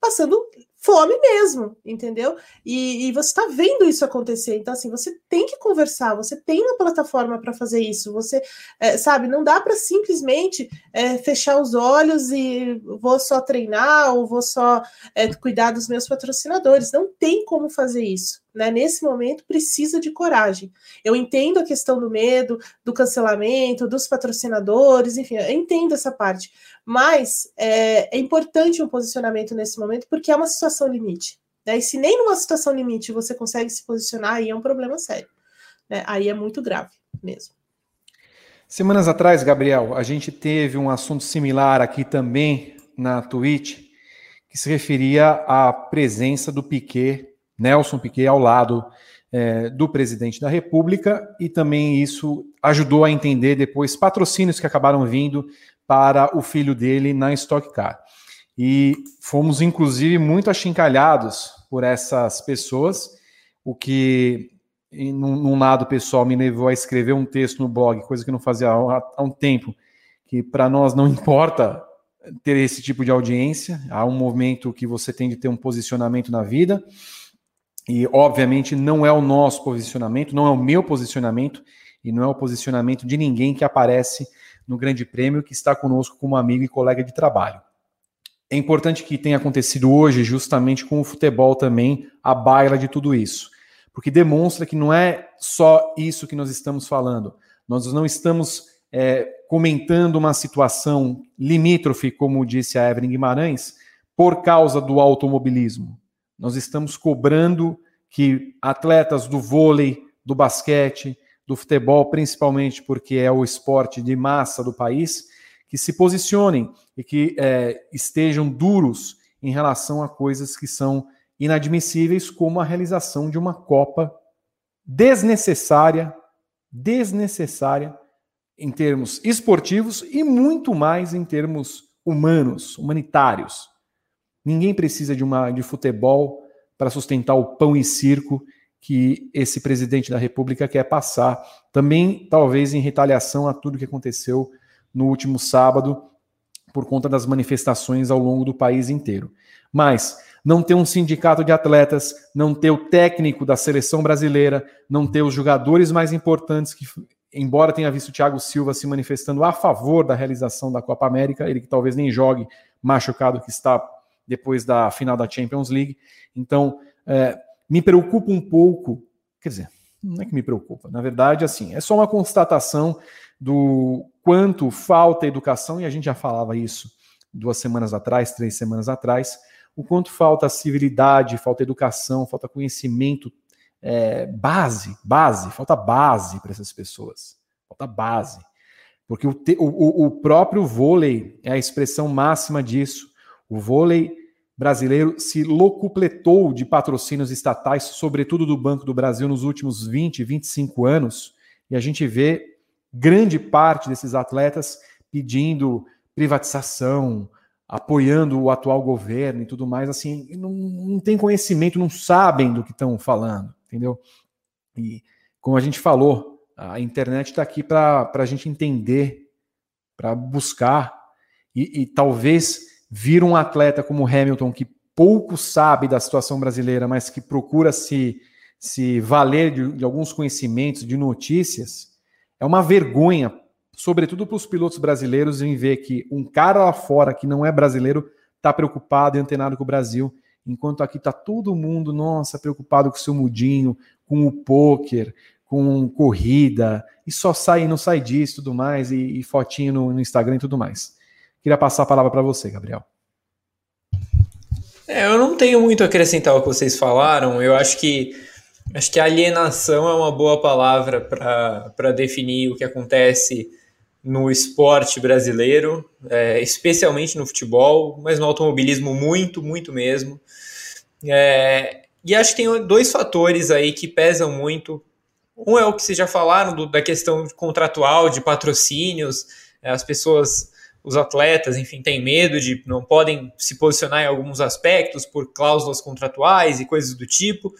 passando fome mesmo, entendeu? E, e você está vendo isso acontecer, então assim, você tem que conversar, você tem uma plataforma para fazer isso, você, é, sabe, não dá para simplesmente é, fechar os olhos e vou só treinar ou vou só é, cuidar dos meus patrocinadores, não tem como fazer isso né? Nesse momento precisa de coragem. Eu entendo a questão do medo, do cancelamento, dos patrocinadores, enfim, eu entendo essa parte. Mas é, é importante um posicionamento nesse momento porque é uma situação limite. Né? E se nem numa situação limite você consegue se posicionar, aí é um problema sério. Né? Aí é muito grave mesmo. Semanas atrás, Gabriel, a gente teve um assunto similar aqui também na Twitch, que se referia à presença do Piquet, Nelson Piquet, ao lado é, do presidente da República, e também isso ajudou a entender depois patrocínios que acabaram vindo para o filho dele na Stock Car. E fomos, inclusive, muito achincalhados por essas pessoas, o que num, num, lado pessoal me levou a escrever um texto no blog, coisa que não fazia há, há um tempo, que para nós não importa ter esse tipo de audiência, há um momento que você tem de ter um posicionamento na vida, e obviamente não é o nosso posicionamento, não é o meu posicionamento, e não é o posicionamento de ninguém que aparece no Grande Prêmio que está conosco como amigo e colega de trabalho. É importante que tenha acontecido hoje, justamente com o futebol também, a baila de tudo isso porque demonstra que não é só isso que nós estamos falando. Nós não estamos é, comentando uma situação limítrofe, como disse a Evelyn Guimarães, por causa do automobilismo. Nós estamos cobrando que atletas do vôlei, do basquete, do futebol, principalmente porque é o esporte de massa do país, que se posicionem e que é, estejam duros em relação a coisas que são inadmissíveis como a realização de uma Copa desnecessária, desnecessária em termos esportivos e muito mais em termos humanos, humanitários. Ninguém precisa de uma de futebol para sustentar o pão e circo que esse presidente da República quer passar. Também, talvez, em retaliação a tudo que aconteceu no último sábado, por conta das manifestações ao longo do país inteiro. Mas não ter um sindicato de atletas, não ter o técnico da seleção brasileira, não ter os jogadores mais importantes que embora tenha visto o Thiago Silva se manifestando a favor da realização da Copa América, ele que talvez nem jogue machucado que está depois da final da Champions League. Então, é, me preocupa um pouco, quer dizer, não é que me preocupa, na verdade, assim, é só uma constatação do quanto falta educação, e a gente já falava isso duas semanas atrás, três semanas atrás, o quanto falta civilidade, falta educação, falta conhecimento, é, base, base, falta base para essas pessoas, falta base. Porque o, te, o, o próprio vôlei é a expressão máxima disso. O vôlei brasileiro se locupletou de patrocínios estatais, sobretudo do Banco do Brasil, nos últimos 20, 25 anos, e a gente vê grande parte desses atletas pedindo privatização, apoiando o atual governo e tudo mais, assim, não, não tem conhecimento, não sabem do que estão falando, entendeu? E como a gente falou, a internet está aqui para a gente entender, para buscar e, e, talvez vir um atleta como Hamilton que pouco sabe da situação brasileira, mas que procura se, se valer de, de alguns conhecimentos, de notícias, é uma vergonha sobretudo para os pilotos brasileiros, em ver que um cara lá fora que não é brasileiro está preocupado e antenado com o Brasil, enquanto aqui está todo mundo, nossa, preocupado com o seu mudinho, com o poker, com corrida, e só sai e não sai disso tudo mais, e, e fotinho no, no, Instagram e tudo mais. Queria passar a palavra para você, Gabriel. É, eu não tenho muito a acrescentar ao que vocês falaram. Eu acho que acho que alienação é uma boa palavra para definir o que acontece no esporte brasileiro, é, especialmente no futebol, mas no automobilismo muito, muito mesmo. É, e acho que tem dois fatores aí que pesam muito. Um é o que vocês já falaram do, da questão contratual, de patrocínios, é, as pessoas, os atletas, enfim, têm medo de não podem se posicionar em alguns aspectos por cláusulas contratuais e coisas do tipo.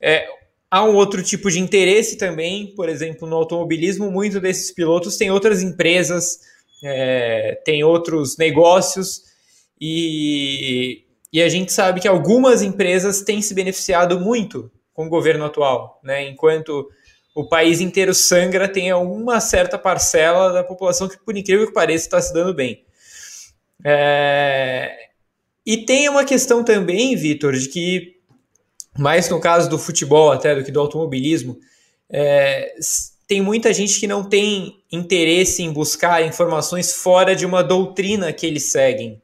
É, Há um outro tipo de interesse também, por exemplo, no automobilismo, muitos desses pilotos têm outras empresas, é, têm outros negócios, e, e a gente sabe que algumas empresas têm se beneficiado muito com o governo atual, né? enquanto o país inteiro sangra, tem uma certa parcela da população que, por incrível que pareça, está se dando bem. É... E tem uma questão também, Vitor, de que mais no caso do futebol até do que do automobilismo, é, tem muita gente que não tem interesse em buscar informações fora de uma doutrina que eles seguem.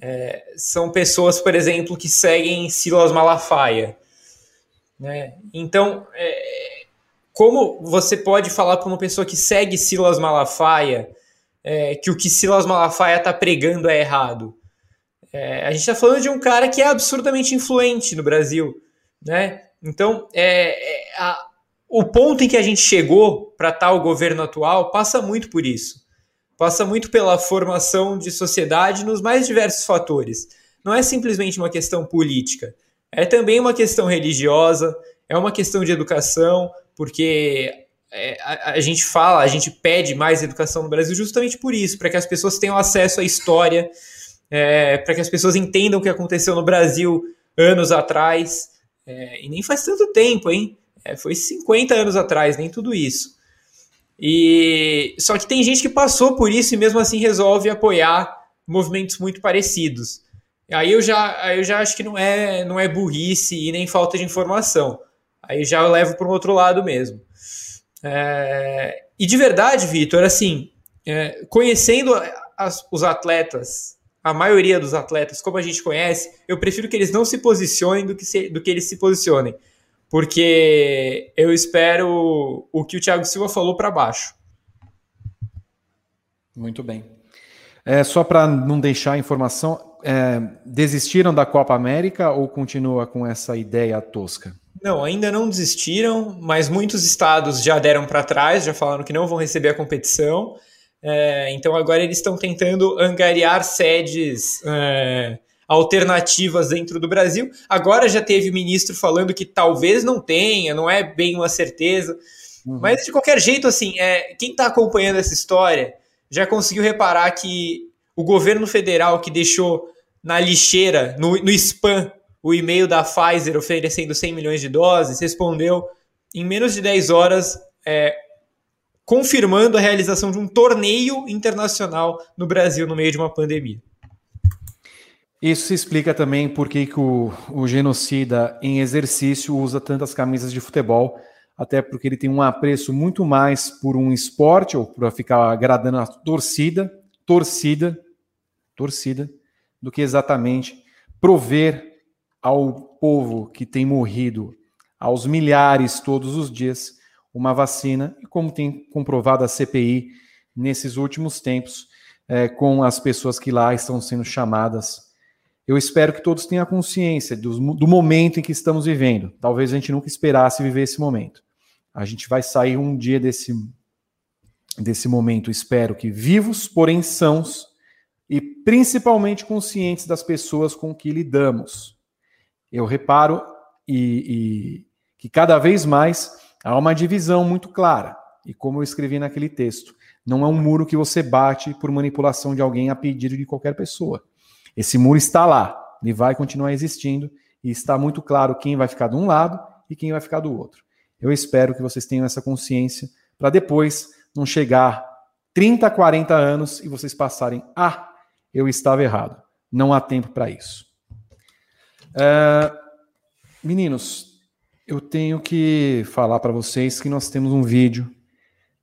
É, são pessoas, por exemplo, que seguem Silas Malafaia. Né? Então, é, como você pode falar para uma pessoa que segue Silas Malafaia é, que o que Silas Malafaia está pregando é errado? É, a gente está falando de um cara que é absurdamente influente no Brasil. Né? Então, é, é a, o ponto em que a gente chegou para tal governo atual passa muito por isso. Passa muito pela formação de sociedade nos mais diversos fatores. Não é simplesmente uma questão política, é também uma questão religiosa, é uma questão de educação, porque é, a, a, gente fala, a gente pede mais educação no Brasil justamente por isso, para que as pessoas tenham acesso à história, é, para que as pessoas entendam o que aconteceu no Brasil anos atrás, é, e nem faz tanto tempo, hein? É, foi 50 anos atrás, nem tudo isso. E só que tem gente que passou por isso e mesmo assim resolve apoiar movimentos muito parecidos. Aí eu já, aí eu já acho que não é, não é burrice e nem falta de informação. Aí já eu levo para o outro lado mesmo. É, e de verdade, Vitor, assim, é, conhecendo as, os atletas, a maioria dos atletas, como a gente conhece, eu prefiro que eles não se posicionem do que, se, do que eles se posicionem porque eu espero o que o Thiago Silva falou para baixo. Muito bem. É, só para não deixar a informação, é, desistiram da Copa América ou continua com essa ideia tosca? Não, ainda não desistiram, mas muitos estados já deram para trás, já falaram que não vão receber a competição. É, então agora eles estão tentando angariar sedes é, alternativas dentro do Brasil. Agora já teve ministro falando que talvez não tenha, não é bem uma certeza. Uhum. Mas de qualquer jeito, assim, é, quem está acompanhando essa história já conseguiu reparar que o governo federal que deixou na lixeira, no, no spam, o e-mail da Pfizer oferecendo 100 milhões de doses, respondeu em menos de 10 horas, é, confirmando a realização de um torneio internacional no Brasil no meio de uma pandemia. Isso explica também por que, que o, o genocida em exercício usa tantas camisas de futebol, até porque ele tem um apreço muito mais por um esporte, ou por ficar agradando a torcida, torcida, torcida, do que exatamente prover ao povo que tem morrido aos milhares todos os dias uma vacina, e como tem comprovado a CPI nesses últimos tempos, é, com as pessoas que lá estão sendo chamadas eu espero que todos tenham consciência do, do, momento em que estamos vivendo. Talvez a gente nunca esperasse viver esse momento. A gente vai sair um dia desse, desse momento, espero que vivos, porém sãos, e principalmente conscientes das pessoas com que lidamos. Eu reparo e, e que cada vez mais há uma divisão muito clara. E como eu escrevi naquele texto, não é um muro que você bate por manipulação de alguém a pedido de qualquer pessoa. Esse muro está lá, ele vai continuar existindo e está muito claro quem vai ficar de um lado e quem vai ficar do outro. Eu espero que vocês tenham essa consciência para depois não chegar 30, 40 anos e vocês passarem, ah, eu estava errado. Não há tempo para isso. Uh, meninos, eu tenho que falar para vocês que nós temos um vídeo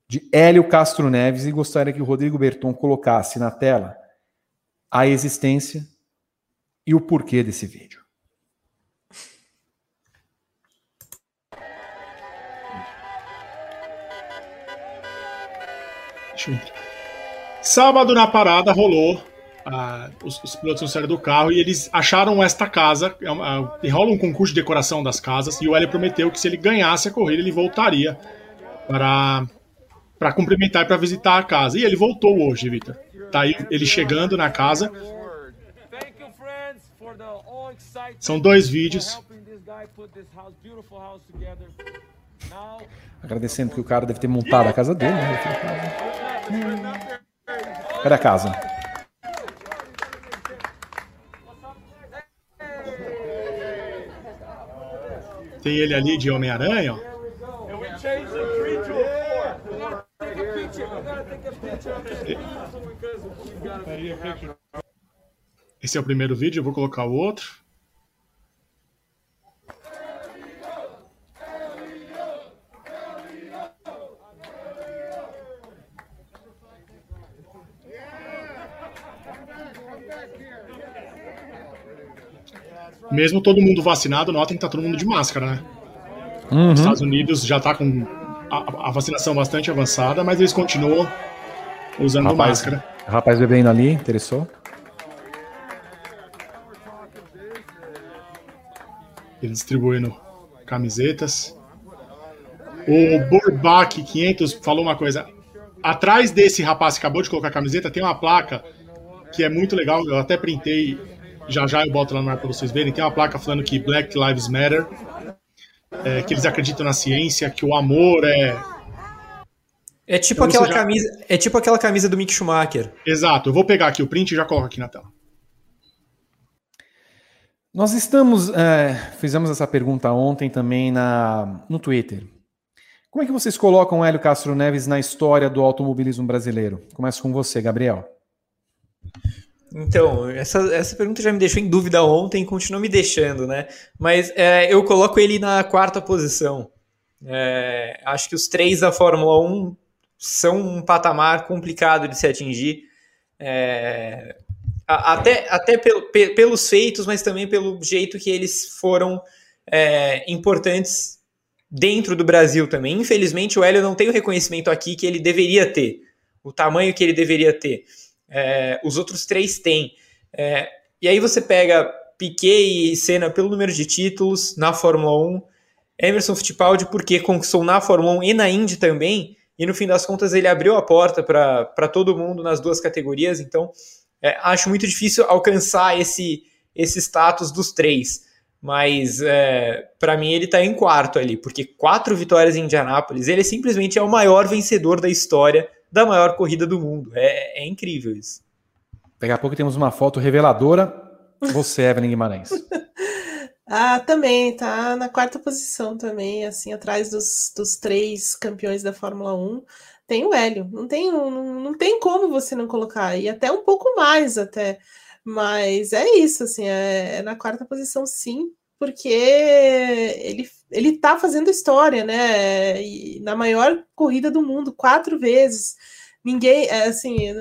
de Hélio Castro Neves e gostaria que o Rodrigo Berton colocasse na tela a existência e o porquê desse vídeo. Sábado na parada rolou. Os, os, pilotos não saíram do carro e eles acharam esta casa. É uma, é, rola um concurso de decoração das casas e o Hélio prometeu que se ele ganhasse a corrida, ele voltaria para, para cumprimentar e para visitar a casa. E ele voltou hoje, Vitor. Tá aí ele chegando na casa. São dois vídeos. Agradecendo que o cara deve ter montado a casa dele, né? Cadê a casa? Tem ele ali de Homem-Aranha, ó. Esse é o primeiro vídeo, eu vou colocar o outro. Mesmo todo mundo vacinado, notem que tá todo mundo de máscara, né? Uhum. Os Estados Unidos já tá com a, a vacinação bastante avançada, mas eles continuam usando Rapaz. máscara. Rapaz bebendo ali, interessou? Ele distribuindo camisetas. O Burbach 500 falou uma coisa. Atrás desse rapaz que acabou de colocar a camiseta tem uma placa que é muito legal. Eu até printei. Já já eu boto lá no ar para vocês verem. Tem uma placa falando que Black Lives Matter. é, que eles acreditam na ciência, que o amor é. É tipo, Então, aquela já- camisa, é tipo aquela camisa do Mick Schumacher. Exato. Eu vou pegar aqui o print e já coloco aqui na tela. Nós estamos. é, fizemos essa pergunta ontem também na, no Twitter. Como é que vocês colocam o Hélio Castro Neves na história do automobilismo brasileiro? Começo com você, Gabriel. Então, essa, essa pergunta já me deixou em dúvida ontem e continua me deixando, né? Mas é, eu coloco ele na quarta posição. É, acho que os três da Fórmula 1 são um patamar complicado de se atingir. É, até até pelo- pe- pelos feitos, mas também pelo jeito que eles foram é, importantes dentro do Brasil também. Infelizmente, o Hélio não tem o reconhecimento aqui que ele deveria ter, o tamanho que ele deveria ter. É, os outros três têm. É, e aí você pega Piquet e Senna pelo número de títulos na Fórmula 1, Emerson Fittipaldi porque conquistou na Fórmula 1 e na Indy também, e no fim das contas ele abriu a porta para todo mundo nas duas categorias, então é, acho muito difícil alcançar esse, esse status dos três. Mas é, para mim ele está em quarto ali, porque quatro vitórias em Indianápolis, ele simplesmente é o maior vencedor da história da maior corrida do mundo. É, é incrível isso. Daqui a pouco temos uma foto reveladora. Você, Evelyn Guimarães. Ah, também, tá na quarta posição também, assim, atrás dos, dos três campeões da Fórmula 1. Tem o Hélio, não tem, não, não tem como você não colocar, e até um pouco mais até. Mas é isso, assim, é, é na quarta posição sim, porque ele, ele tá fazendo história, né? E na maior corrida do mundo, quatro vezes. Ninguém, é, assim,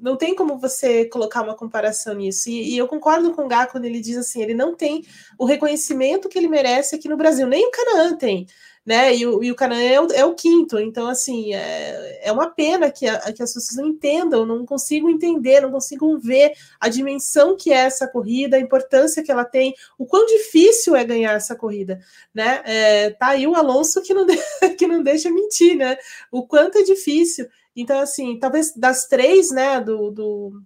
não tem como você colocar uma comparação nisso. E, e eu concordo com o Gá quando ele diz assim, ele não tem o reconhecimento que ele merece aqui no Brasil. Nem o Canaã tem, né? E o, e o Canaã é o, é o quinto. Então, assim, é, é uma pena que, a, que as pessoas não entendam, não consigam entender, não consigam ver a dimensão que é essa corrida, a importância que ela tem, o quão difícil é ganhar essa corrida, né? É, tá aí o Alonso que não, de, que não deixa mentir, né? O quanto é difícil. Então, assim, talvez das três, né, do, do,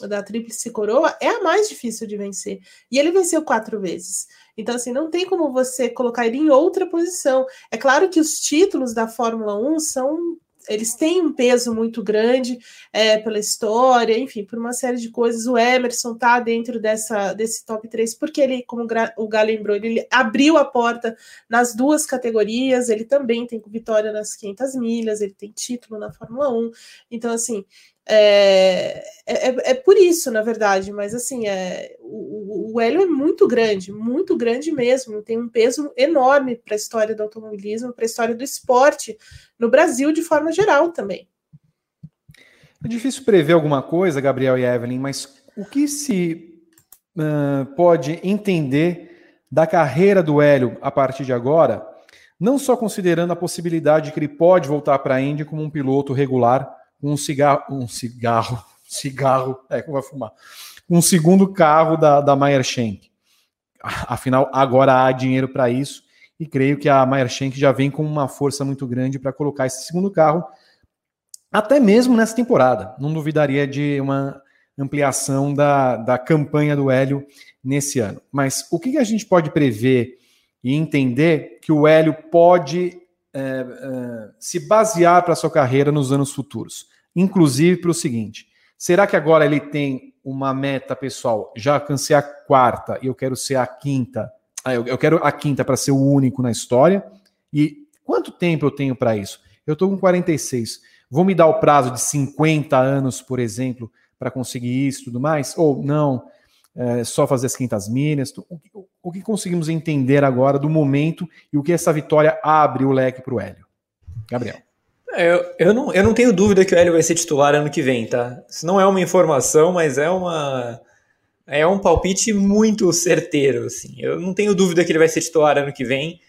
da Tríplice Coroa, é a mais difícil de vencer. E ele venceu quatro vezes. Então, assim, não tem como você colocar ele em outra posição. É claro que os títulos da Fórmula 1 são. Eles têm um peso muito grande é, pela história, enfim, por uma série de coisas. O Emerson tá dentro dessa, desse top 3, porque ele, como o Gá lembrou, ele abriu a porta nas duas categorias, ele também tem vitória nas 500 milhas, ele tem título na Fórmula 1. Então, assim, é, é, é, por isso, na verdade, mas assim, é, o, o Hélio é muito grande, muito grande mesmo, tem um peso enorme para a história do automobilismo, para a história do esporte no Brasil de forma geral também. É difícil prever alguma coisa, Gabriel e Evelyn, mas o que se uh, pode entender da carreira do Hélio a partir de agora, não só considerando a possibilidade de que ele pode voltar para a Índia como um piloto regular um cigarro, um cigarro, cigarro, é que vai fumar, um segundo carro da, da Meyer Shank. Afinal, agora há dinheiro para isso e creio que a Meyer Shank já vem com uma força muito grande para colocar esse segundo carro, até mesmo nessa temporada. Não duvidaria de uma ampliação da, da campanha do Hélio nesse ano. Mas o que a gente pode prever e entender que o Hélio pode é, é, se basear para sua carreira nos anos futuros. Inclusive para o seguinte: será que agora ele tem uma meta pessoal? Já alcancei a quarta e eu quero ser a quinta. Ah, eu, eu quero a quinta para ser o único na história. E quanto tempo eu tenho para isso? Eu estou com 46. Vou me dar o prazo de 50 anos, por exemplo, para conseguir isso e tudo mais? Ou não? É, só fazer as 500 milhas. O, o, o, que conseguimos entender agora do momento e o que essa vitória abre o leque para o Hélio? Gabriel. Eu, eu, não, eu não tenho dúvida que o Hélio vai ser titular ano que vem, tá? Isso não é uma informação, mas é uma, é um palpite muito certeiro, assim. Eu não tenho dúvida que ele vai ser titular ano que vem,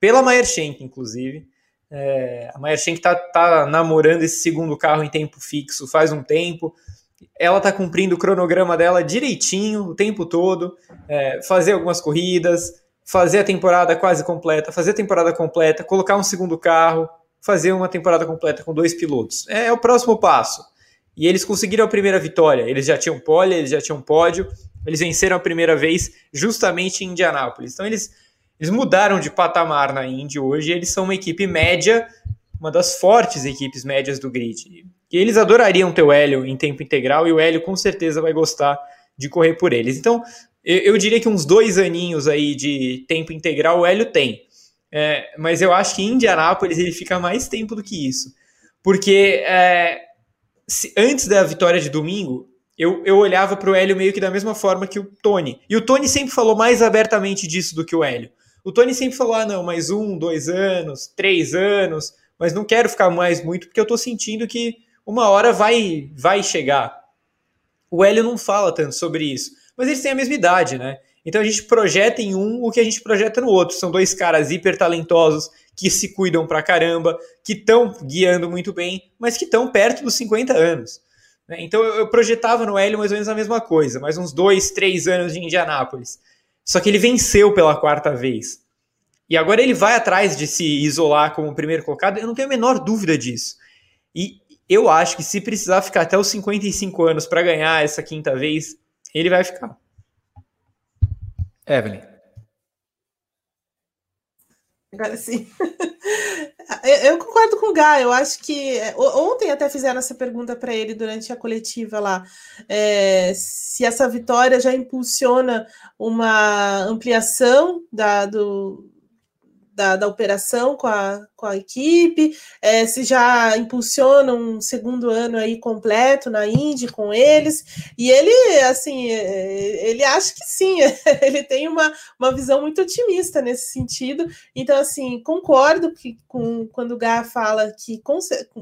pela Maierschenk, inclusive. É, a Maierschenk tá, tá namorando esse segundo carro em tempo fixo faz um tempo. Ela tá cumprindo o cronograma dela direitinho o tempo todo, é, fazer algumas corridas, fazer a temporada quase completa, fazer a temporada completa, colocar um segundo carro, fazer uma temporada completa com dois pilotos. É, é o próximo passo. E eles conseguiram a primeira vitória. Eles já tinham pole, eles já tinham pódio. Eles venceram a primeira vez justamente em Indianápolis. Então eles, eles mudaram de patamar na Indy hoje. Eles são uma equipe média, uma das fortes equipes médias do grid. E eles adorariam ter o Hélio em tempo integral e o Hélio com certeza vai gostar de correr por eles. Então eu, eu diria que uns dois aninhos aí de tempo integral o Hélio tem. É, mas eu acho que em Indianápolis ele fica mais tempo do que isso. Porque é, se, antes da vitória de domingo, eu, eu olhava para o Hélio meio que da mesma forma que o Tony. E o Tony sempre falou mais abertamente disso do que o Hélio. O Tony sempre falou: ah, não, mais um, dois anos, três anos, mas não quero ficar mais muito porque eu estou sentindo que uma hora vai, vai chegar. O Hélio não fala tanto sobre isso, mas eles têm a mesma idade, né? Então a gente projeta em um o que a gente projeta no outro. São dois caras hiper talentosos que se cuidam pra caramba, que estão guiando muito bem, mas que estão perto dos 50 anos. Né? Então eu projetava no Hélio mais ou menos a mesma coisa, mais uns dois, três anos de Indianápolis. Só que ele venceu pela quarta vez. E agora ele vai atrás de se isolar como primeiro colocado, eu não tenho a menor dúvida disso. E eu acho que se precisar ficar até os 55 anos para ganhar essa quinta vez, ele vai ficar. Evelyn. Agora sim. Eu concordo com o Gá. Eu acho que é, ontem até fizeram essa pergunta para ele durante a coletiva lá, é, se essa vitória já impulsiona uma ampliação da, do, da, da operação com a, com a equipe, é, se já impulsiona um segundo ano aí completo na Indy com eles, e ele, assim, é, ele acha que sim, ele tem uma, uma visão muito otimista nesse sentido, então, assim, concordo que com, quando o Gá fala que, com,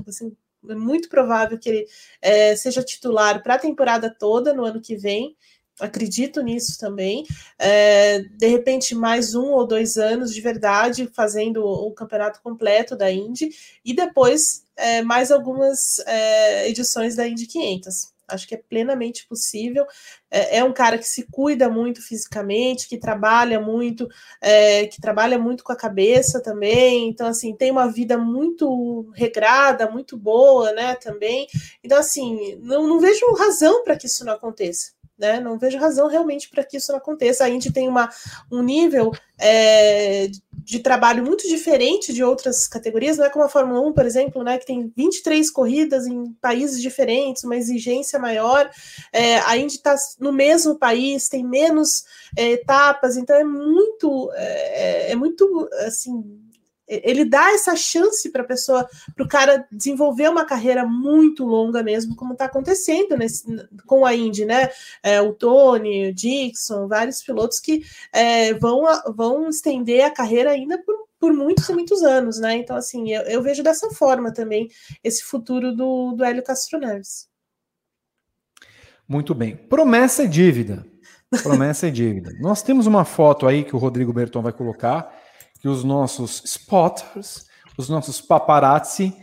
assim, é muito provável que ele é, seja titular para a temporada toda no ano que vem, acredito nisso também. É, de repente, mais um ou dois anos de verdade fazendo o, campeonato completo da Indy e depois é, mais algumas é, edições da Indy 500. Acho que é plenamente possível. É, é, um cara que se cuida muito fisicamente, que trabalha muito, é, que trabalha muito com a cabeça também. Então, assim, tem uma vida muito regrada, muito boa, né? Também. Então, assim, não, não vejo razão para que isso não aconteça. Né? Não vejo razão realmente para que isso não aconteça. A Indy tem uma, um nível é, de trabalho muito diferente de outras categorias, não é como a Fórmula 1, por exemplo, né, que tem 23 corridas em países diferentes, uma exigência maior. É, a Indy está no mesmo país, tem menos é, etapas, então é muito, é, é, é muito assim ele dá essa chance para a pessoa, para o cara desenvolver uma carreira muito longa mesmo, como está acontecendo nesse, com a Indy, né? É, o Tony, o Dixon, vários pilotos que é, vão, vão estender a carreira ainda por, por muitos e muitos anos, né? Então, assim, eu, eu vejo dessa forma também esse futuro do, do Hélio Castro Neves. Muito bem. Promessa e dívida. Promessa e dívida. Nós temos uma foto aí que o Rodrigo Berton vai colocar que os nossos spotters, os nossos paparazzi,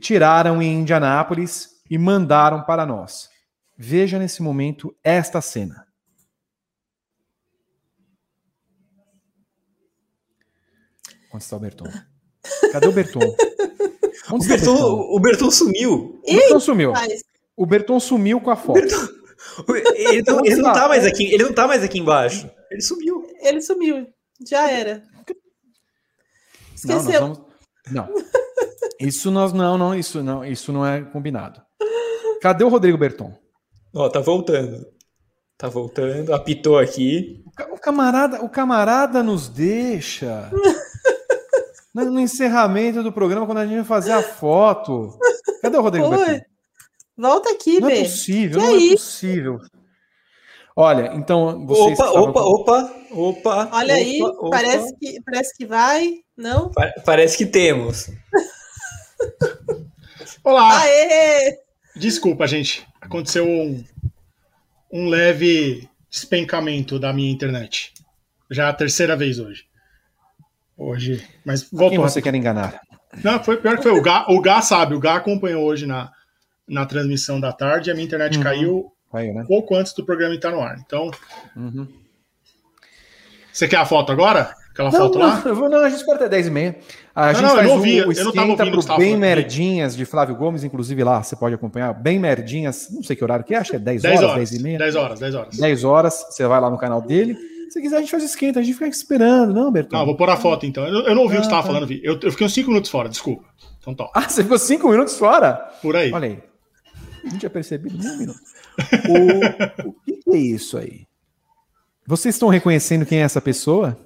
tiraram em Indianápolis e mandaram para nós. Veja nesse momento esta cena. Onde está o Berton? Cadê o Berton? Onde o, Berton, o, Berton? o Berton sumiu. O Berton sumiu. O Berton sumiu com a foto. Berton... Ele, não, ele não tá mais aqui, ele não tá mais aqui embaixo. Ele sumiu. Ele sumiu. Já era. Esqueceu. Não, vamos... não. Isso nós não, não, isso não, isso não é combinado. Cadê o Rodrigo Berton? Ó, tá voltando. Tá voltando, apitou aqui. O camarada, o camarada nos deixa. no encerramento do programa, quando a gente vai fazer a foto. Cadê o Rodrigo Oi. Berton? Volta aqui, Não é possível, que não é, é possível. Olha, então vocês. Opa, estavam... opa, opa, opa. Olha opa, aí, opa. Parece, que, parece que vai, não? parece que temos. Olá! Aê! Desculpa, gente. Aconteceu um, um leve despencamento da minha internet. Já é a terceira vez hoje. Hoje. Mas voltou. Quem você quer enganar? Não, foi pior que foi. O Gá, o Gá sabe, o Gá acompanhou hoje na, na transmissão da tarde, a minha internet uhum. caiu, caiu né? pouco antes do programa estar no ar. Então. Uhum. Você quer a foto agora? Aquela não, foto não, lá? Não, não, a gente espera até 10 e meia. A não, gente não, faz eu não ouvi, o, o eu não tava ouvindo pro Bem Merdinhas de Flávio Gomes, inclusive lá, você pode acompanhar. Bem Merdinhas, não sei que horário que é, acho que é 10, 10 horas, 10 e meia. 10 horas, 10 horas. 10 horas, você vai lá no canal dele. Se quiser, a gente faz esquenta, a gente fica esperando, não, Bertão? Não, vou pôr a foto então. Eu, eu não ouvi ah, o que você estava tá. falando, eu, eu fiquei uns 5 minutos fora, desculpa. Então tá. Ah, você ficou 5 minutos fora? Por aí. Olha aí. Não tinha percebido nem um minuto. o, o que é isso aí? Vocês estão reconhecendo quem é essa pessoa?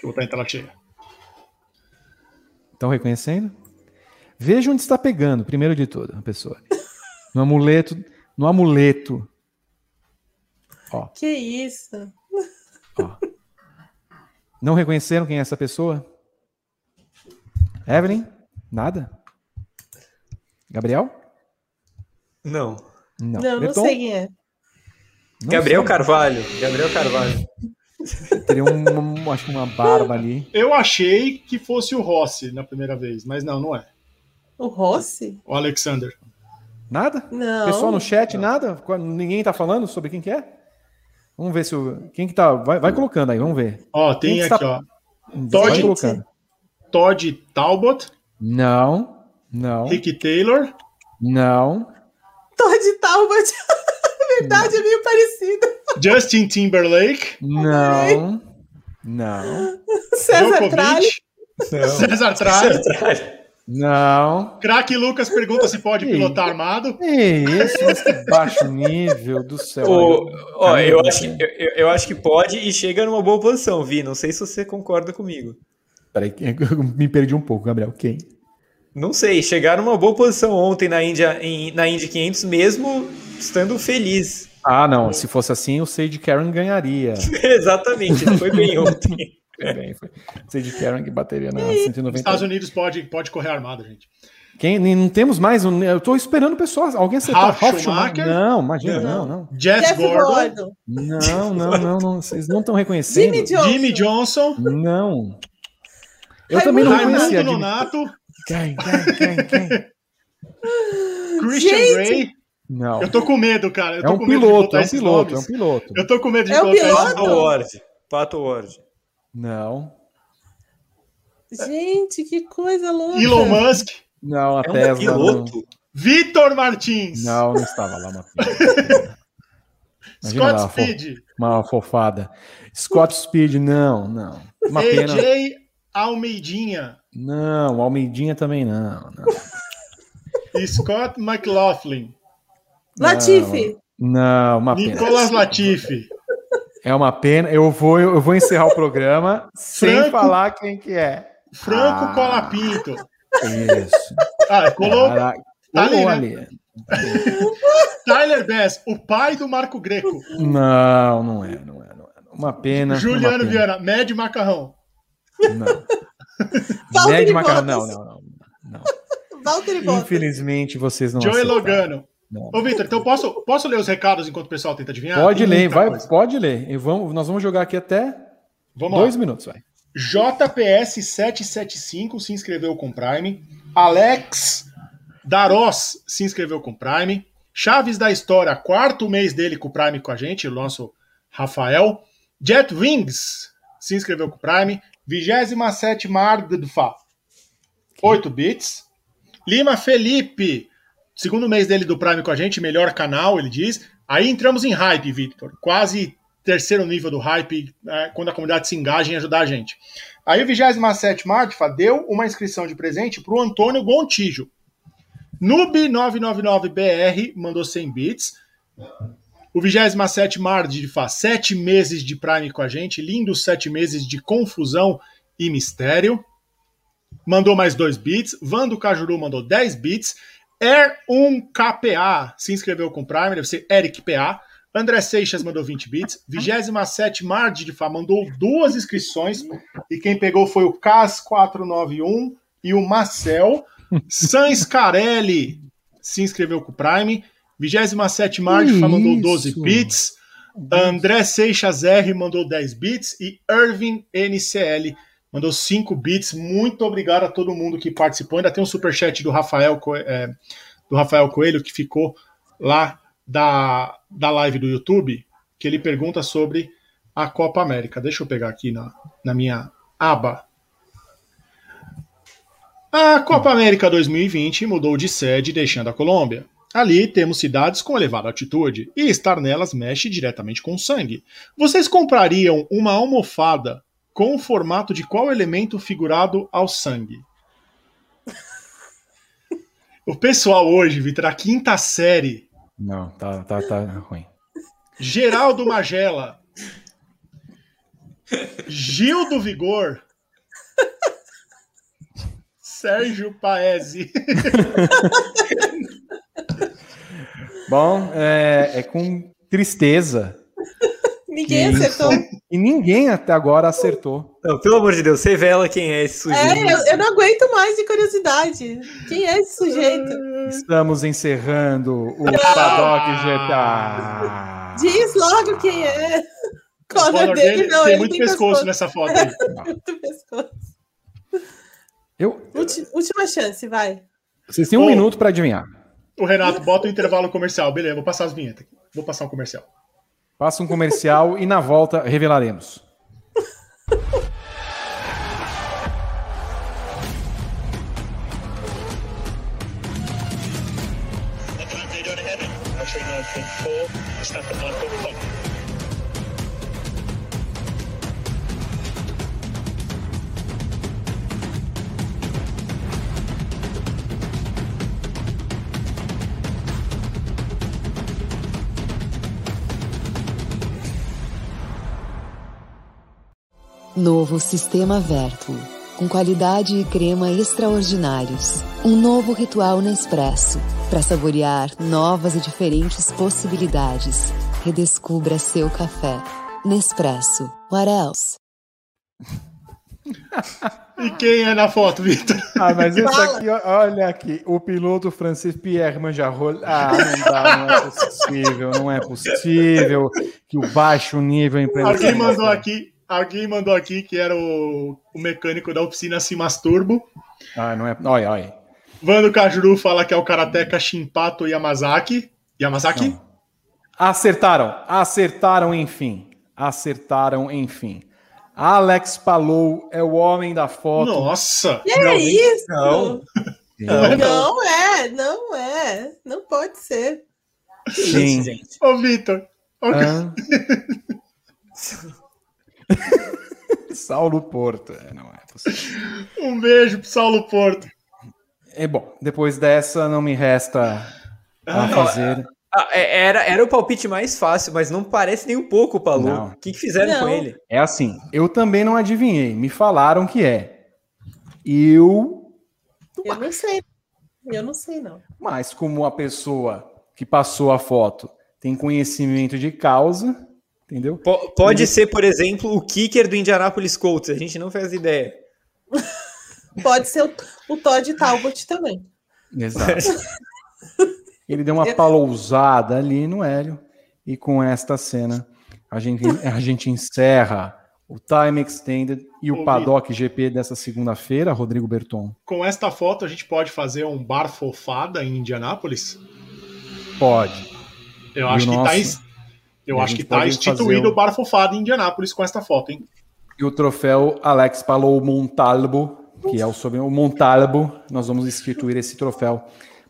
vou botar em tela cheia. Estão reconhecendo? Veja onde está pegando, primeiro de tudo, a pessoa. No amuleto, no amuleto Ó. Que isso? Ó. Não reconheceram quem é essa pessoa? Evelyn? Nada? Gabriel? Não. Não, não, não sei quem é. Não Gabriel sei. Carvalho. Gabriel Carvalho. Teria um, acho que uma barba ali. Eu achei que fosse o Rossi na primeira vez, mas não, não é. O Rossi? O Alexander. Nada? Não. Pessoal no chat, nada? Ninguém tá falando sobre quem que é? Vamos ver se o. Quem que tá. Vai, vai colocando aí, vamos ver. Ó, tem aqui, tá... ó. Todd, colocando. Todd Talbot. Não. Não. Rick Taylor. Não. Todd Talbot. verdade, não. é meio parecido. Justin Timberlake. Não. Não. César Tralli. César Tralli. Não. Craque Lucas pergunta se pode pilotar armado. Isso, mas que baixo nível do céu. O, ó, eu, acho que, eu, eu, acho que pode e chega numa boa posição, Vi. Não sei se você concorda comigo. Peraí, eu me perdi um pouco, Gabriel. Quem? Não sei, chegar numa boa posição ontem na Índia, em, na Indy 500, mesmo estando feliz. Ah, não. Se fosse assim, o Sage Karen ganharia. Exatamente, foi bem ontem. Foi bem, foi. Sage Karen que bateria na 190. Estados Unidos pode, pode correr armado, gente. Quem, não temos mais. Eu estou esperando o pessoal. Alguém acertar. Ralf Schumacher? Não, imagina, não, não. Jeff, Jeff Gordon. Gordon. Não, não, não, não. Vocês não estão reconhecendo. Jimmy Johnson. Jimmy Johnson. Não. Eu também não conhecia. Nonato. Quem, quem, quem, quem? Christian Gente. Grey. Não. Eu tô com medo, cara. Eu é um com piloto, medo é um piloto, é um piloto. Eu tô com medo de É um botar piloto? Pato Ward. Pato Ward. Não. Gente, que coisa louca. Elon Musk. Não, a É um Tesla. piloto? Não. Vitor Martins. não, não estava lá, Matheus. Imagina Scott lá, fo- Speed. Uma fofada. Scott Speed, não, não. Uma pena. AJ Almeidinha. Não, Almeidinha também não. não. Scott McLaughlin. Latifi. Não, uma pena. Nicolas Latifi. É uma pena. Eu vou, eu vou encerrar o programa sem Franco- falar quem que é. Franco Ah. Colapinto. Isso. Ah, colou. Tá ali, Colou né? Tyler Bass, o pai do Marco Greco. Não, não é, não é, não é. Uma pena. Juliano uma pena. Viana, Med Macarrão. Não. Ned Macarrão, não, não, não. não. Valtteri Bottas. Infelizmente vocês não Joey. Logano. Não. Ô, Vitor, então posso, posso ler os recados enquanto o pessoal tenta adivinhar? Pode Tem ler, vai, coisa. pode ler. E vamos, nós vamos jogar aqui até Vamos dois lá. minutos, vai. JPS775 se inscreveu com Prime. Alex Daros se inscreveu com Prime. Chaves da História, quarto mês dele com o Prime com a gente, o nosso Rafael. Jet Wings se inscreveu com o Prime. 27 Mardfa, 8 bits. Lima Felipe, segundo mês dele do Prime com a gente, melhor canal, ele diz. Aí entramos em hype, Victor. Quase terceiro nível do hype, né, quando a comunidade se engaja em ajudar a gente. Aí o 27 Mardfa deu uma inscrição de presente para o Antônio Gontijo. Noob999BR mandou 100 bits. O 27 Mard faz 7 meses de Prime com a gente. Lindos 7 meses de confusão e mistério. Mandou mais 2 bits. Vando Cajuru mandou 10 bits. Air1KPA se inscreveu com Prime, deve ser Eric PA. André Seixas mandou 20 bits. 27 Mard de Fá mandou duas inscrições. E quem pegou foi o Cas491 e o Marcel. Sans Carelli se inscreveu com o Prime. 27 Marge mandou 12 bits. André Seixas R mandou 10 bits. E Irving NCL mandou 5 bits. Muito obrigado a todo mundo que participou. Ainda tem um superchat do Rafael, é, do Rafael Coelho que ficou lá da, da live do YouTube, que ele pergunta sobre a Copa América. Deixa eu pegar aqui na, na minha aba. A Copa América 2020 mudou de sede, deixando a Colômbia. Ali temos cidades com elevada altitude e estar nelas mexe diretamente com o sangue. Vocês comprariam uma almofada com o formato de qual elemento figurado ao sangue? O pessoal hoje, Vitor, a quinta série. Não, tá, tá, tá ruim. Geraldo Magela. Gil do Vigor. Sérgio Paese. Bom, é, é, com tristeza. Ninguém acertou. E ninguém até agora acertou. Não, pelo amor de Deus, revela quem é esse sujeito. É, eu, eu, não aguento mais de curiosidade. Quem é esse sujeito? Estamos encerrando o Paddock GTA. Diz logo quem é. Conor dele, não, tem muito tem pescoço, pescoço nessa foto aí. muito pescoço. Eu... Última chance, vai. Vocês têm um minuto para adivinhar. O Renato, bota o intervalo comercial. Beleza, vou passar as vinhetas. Vou passar um comercial. Passa um comercial e na volta revelaremos. Novo Sistema Vertuo. Com qualidade e crema extraordinários. Um novo ritual Nespresso. Para saborear novas e diferentes possibilidades. Redescubra seu café. Nespresso. What else? E quem é na foto, Vitor? Ah, mas isso aqui, olha aqui, o piloto Francis Pierre Manjarrol. Ah, não dá, não é possível, não é possível que o baixo nível empresarial. Alguém mandou aqui, Alguém mandou aqui que era o, o mecânico da oficina Simas Turbo. Ah, não é. Olha, olha. Vando Kajuru fala que é o karateka Shimpato Yamazaki. Yamazaki? Não. Acertaram. Acertaram, enfim. Acertaram, enfim. Alex Palou é o homem da foto. Nossa! Que é isso? Não. Não, não é, não é. Não pode ser. Sim. Ô, Vitor. Ah. Saulo Porto, é, não é possível. Um beijo pro Saulo Porto. É bom, depois dessa não me resta a fazer. Ah, é, era, era o palpite mais fácil, mas não parece nem um pouco o Palu. O que, que fizeram não. com ele? É assim, eu também não adivinhei. Me falaram que é. Eu. Eu não sei. Eu não sei, não. Mas como a pessoa que passou a foto tem conhecimento de causa, entendeu? P pode ser, por exemplo, o kicker do Indianapolis Colts, a gente não faz ideia. pode ser o, o Todd Talbot também. Exato. Ele deu uma palousada ali no Hélio, e com esta cena a gente, a gente encerra o Time Extended e o Paddock GP dessa segunda-feira, Rodrigo Berton. Com esta foto a gente pode fazer um bar fofada em Indianápolis? Pode. Eu e acho que tá nosso... tá eu acho que está instituído o bar fofado em Indianápolis com esta foto, hein? E o troféu Alex Palou Montalbo, que é o sobre o Montalbo, nós vamos instituir esse troféu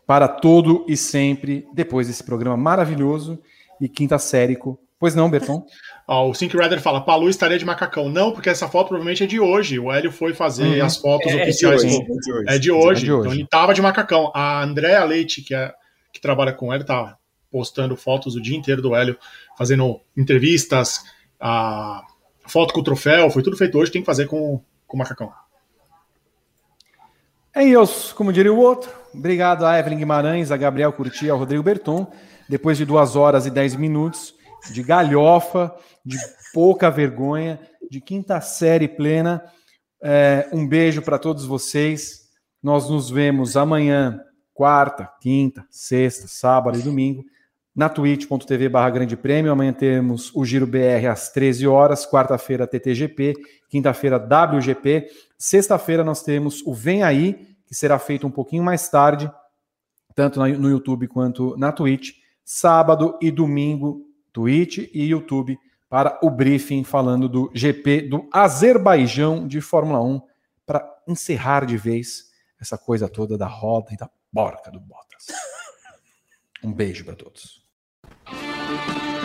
para todo e sempre depois desse programa maravilhoso e quinta sérico. Pois não, Berton? Ó, o Sync Rider fala, Palu estaria de macacão. Não, porque essa foto provavelmente é de hoje. O Hélio foi fazer uhum. as fotos é, oficiais. É de, hoje. É de hoje. É de hoje. Então ele tava de macacão. A Andréa Leite, que, é, que trabalha com ele, tá postando fotos o dia inteiro do Hélio fazendo entrevistas, a foto com o troféu, foi tudo feito hoje, tem que fazer com, com o macacão. É isso, como diria o outro. Obrigado a Evelyn Guimarães, a Gabriel Curti, ao Rodrigo Berton. Depois de duas horas e dez minutos de galhofa, de pouca vergonha, de quinta série plena. É, um beijo para todos vocês. Nós nos vemos amanhã, quarta, quinta, sexta, sábado e domingo na twitch.tv barra grande prêmio. Amanhã temos o Giro BR às 13 horas, quarta-feira TTGP, quinta-feira WGP, sexta-feira nós temos o Vem Aí, que será feito um pouquinho mais tarde, tanto no YouTube quanto na Twitch. Sábado e domingo, Twitch e YouTube para o briefing falando do GP do Azerbaijão de Fórmula 1 para encerrar de vez essa coisa toda da roda e da porca do Bottas. Um beijo para todos. Thank you.